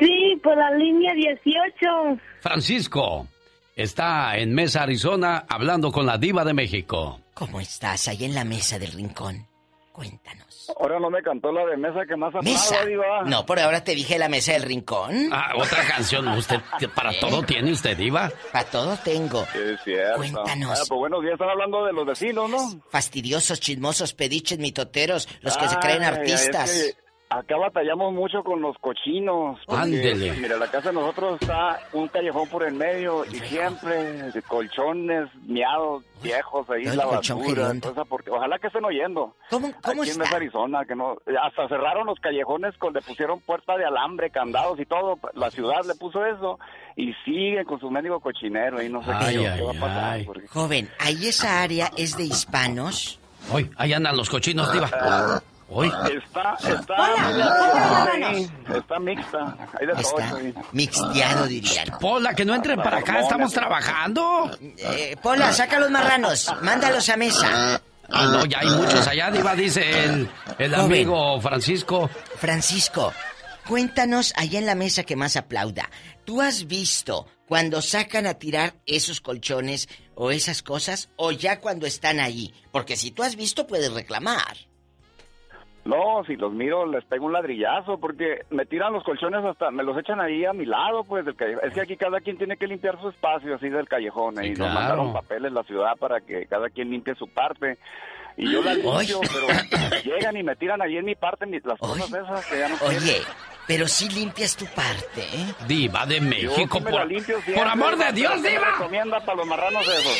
Sí, por la línea 18. Francisco está en Mesa, Arizona, hablando con la diva de México. ¿Cómo estás ahí en la mesa del rincón? Ahora no me cantó la de mesa que más ¿Mesa? aplaudo, Diva. No, por ahora te dije la mesa del rincón. Ah, otra canción. ¿Usted para todo tiene usted, diva? Para todo tengo. Sí, es cierto. Cuéntanos. Ah, pues buenos días, están hablando de los vecinos, ¿no? Fastidiosos, chismosos, pediches, mitoteros, los que se creen Ay, artistas. es que acá batallamos mucho con los cochinos. porque, Ándele. Mira, la casa de nosotros está un callejón por el medio y siempre de colchones miados viejos ahí en la colchón basura. entonces, porque, ojalá que estén oyendo. ¿Cómo, cómo Aquí en está? Mesa, Arizona, que no, hasta cerraron los callejones, con, le pusieron puerta de alambre, candados y todo. La ciudad le puso eso y siguen con su médico cochinero y no sé Ay, qué, ay, qué va a pasar. ay. porque- Joven, ahí esa área es de hispanos. Hoy, ahí andan los cochinos, diva. Hoy. Está, está, ahí, está mixta, hay de todo. Está ahí. mixteado, dirían. Pola, que no entren para acá, estamos trabajando. Eh, Pola, saca los marranos, mándalos a mesa. Ah, no, ya hay muchos allá, diva, dice el, el Joven. amigo Francisco. Francisco, cuéntanos allá en la mesa que más aplauda. ¿Tú has visto cuando sacan a tirar esos colchones o esas cosas o ya cuando están ahí? Porque si tú has visto puedes reclamar. No, si los miro les pego un ladrillazo porque me tiran los colchones hasta, me los echan ahí a mi lado, pues del callejón. Es que aquí cada quien tiene que limpiar su espacio así del callejón y claro. nos mandaron papeles la ciudad para que cada quien limpie su parte. Y yo la limpio, pero llegan y me tiran ahí en mi parte las cosas esas que ya no. Oye, pero si limpias tu parte, ¿eh? Diva de Yo México, sí me por, limpio por amor de Dios, ¿Qué me diva. recomienda para los marranos esos?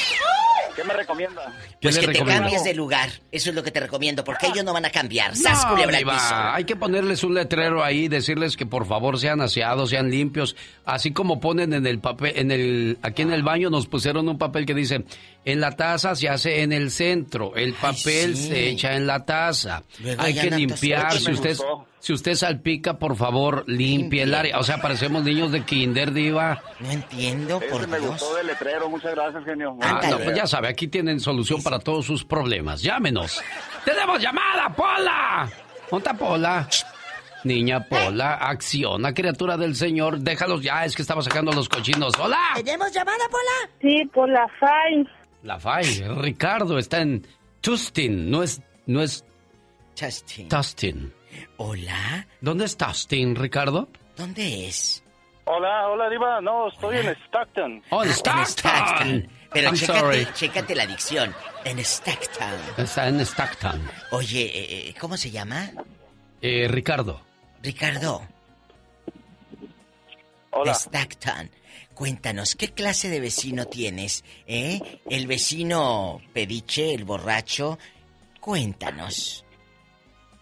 ¿Qué me recomienda? Pues que te cambies de lugar. Eso es lo que te recomiendo, porque ellos no van a cambiar. ¡Sas, No, diva, hay que ponerles un letrero ahí, decirles que por favor sean aseados, sean limpios, así como ponen en el papel, en el, aquí en el baño nos pusieron un papel que dice, en la taza se hace en el centro, el papel sí. se echa en la taza, Luego hay que andan limpiar, todos- si usted, Me gustó. Si usted salpica, por favor, limpie el área, o sea, parecemos niños de kinder, diva. No entiendo, Ese por me Dios. gustó del letrero, muchas gracias, genio. Ah, Ándale. no, pues ya sabe, aquí tienen solución para todos sus problemas. Llámenos. ¡Tenemos llamada, Pola! ¿Dónde está Pola? Niña Pola, acciona, criatura del Señor. Déjalos ya, es que estaba sacando los cochinos. ¡Hola! ¿Tenemos llamada, Pola? Sí, por la FAI. La Fay, Ricardo está en Tustin, no es, no es Justin. Tustin. Hola, ¿Dónde es Tustin, Ricardo? ¿dónde es? Hola, hola, Diva. No, estoy en Stockton. Oh, en En Stockton. Stockton. Pero I'm chécate, sorry. chécate la dicción. En Stockton. Está en Stockton. Oye, eh, eh, ¿cómo se llama? Eh, Ricardo. Ricardo. Hola. De Stockton. Cuéntanos, ¿qué clase de vecino tienes? ¿Eh? ¿El vecino pediche, el borracho? Cuéntanos.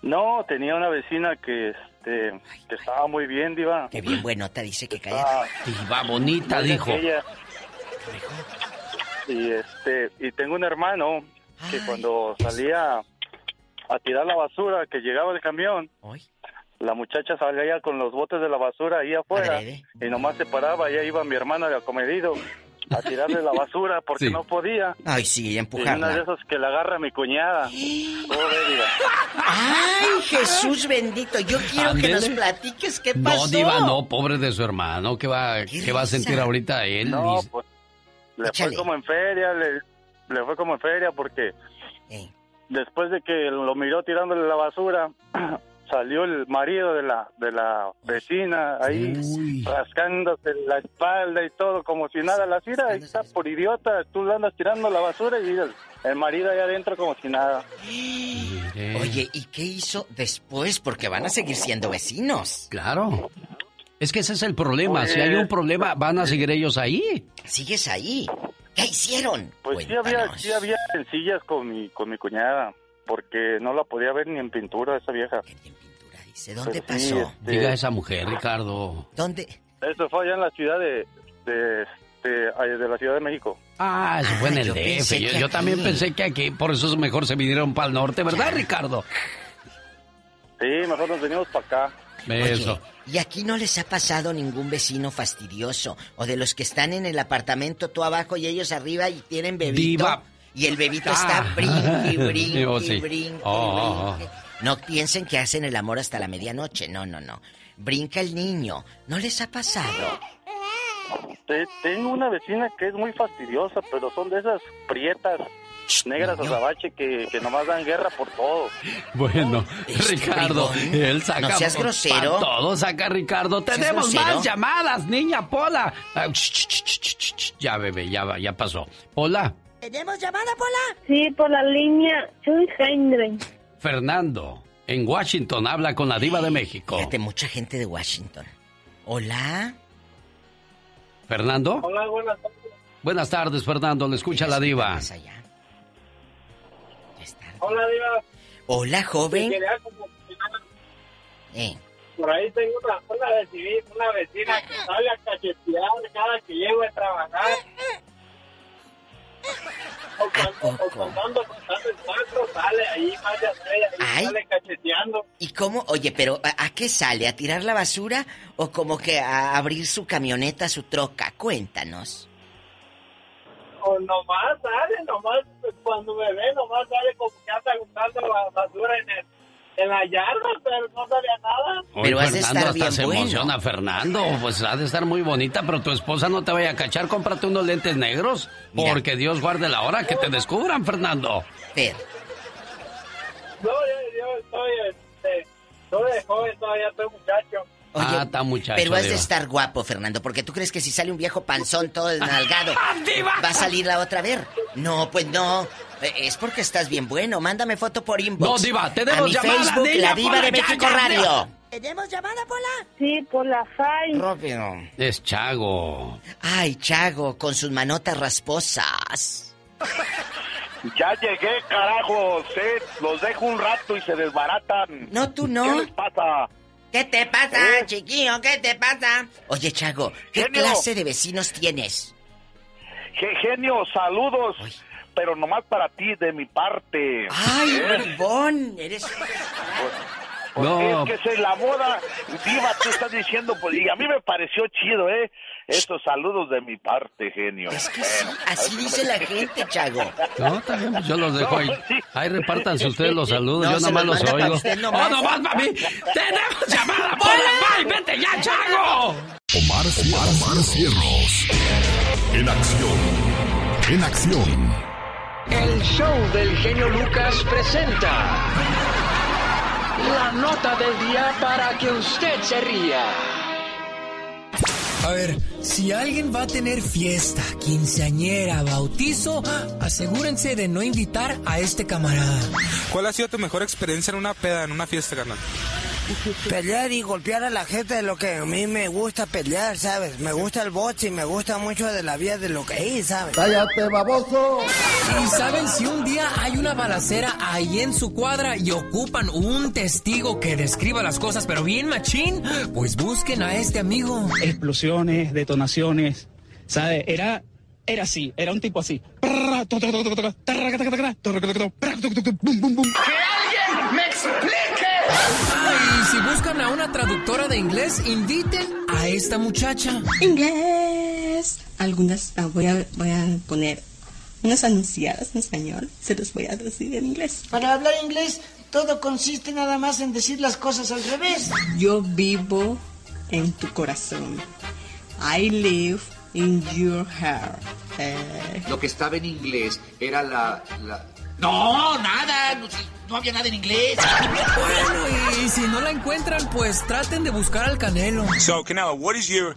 No, tenía una vecina que, este, que estaba muy bien, diva. Qué bien buenota, dice que calla. Diva bonita, dijo. aquella. Y este, y tengo un hermano que cuando salía a tirar la basura, que llegaba el camión, la muchacha salía con los botes de la basura ahí afuera Adrede. y nomás se paraba y ahí iba mi hermana de acomedido a tirarle la basura porque Sí. no podía. Ay, sí, Y una de empujarla. esas que la agarra mi cuñada. Ay, Jesús bendito, yo quiero que nos platiques qué No, pasó. Diva, no, pobre de su hermano. ¿Qué va, qué va a sentir ahorita él? No, pues le Échale. fue como en feria, le, le fue como en feria porque después de que lo miró tirándole la basura, salió el marido de la de la vecina ahí rascándose la espalda y todo como si nada la tira ahí está por idiota tú le andas tirando la basura y el, el marido ahí adentro como si nada Oye, ¿y qué hizo después? Porque van a seguir siendo vecinos. Claro. Es que ese es el problema. Pues- Si hay un problema, van a seguir ellos ahí. Sigues ahí. ¿Qué hicieron? pues sí había sí había sencillas con mi con mi cuñada porque no la podía ver ni en pintura esa vieja dice dónde Pues sí, pasó? este, Diga a esa mujer, Ricardo. ¿Dónde? Eso fue allá en la ciudad de, de, la Ciudad de México. Ah, eso fue en el yo DF. Yo, también pensé que aquí, por eso es mejor se vinieron para el norte, ¿verdad, Ricardo? Sí, mejor nos venimos para acá. Eso. ¿Y aquí no les ha pasado ningún vecino fastidioso? O de los que están en el apartamento tú abajo y ellos arriba y tienen bebito. Diva. Y el bebito Ah. está brinque, brinque, Oh, sí. brinque, Oh, oh, brinque. No piensen que hacen el amor hasta la medianoche. No, no, no. Brinca el niño. ¿No les ha pasado? Te- tengo una vecina que es muy fastidiosa, pero son de esas prietas negras azabache que, que nomás dan guerra por todo. Bueno, Ricardo, bribón. él saca... No seas grosero. Todo saca Ricardo. ¿Seas Tenemos más llamadas, niña Pola. Ah, ch, ch, ch. Ya, bebé, ya, va, ya pasó. Pola, ¿Tenemos llamada, Pola? Sí, por la línea soy Henry. Fernando, en Washington, habla con la diva de México. Fíjate, mucha gente de Washington. Hola. ¿Fernando? Hola, buenas tardes. Buenas tardes, Fernando. Le escucha la diva. Hola, Diva. Hola, joven. Como- Eh. Por ahí tengo una, una, vecina, una vecina que sale a cachetear cada que llego a trabajar. O cuando, o cuando ando contando el banco, sale ahí más de atrás, ahí Ay. sale cacheteando. ¿Y cómo? Oye, pero ¿a, a qué sale? ¿A tirar la basura o como que a abrir su camioneta, su troca? Cuéntanos. O nomás sale, nomás pues, cuando me ve, nomás sale como que anda juntando la basura en, el, en la yarda, pero no sabía nada. Oye, Pero has de Fernando, estar hasta bien se bueno. emociona, Fernando. Pues ha de estar muy bonita, pero tu esposa no te vaya a cachar. Cómprate unos lentes negros. Porque Dios guarde la hora que te descubran, Fernando. Fer. No, yo, yo estoy, este, estoy de joven todavía, estoy muchacho. Ah, está muchacho. Pero has de estar guapo, Fernando, porque tú crees que si sale un viejo panzón todo desnalgado, ¡Ah, va a salir la otra vez. No, pues no. Eh, Es porque estás bien bueno. Mándame foto por inbox. No, Diva, tenemos A mi llamada, Facebook, niña, La Diva Pola, de México ya, ya. Radio. ¿Tenemos llamada, Pola? Sí, por la FAI. Rápido. Es Chago. Ay, Chago, con sus manotas rasposas. Ya llegué, carajo. Sí, los dejo un rato y se desbaratan. No, tú no. ¿Qué les pasa? ¿Qué te pasa, ¿Eh? chiquillo? ¿Qué te pasa? Oye, Chago, ¿qué Genio. clase de vecinos tienes? Ge- Genio, saludos. Pero nomás para ti, de mi parte. Ay, ¿Eh? bribón, eres... Pues No. Es que es la moda. Diva, tú estás diciendo, pues, y a mí me pareció chido, ¿eh? Esos saludos de mi parte, genio. Es que sí, así dice la gente, Chago. No, bien, pues yo los dejo ahí. Ahí repártanse ustedes los saludos, No, yo nomás los los oigo. ¡Oh, nomás. nomás para mí! ¡Tenemos llamada! ¡Pola, bye! ¡Vete ya, Chago! Omar, Omar Cierros. En acción. En acción. El show del genio Lucas presenta la nota del día para que usted se ría. A ver, si alguien va a tener fiesta, quinceañera, bautizo, asegúrense de no invitar a este camarada. ¿Cuál ha sido tu mejor experiencia en una peda, en una fiesta, carnal? Pelear y golpear a la gente es lo que a mí me gusta pelear, ¿sabes? Me gusta el box y me gusta mucho de la vida de lo que hay, ¿sabes? ¡Cállate, baboso! Y saben, si un día hay una balacera ahí en su cuadra y ocupan un testigo que describa las cosas, pero bien machín, pues busquen a este amigo. Explosiones, detonaciones, ¿sabes? Era, era así, era un tipo así. ¡Que alguien me explique! Y si buscan a una traductora de inglés, inviten a esta muchacha. Inglés. Algunas ah, voy a, voy a poner unas anunciadas en español. Se los voy a decir en inglés. Para hablar inglés, todo consiste nada más en decir las cosas al revés. Yo vivo en tu corazón. I live in your heart. Eh, Lo que estaba en inglés era la... la... No, nada. No, no había nada en inglés. Bueno, y si no la encuentran, pues traten de buscar al Canelo. So, Canelo, what is your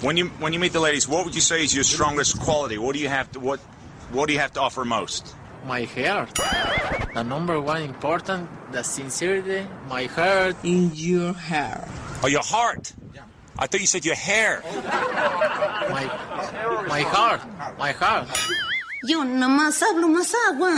when you when you meet the ladies? What would you say is your strongest quality? What do you have to what what do you have to offer most? My heart. The number one important, the sincerity, my heart. In your hair. Oh, your heart. I thought you said your hair. My, my heart, my heart. Yo nomás hablo más agua.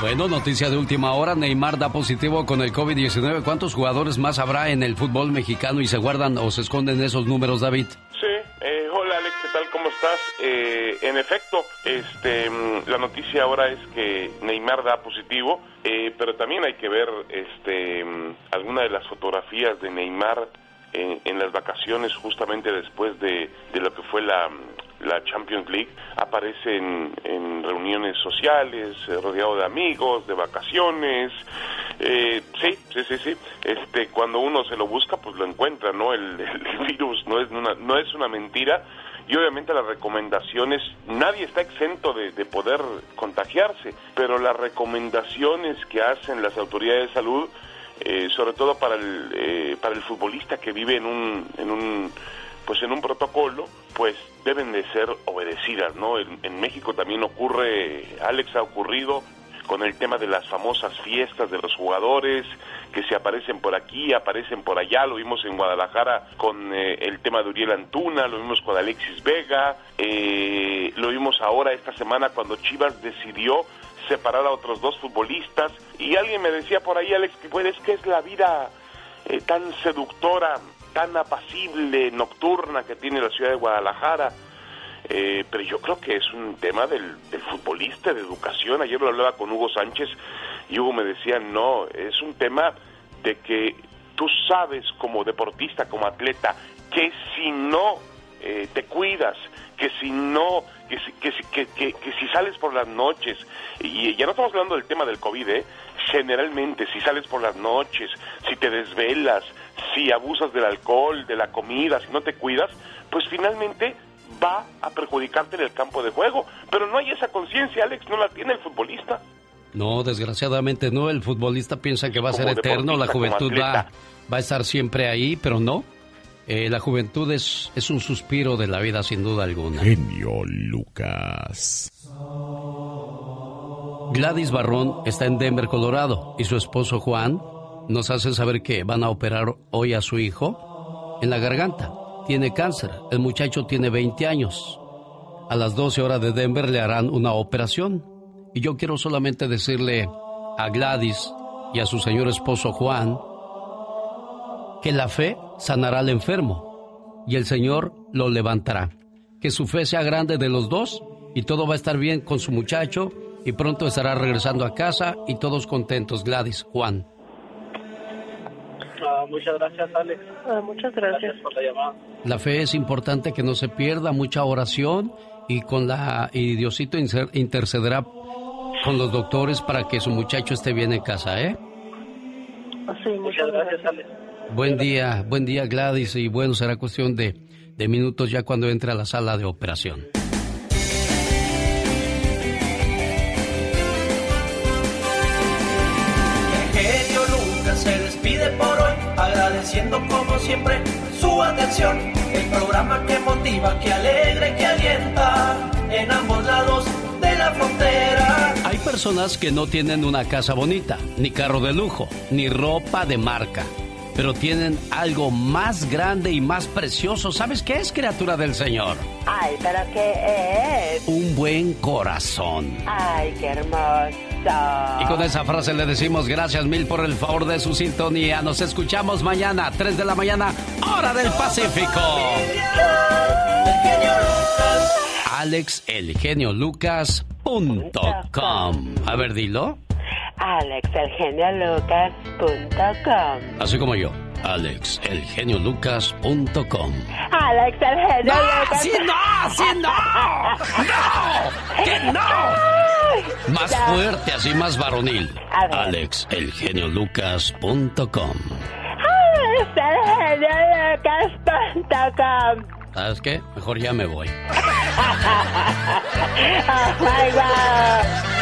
Bueno, noticia de última hora, Neymar da positivo con el COVID-19. ¿Cuántos jugadores más habrá en el fútbol mexicano y se guardan o se esconden esos números, David? Sí, eh, hola Alex, ¿qué tal? ¿Cómo estás? Eh, en efecto, este, mm, la noticia ahora es que Neymar da positivo, eh, pero también hay que ver este, mm, alguna de las fotografías de Neymar en, en las vacaciones justamente después de, de lo que fue la, la Champions League. Aparece en, en reuniones sociales, eh, rodeado de amigos, de vacaciones. Eh, sí, sí, sí, sí. Este, cuando uno se lo busca, pues lo encuentra, ¿no? El, virus no es una, no es una mentira y obviamente las recomendaciones, nadie está exento de, de, poder contagiarse, pero las recomendaciones que hacen las autoridades de salud, eh, sobre todo para el, eh, para el futbolista que vive en un, en un, pues en un protocolo, pues deben de ser obedecidas, ¿no? En, México también ocurre, Alex ha ocurrido con el tema de las famosas fiestas de los jugadores que se aparecen por aquí, aparecen por allá, lo vimos en Guadalajara con eh, el tema de Uriel Antuna, lo vimos con Alexis Vega, eh, lo vimos ahora esta semana cuando Chivas decidió separar a otros dos futbolistas y alguien me decía por ahí, Alex, que pues es que es la vida eh, tan seductora, tan apacible, nocturna que tiene la ciudad de Guadalajara. Eh, pero yo creo que es un tema del, futbolista, de educación. Ayer lo hablaba con Hugo Sánchez y Hugo me decía, no, es un tema de que tú sabes como deportista, como atleta, que si no eh, te cuidas, que si no, que si, que, que, que, que, si sales por las noches, y ya no estamos hablando del tema del COVID, ¿eh? Generalmente si sales por las noches, si te desvelas, si abusas del alcohol, de la comida, si no te cuidas, pues finalmente va a perjudicarte en el campo de juego. Pero no hay esa conciencia, Alex, no la tiene el futbolista. No, desgraciadamente no. El futbolista piensa que va a ser eterno, la juventud va, va, a estar siempre ahí, pero no. Eh, la juventud es, es un suspiro de la vida, sin duda alguna. Genio Lucas. Gladys Barrón está en Denver, Colorado, y su esposo Juan nos hace saber que van a operar hoy a su hijo en la garganta tiene cáncer. El muchacho tiene 20 años. A las 12 horas de Denver le harán una operación. Y yo quiero solamente decirle a Gladys y a su señor esposo Juan que la fe sanará al enfermo y el Señor lo levantará. Que su fe sea grande de los dos y todo va a estar bien con su muchacho y pronto estará regresando a casa y todos contentos. Gladys, Juan. Uh, muchas gracias, Alex. Uh, muchas gracias. gracias. por la llamada. La fe es importante que no se pierda, mucha oración y con la y Diosito intercederá con los doctores para que su muchacho esté bien en casa, ¿eh? Sí, muchas, muchas gracias, Alex. Buen día, buen día Gladys y bueno, será cuestión de, de minutos ya cuando entre a la sala de operación. Despide por hoy, agradeciendo como siempre su atención. El programa que motiva, que alegra y que alienta en ambos lados de la frontera. Hay personas que no tienen una casa bonita, ni carro de lujo, ni ropa de marca, pero tienen algo más grande y más precioso. ¿Sabes qué es, criatura del Señor? Ay, pero ¿qué es? Un buen corazón. Ay, qué hermoso. Y con esa frase le decimos gracias mil por el favor de su sintonía. Nos escuchamos mañana, 3 de la mañana, hora del Pacífico. AlexElgeniolucas.com. A ver, dilo. AlexElgeniolucas.com. Así como yo. AlexElgeniolucas.com. AlexElgeniolucas. ¡Sí, no! ¡Sí, no! ¡No! ¡Que no! Más fuerte, así más varonil. AlexElgeniolucas.com. AlexElgeniolucas.com. ¿Sabes qué? Mejor ya me voy.